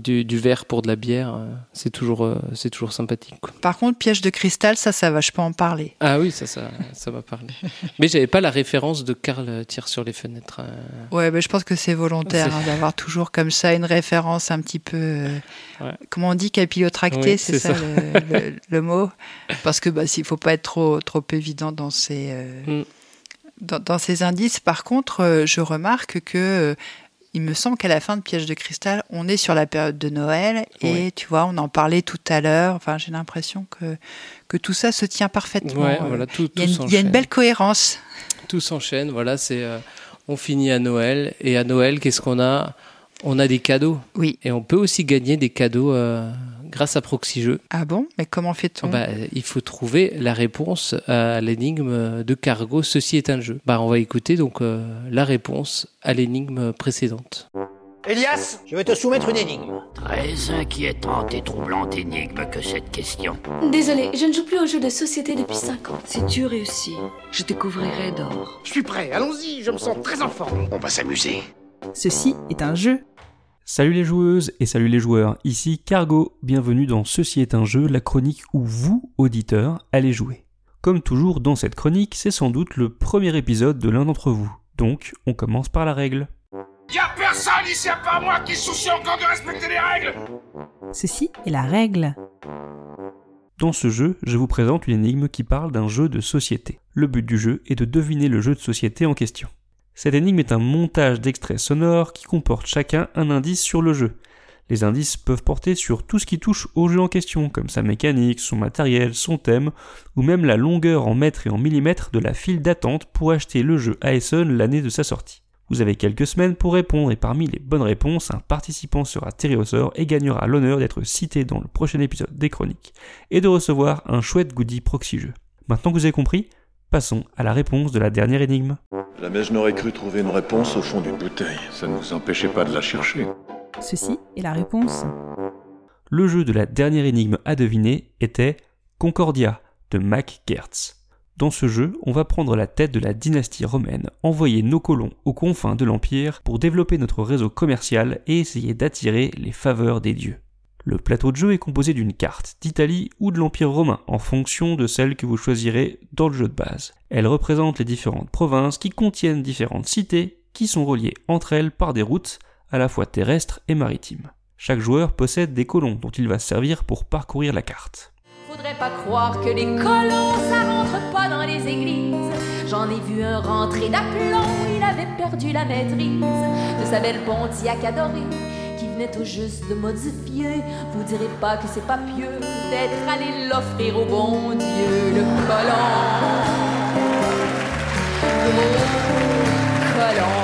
du, du verre pour de la bière, euh, c'est toujours, euh, c'est toujours sympathique. quoi. Par contre, piège de cristal, ça, ça va, je peux en parler. Ah oui, ça, ça, ça m'a parlé. mais j'avais pas la référence de Karl tire sur les fenêtres. euh. Ouais, mais je pense que c'est volontaire hein, d'avoir toujours comme ça une référence un petit peu, euh, Ouais. comment on dit, capillotractée, Oui, c'est c'est ça, ça. Le, le- le mot? Parce que bah, s'il faut pas être trop, trop évident dans ces, euh, Mm. dans, dans ces indices. Par contre, euh, je remarque que il me semble qu'à la fin de Piège de cristal, on est sur la période de Noël et Oui. tu vois, on en parlait tout à l'heure. Enfin, j'ai l'impression que que tout ça se tient parfaitement. Ouais, Euh, voilà, tout, Il y, a tout une- il y a une s'enchaîne. belle cohérence. Tout s'enchaîne. Voilà, c'est. euh, on finit à Noël et à Noël, qu'est-ce qu'on a? On a des cadeaux. Oui. Et on peut aussi gagner des cadeaux euh, grâce à Proxy Jeux. Ah bon? Mais comment fait-on? Bah, il faut trouver la réponse à l'énigme de Cargo. Ceci est un jeu. Bah, on va écouter donc euh, la réponse à l'énigme précédente. Elias, je vais te soumettre une énigme. Très inquiétante et troublante énigme que cette question. Désolé, je ne joue plus aux jeux de société depuis 5 ans. Si tu réussis, je te couvrirai d'or. Je suis prêt, allons-y, je me sens très en forme. On va s'amuser. Ceci est un jeu. Salut les joueuses et salut les joueurs, ici Cargo, bienvenue dans Ceci est un jeu, la chronique où vous, auditeurs, allez jouer. Comme toujours dans cette chronique, c'est sans doute le premier épisode de l'un d'entre vous, donc on commence par la règle. Y'a personne ici à part moi qui soucie encore de respecter les règles Ceci est la règle. Dans ce jeu, je vous présente une énigme qui parle d'un jeu de société. Le but du jeu est de deviner le jeu de société en question. Cette énigme est un montage d'extraits sonores qui comporte chacun un indice sur le jeu. Les indices peuvent porter sur tout ce qui touche au jeu en question, comme sa mécanique, son matériel, son thème, ou même la longueur en mètres et en millimètres de la file d'attente pour acheter le jeu ASON l'année de sa sortie. Vous avez quelques semaines pour répondre et parmi les bonnes réponses, un participant sera tiré au sort et gagnera l'honneur d'être cité dans le prochain épisode des chroniques et de recevoir un chouette goodie proxy jeu. Maintenant que vous avez compris, passons à la réponse de la dernière énigme. Jamais je n'aurais cru trouver une réponse au fond d'une bouteille. Ça ne nous empêchait pas de la chercher. Ceci est la réponse. Le jeu de la dernière énigme à deviner était Concordia de Mac Gertz. Dans ce jeu, on va prendre la tête de la dynastie romaine, envoyer nos colons aux confins de l'Empire pour développer notre réseau commercial et essayer d'attirer les faveurs des dieux. Le plateau de jeu est composé d'une carte d'Italie ou de l'Empire romain en fonction de celle que vous choisirez dans le jeu de base. Elle représente les différentes provinces qui contiennent différentes cités qui sont reliées entre elles par des routes à la fois terrestres et maritimes. Chaque joueur possède des colons dont il va se servir pour parcourir la carte. J'en ai vu un rentrer d'aplomb, il avait perdu la maîtrise de sa belle Pontiac venait tout juste de modifier. Vous direz pas que c'est pas pieux d'être allé l'offrir au bon Dieu, le colon. Colon.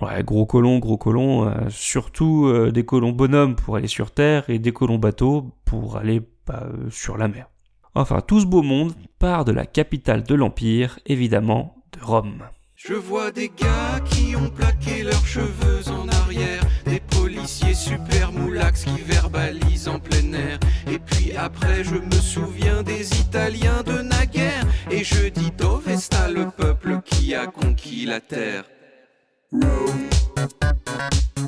Ouais, gros colons, gros colons, euh, surtout euh, des colons bonhommes pour aller sur Terre et des colons bateaux pour aller bah, euh, sur la mer. Enfin, tout ce beau monde part de la capitale de l'Empire, évidemment, de Rome. Je vois des gars qui ont plaqué leurs cheveux en arrière, des policiers super moulax qui verbalisent en plein air. Et puis après, je me souviens des Italiens de naguère, et je dis Dove sta le peuple qui a la terre.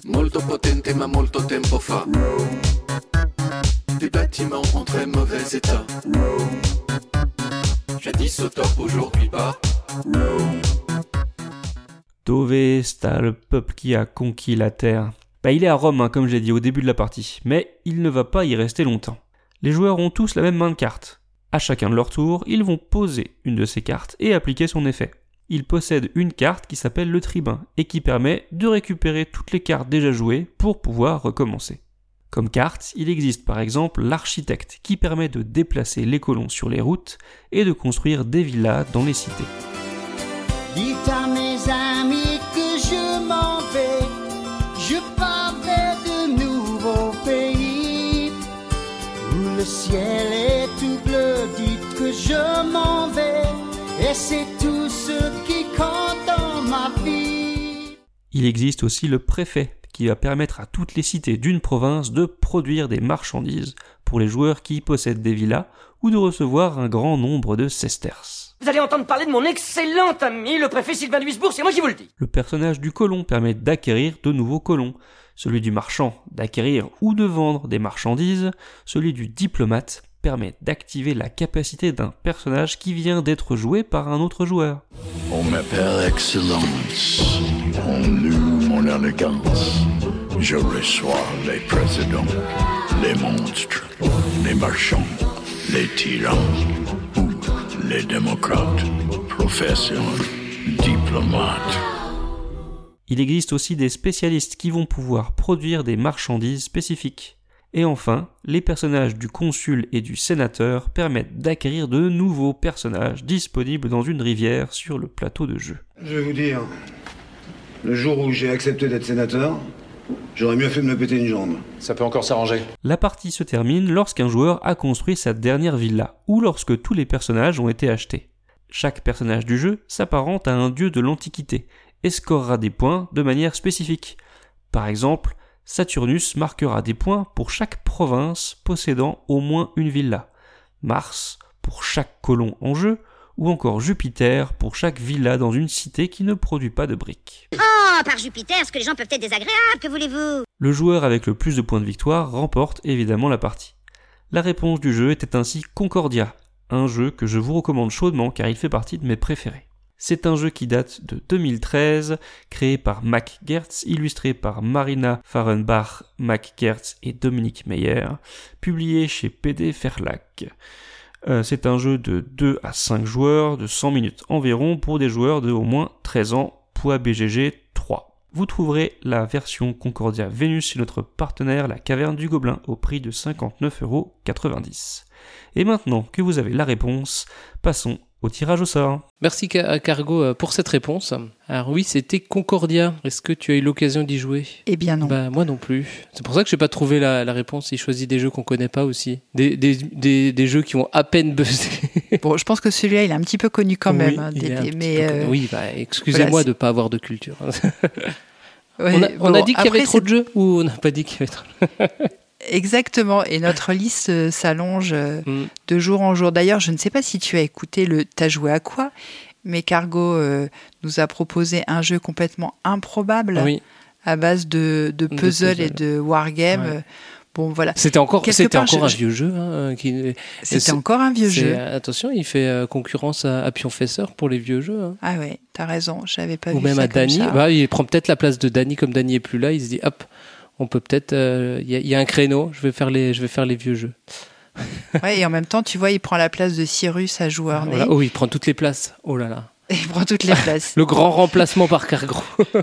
Molto potente ma molto tempo fa. Des bâtiments en très mauvais état. Jadis au top, aujourd'hui pas. Dove le peuple qui a conquis la terre bah, Il est à Rome, hein, comme j'ai dit au début de la partie, mais il ne va pas y rester longtemps. Les joueurs ont tous la même main de cartes. À chacun de leur tour, ils vont poser une de ces cartes et appliquer son effet. Ils possèdent une carte qui s'appelle le tribun et qui permet de récupérer toutes les cartes déjà jouées pour pouvoir recommencer. Comme carte, il existe par exemple l'architecte qui permet de déplacer les colons sur les routes et de construire des villas dans les cités. Dites à mes amis que je m'en vais, je pars vers de nouveaux pays où le ciel est tout bleu. Dites que je m'en vais et c'est tout ce qui compte dans ma vie. Il existe aussi le préfet qui va permettre à toutes les cités d'une province de produire des marchandises pour les joueurs qui possèdent des villas ou de recevoir un grand nombre de sesterces. Vous allez entendre parler de mon excellent ami, le préfet Sylvain de Wisbourg, c'est moi qui vous le dis. Le personnage du colon permet d'acquérir de nouveaux colons, celui du marchand d'acquérir ou de vendre des marchandises, celui du diplomate permet d'activer la capacité d'un personnage qui vient d'être joué par un autre joueur. On m'appelle Excellence. On loue mon élégance. Je reçois les présidents, les monstres, les marchands, les tyrans les démocrates, professeurs, diplomates. Il existe aussi des spécialistes qui vont pouvoir produire des marchandises spécifiques. Et enfin, les personnages du consul et du sénateur permettent d'acquérir de nouveaux personnages disponibles dans une rivière sur le plateau de jeu. Je vais vous dire, le jour où j'ai accepté d'être sénateur, j'aurais mieux fait de me péter une jambe. Ça peut encore s'arranger. La partie se termine lorsqu'un joueur a construit sa dernière villa, ou lorsque tous les personnages ont été achetés. Chaque personnage du jeu s'apparente à un dieu de l'Antiquité, et scorera des points de manière spécifique. Par exemple, Saturnus marquera des points pour chaque province possédant au moins une villa, Mars pour chaque colon en jeu, ou encore Jupiter pour chaque villa dans une cité qui ne produit pas de briques. Oh, par Jupiter, ce que les gens peuvent être désagréables, que voulez-vous? Le joueur avec le plus de points de victoire remporte évidemment la partie. La réponse du jeu était ainsi Concordia, un jeu que je vous recommande chaudement car il fait partie de mes préférés. C'est un jeu qui date de 2013, créé par Mac Gertz, illustré par Marina Fahrenbach, Mac Gertz et Dominique Meyer, publié chez PD Verlag. Euh, c'est un jeu de 2 à 5 joueurs, de 100 minutes environ, pour des joueurs de au moins 13 ans, poids BGG 3. Vous trouverez la version Concordia Venus chez notre partenaire La Caverne du Gobelin au prix de 59,90€. Et maintenant que vous avez la réponse, passons au tirage au sort. Merci Cargo euh, pour cette réponse. Alors oui, c'était Concordia. Est-ce que tu as eu l'occasion d'y jouer? Eh bien non. Bah moi non plus. C'est pour ça que j'ai pas trouvé la, la réponse. Il choisit des jeux qu'on connaît pas aussi, des, des, des, des, jeux qui ont à peine buzzé. bon, je pense que celui-là, il est un petit peu connu quand même. Oui, hein, il des- est un des- petit mais peu euh, connu. oui, bah, excusez-moi voilà, de pas avoir de culture. Ouais, on a, on a bon, dit qu'il y avait après, trop de jeux ou on n'a pas dit qu'il y avait trop Exactement, et notre liste euh, s'allonge euh, Mm. de jour en jour. D'ailleurs, je ne sais pas si tu as écouté le T'as joué à quoi, mais Cargo euh, nous a proposé un jeu complètement improbable Oui. à base de, de De puzzle et de wargame. Ouais. Bon, voilà. C'était encore, c'était encore je- un vieux jeu. hein, qui- C'était encore un vieux jeu. Attention, il fait concurrence à, à Pionfesseur pour les vieux jeux. hein. Ah ouais, t'as raison, j'avais pas Ou vu même ça à comme Dany. ça. Bah, il prend peut-être la place de Dany, comme Dany est plus là, il se dit hop, on peut peut-être. euh, Il y, a- il y a un créneau, je vais faire les, je vais faire les vieux jeux. Ouais, et en même temps, tu vois, il prend la place de Cyrus à joueur né. Voilà. Oh, il prend toutes les places. Oh là là. Il prend toutes les places. Le grand remplacement par Cargro.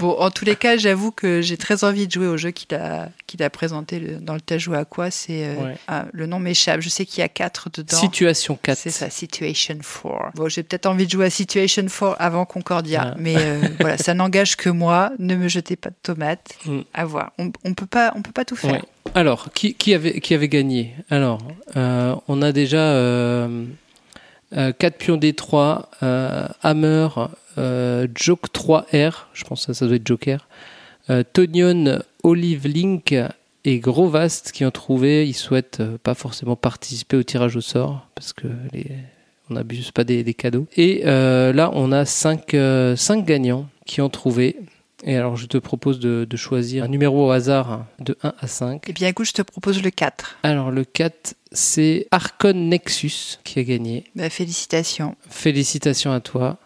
Bon, en tous les cas, j'avoue que j'ai très envie de jouer au jeu qu'il a, qu'il a présenté le- dans le T'as joué à quoi C'est euh, Ouais. ah, le nom m'échappe. Je sais qu'il y a quatre dedans. Situation 4. C'est ça, Situation 4. Bon, j'ai peut-être envie de jouer à Situation 4 avant Concordia, Ah. mais euh, voilà, ça n'engage que moi. Ne me jetez pas de tomates. Mm. À voir. On, on peut pas, on peut pas tout faire. Ouais. Alors, qui, qui, avait, qui avait gagné? Alors, euh, on a déjà euh, 4 pions D3, euh, Hammer, euh, Joke 3R, je pense que ça, doit être Joker, euh, Tonion, Olive Link et Grovast qui ont trouvé. Ils souhaitent euh, pas forcément participer au tirage au sort parce que on n'abuse pas des, des cadeaux. Et euh, là, on a cinq, euh, cinq gagnants qui ont trouvé. Et alors, je te propose de, de choisir un numéro au hasard hein, de 1 à 5. Eh bien, écoute, je te propose le 4. Alors, le 4, c'est Arcon Nexus qui a gagné. Bah, félicitations. Félicitations à toi.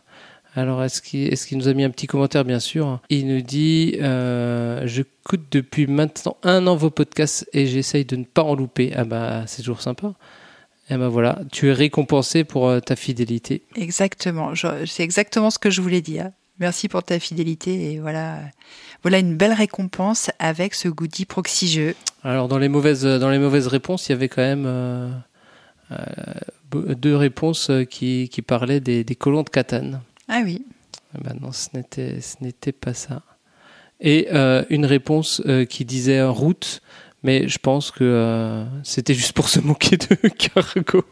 Alors, est-ce qu'il est qu'il nous a mis un petit commentaire, bien sûr Il nous dit euh, Je coûte depuis maintenant un an vos podcasts et j'essaye de ne pas en louper. Ah, bah, c'est toujours sympa. Et ben voilà, tu es récompensé pour euh, ta fidélité. Exactement. C'est exactement ce que je voulais dire. Merci pour ta fidélité et voilà, voilà une belle récompense avec ce goodie proxy jeu. Alors, dans les mauvaises, dans les mauvaises réponses, il y avait quand même euh, euh, deux réponses euh, qui, qui parlaient des, des colons de Catane. Ah oui. Eh ben non, ce n'était, ce n'était pas ça. Et euh, une réponse qui disait route, mais je pense que c'était juste pour se moquer de Cargo.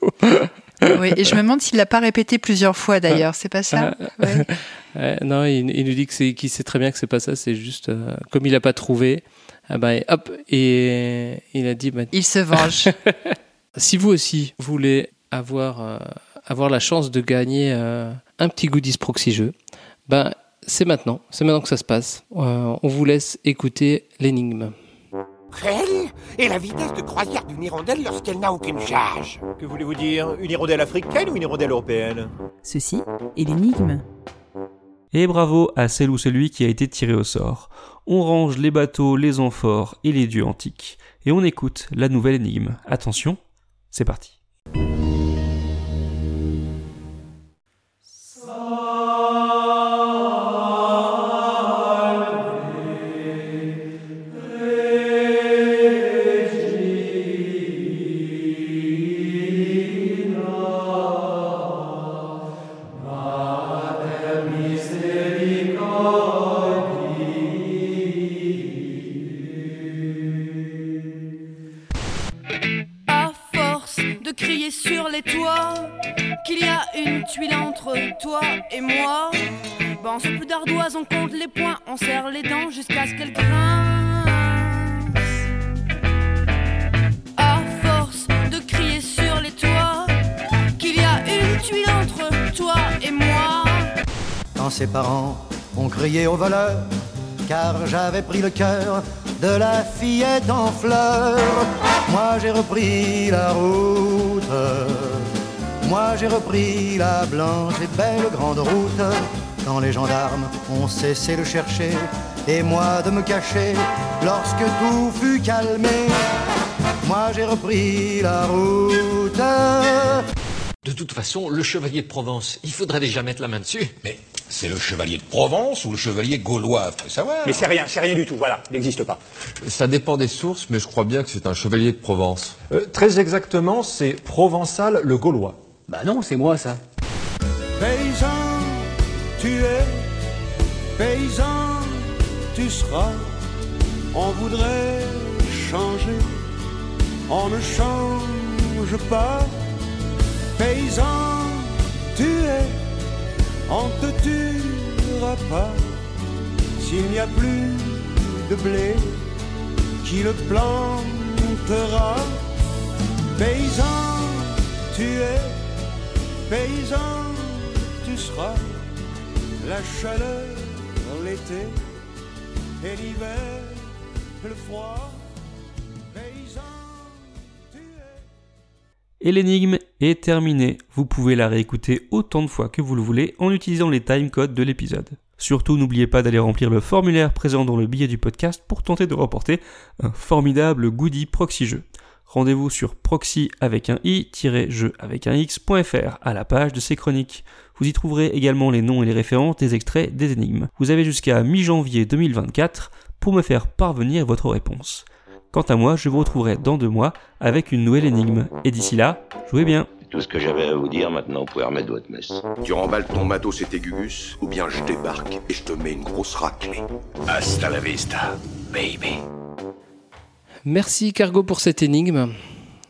Oui, et je me demande s'il l'a pas répété plusieurs fois d'ailleurs. C'est pas ça? Ouais. Euh, non, il, il nous dit que c'est, qu'il sait très bien que c'est pas ça. C'est juste euh, comme il a pas trouvé, ah ben, hop, et il a dit. bah, Il se venge. si vous aussi voulez avoir euh, avoir la chance de gagner un petit goodies proxy jeu, ben c'est maintenant, c'est maintenant que ça se passe. On vous laisse écouter l'énigme. Quelle est la vitesse de croisière d'une hirondelle lorsqu'elle n'a aucune charge Que voulez-vous dire Une hirondelle africaine ou une hirondelle européenne? Ceci est l'énigme. Et bravo à celle ou celui qui a été tiré au sort. On range les bateaux, les amphores et les dieux antiques. Et on écoute la nouvelle énigme. Attention, c'est parti. Tuile entre toi et moi, ben on plus d'ardoise, on compte les points, on serre les dents jusqu'à ce qu'elles grincent. À force de crier sur les toits qu'il y a une tuile entre toi et moi. Quand ses parents ont crié au voleur, car j'avais pris le cœur de la fillette en fleurs. Moi j'ai repris la route, moi j'ai repris la blanche et belle grande route. Quand les gendarmes ont cessé de chercher, et moi de me cacher, lorsque tout fut calmé, moi j'ai repris la route. De toute façon, le chevalier de Provence, il faudrait déjà mettre la main dessus. Mais c'est le chevalier de Provence ou le chevalier gaulois, faut savoir. Mais c'est rien, c'est rien du tout, voilà, il n'existe pas. Ça dépend des sources, mais je crois bien que c'est un chevalier de Provence. Euh, très exactement, c'est Provençal le Gaulois. Bah non, c'est moi ça. Paysan, tu es, paysan, tu seras. On voudrait changer, on ne change pas. Paysan, tu es, on te tuera pas. S'il n'y a plus de blé, qui le plantera Paysan, tu es, paysan, tu seras. La chaleur, l'été, et l'hiver, le froid. Et l'énigme est terminée. Vous pouvez la réécouter autant de fois que vous le voulez en utilisant les timecodes de l'épisode. Surtout, n'oubliez pas d'aller remplir le formulaire présent dans le billet du podcast pour tenter de remporter un formidable goodie proxy jeu. Rendez-vous sur proxy avec un i-jeu avec un x.fr à la page de ces chroniques. Vous y trouverez également les noms et les références des extraits des énigmes. Vous avez jusqu'à mi-janvier 2024 pour me faire parvenir votre réponse. Quant à moi, je vous retrouverai dans deux mois avec une nouvelle énigme. Et d'ici là, jouez bien. Tout ce que j'avais à vous dire, maintenant, vous pouvez remettre votre messe. Tu remballes ton matos et tes gugus, ou bien je débarque et je te mets une grosse raclée. Hasta la vista, baby. Merci Cargo pour cette énigme.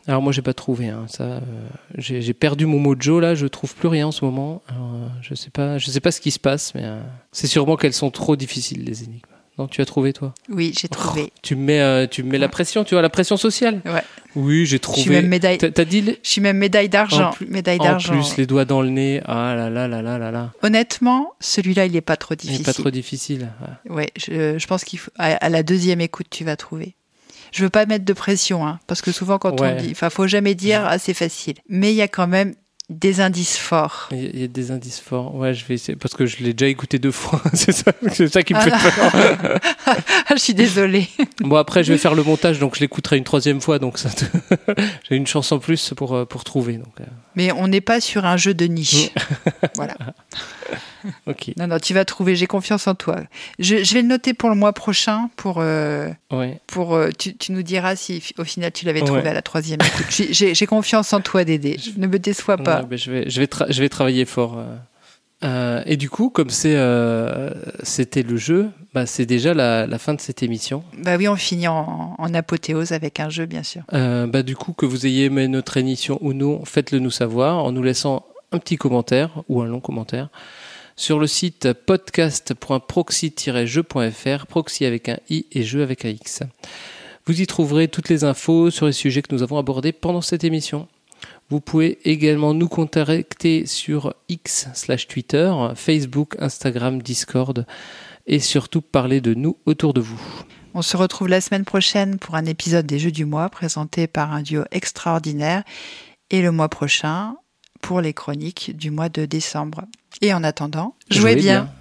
Alors moi j'ai pas trouvé hein, ça. euh, j'ai perdu mon mojo là, je trouve plus rien en ce moment. Alors, euh, je sais pas, je sais pas ce qui se passe, mais euh, c'est sûrement qu'elles sont trop difficiles les énigmes. Non, tu as trouvé toi? Oui, j'ai trouvé. Tu me mets, tu me mets la pression, tu vois la pression sociale. Ouais. Oui, j'ai Je trouvé. suis même médaille. T'as dit les- Je suis même médaille d'argent. En Médaille En d'argent. plus, les doigts dans le nez. Ah là là là là là là. Honnêtement, celui-là, il est pas trop Il difficile. est pas trop difficile. ouais. Ouais, je, je pense qu'il faut, à, à la deuxième écoute, tu vas trouver. Je veux pas mettre de pression, hein, parce que souvent quand Ouais. on dit, enfin, faut jamais dire ah c'est facile. Mais il y a quand même des indices forts. Il y a- des indices forts. Ouais, je vais essayer parce que je l'ai déjà écouté deux fois. c'est ça, c'est ça qui me Ah. fait peur. je suis désolée. bon après, je vais faire le montage, donc je l'écouterai une troisième fois. Donc ça, te- j'ai une chance en plus pour euh, pour trouver. Donc euh, Mais on n'est pas sur un jeu de niche. voilà. ok. Non, non, tu vas trouver. J'ai confiance en toi. Je, je vais le noter pour le mois prochain. Pour, euh, Ouais. pour euh, tu, tu nous diras si au final tu l'avais Ouais. trouvé à la troisième. J'ai- confiance en toi, Dédé. Ne me déçois pas. Ouais, ben, je vais je vais je vais travailler fort. euh. Euh, et du coup, comme euh, c'était le jeu, bah, c'est déjà la, la fin de cette émission. Bah oui, on finit en, en apothéose avec un jeu, bien sûr. Euh, bah, du coup, que vous ayez aimé notre émission ou non, faites-le nous savoir en nous laissant un petit commentaire ou un long commentaire sur le site podcast.proxy-jeu.fr, proxy avec un i et jeu avec un x. Vous y trouverez toutes les infos sur les sujets que nous avons abordés pendant cette émission. Vous pouvez également nous contacter sur X slash Twitter, Facebook, Instagram, Discord et surtout parler de nous autour de vous. On se retrouve la semaine prochaine pour un épisode des Jeux du mois présenté par un duo extraordinaire et le mois prochain pour les chroniques du mois de décembre. Et en attendant, jouez, Jouez bien. bien.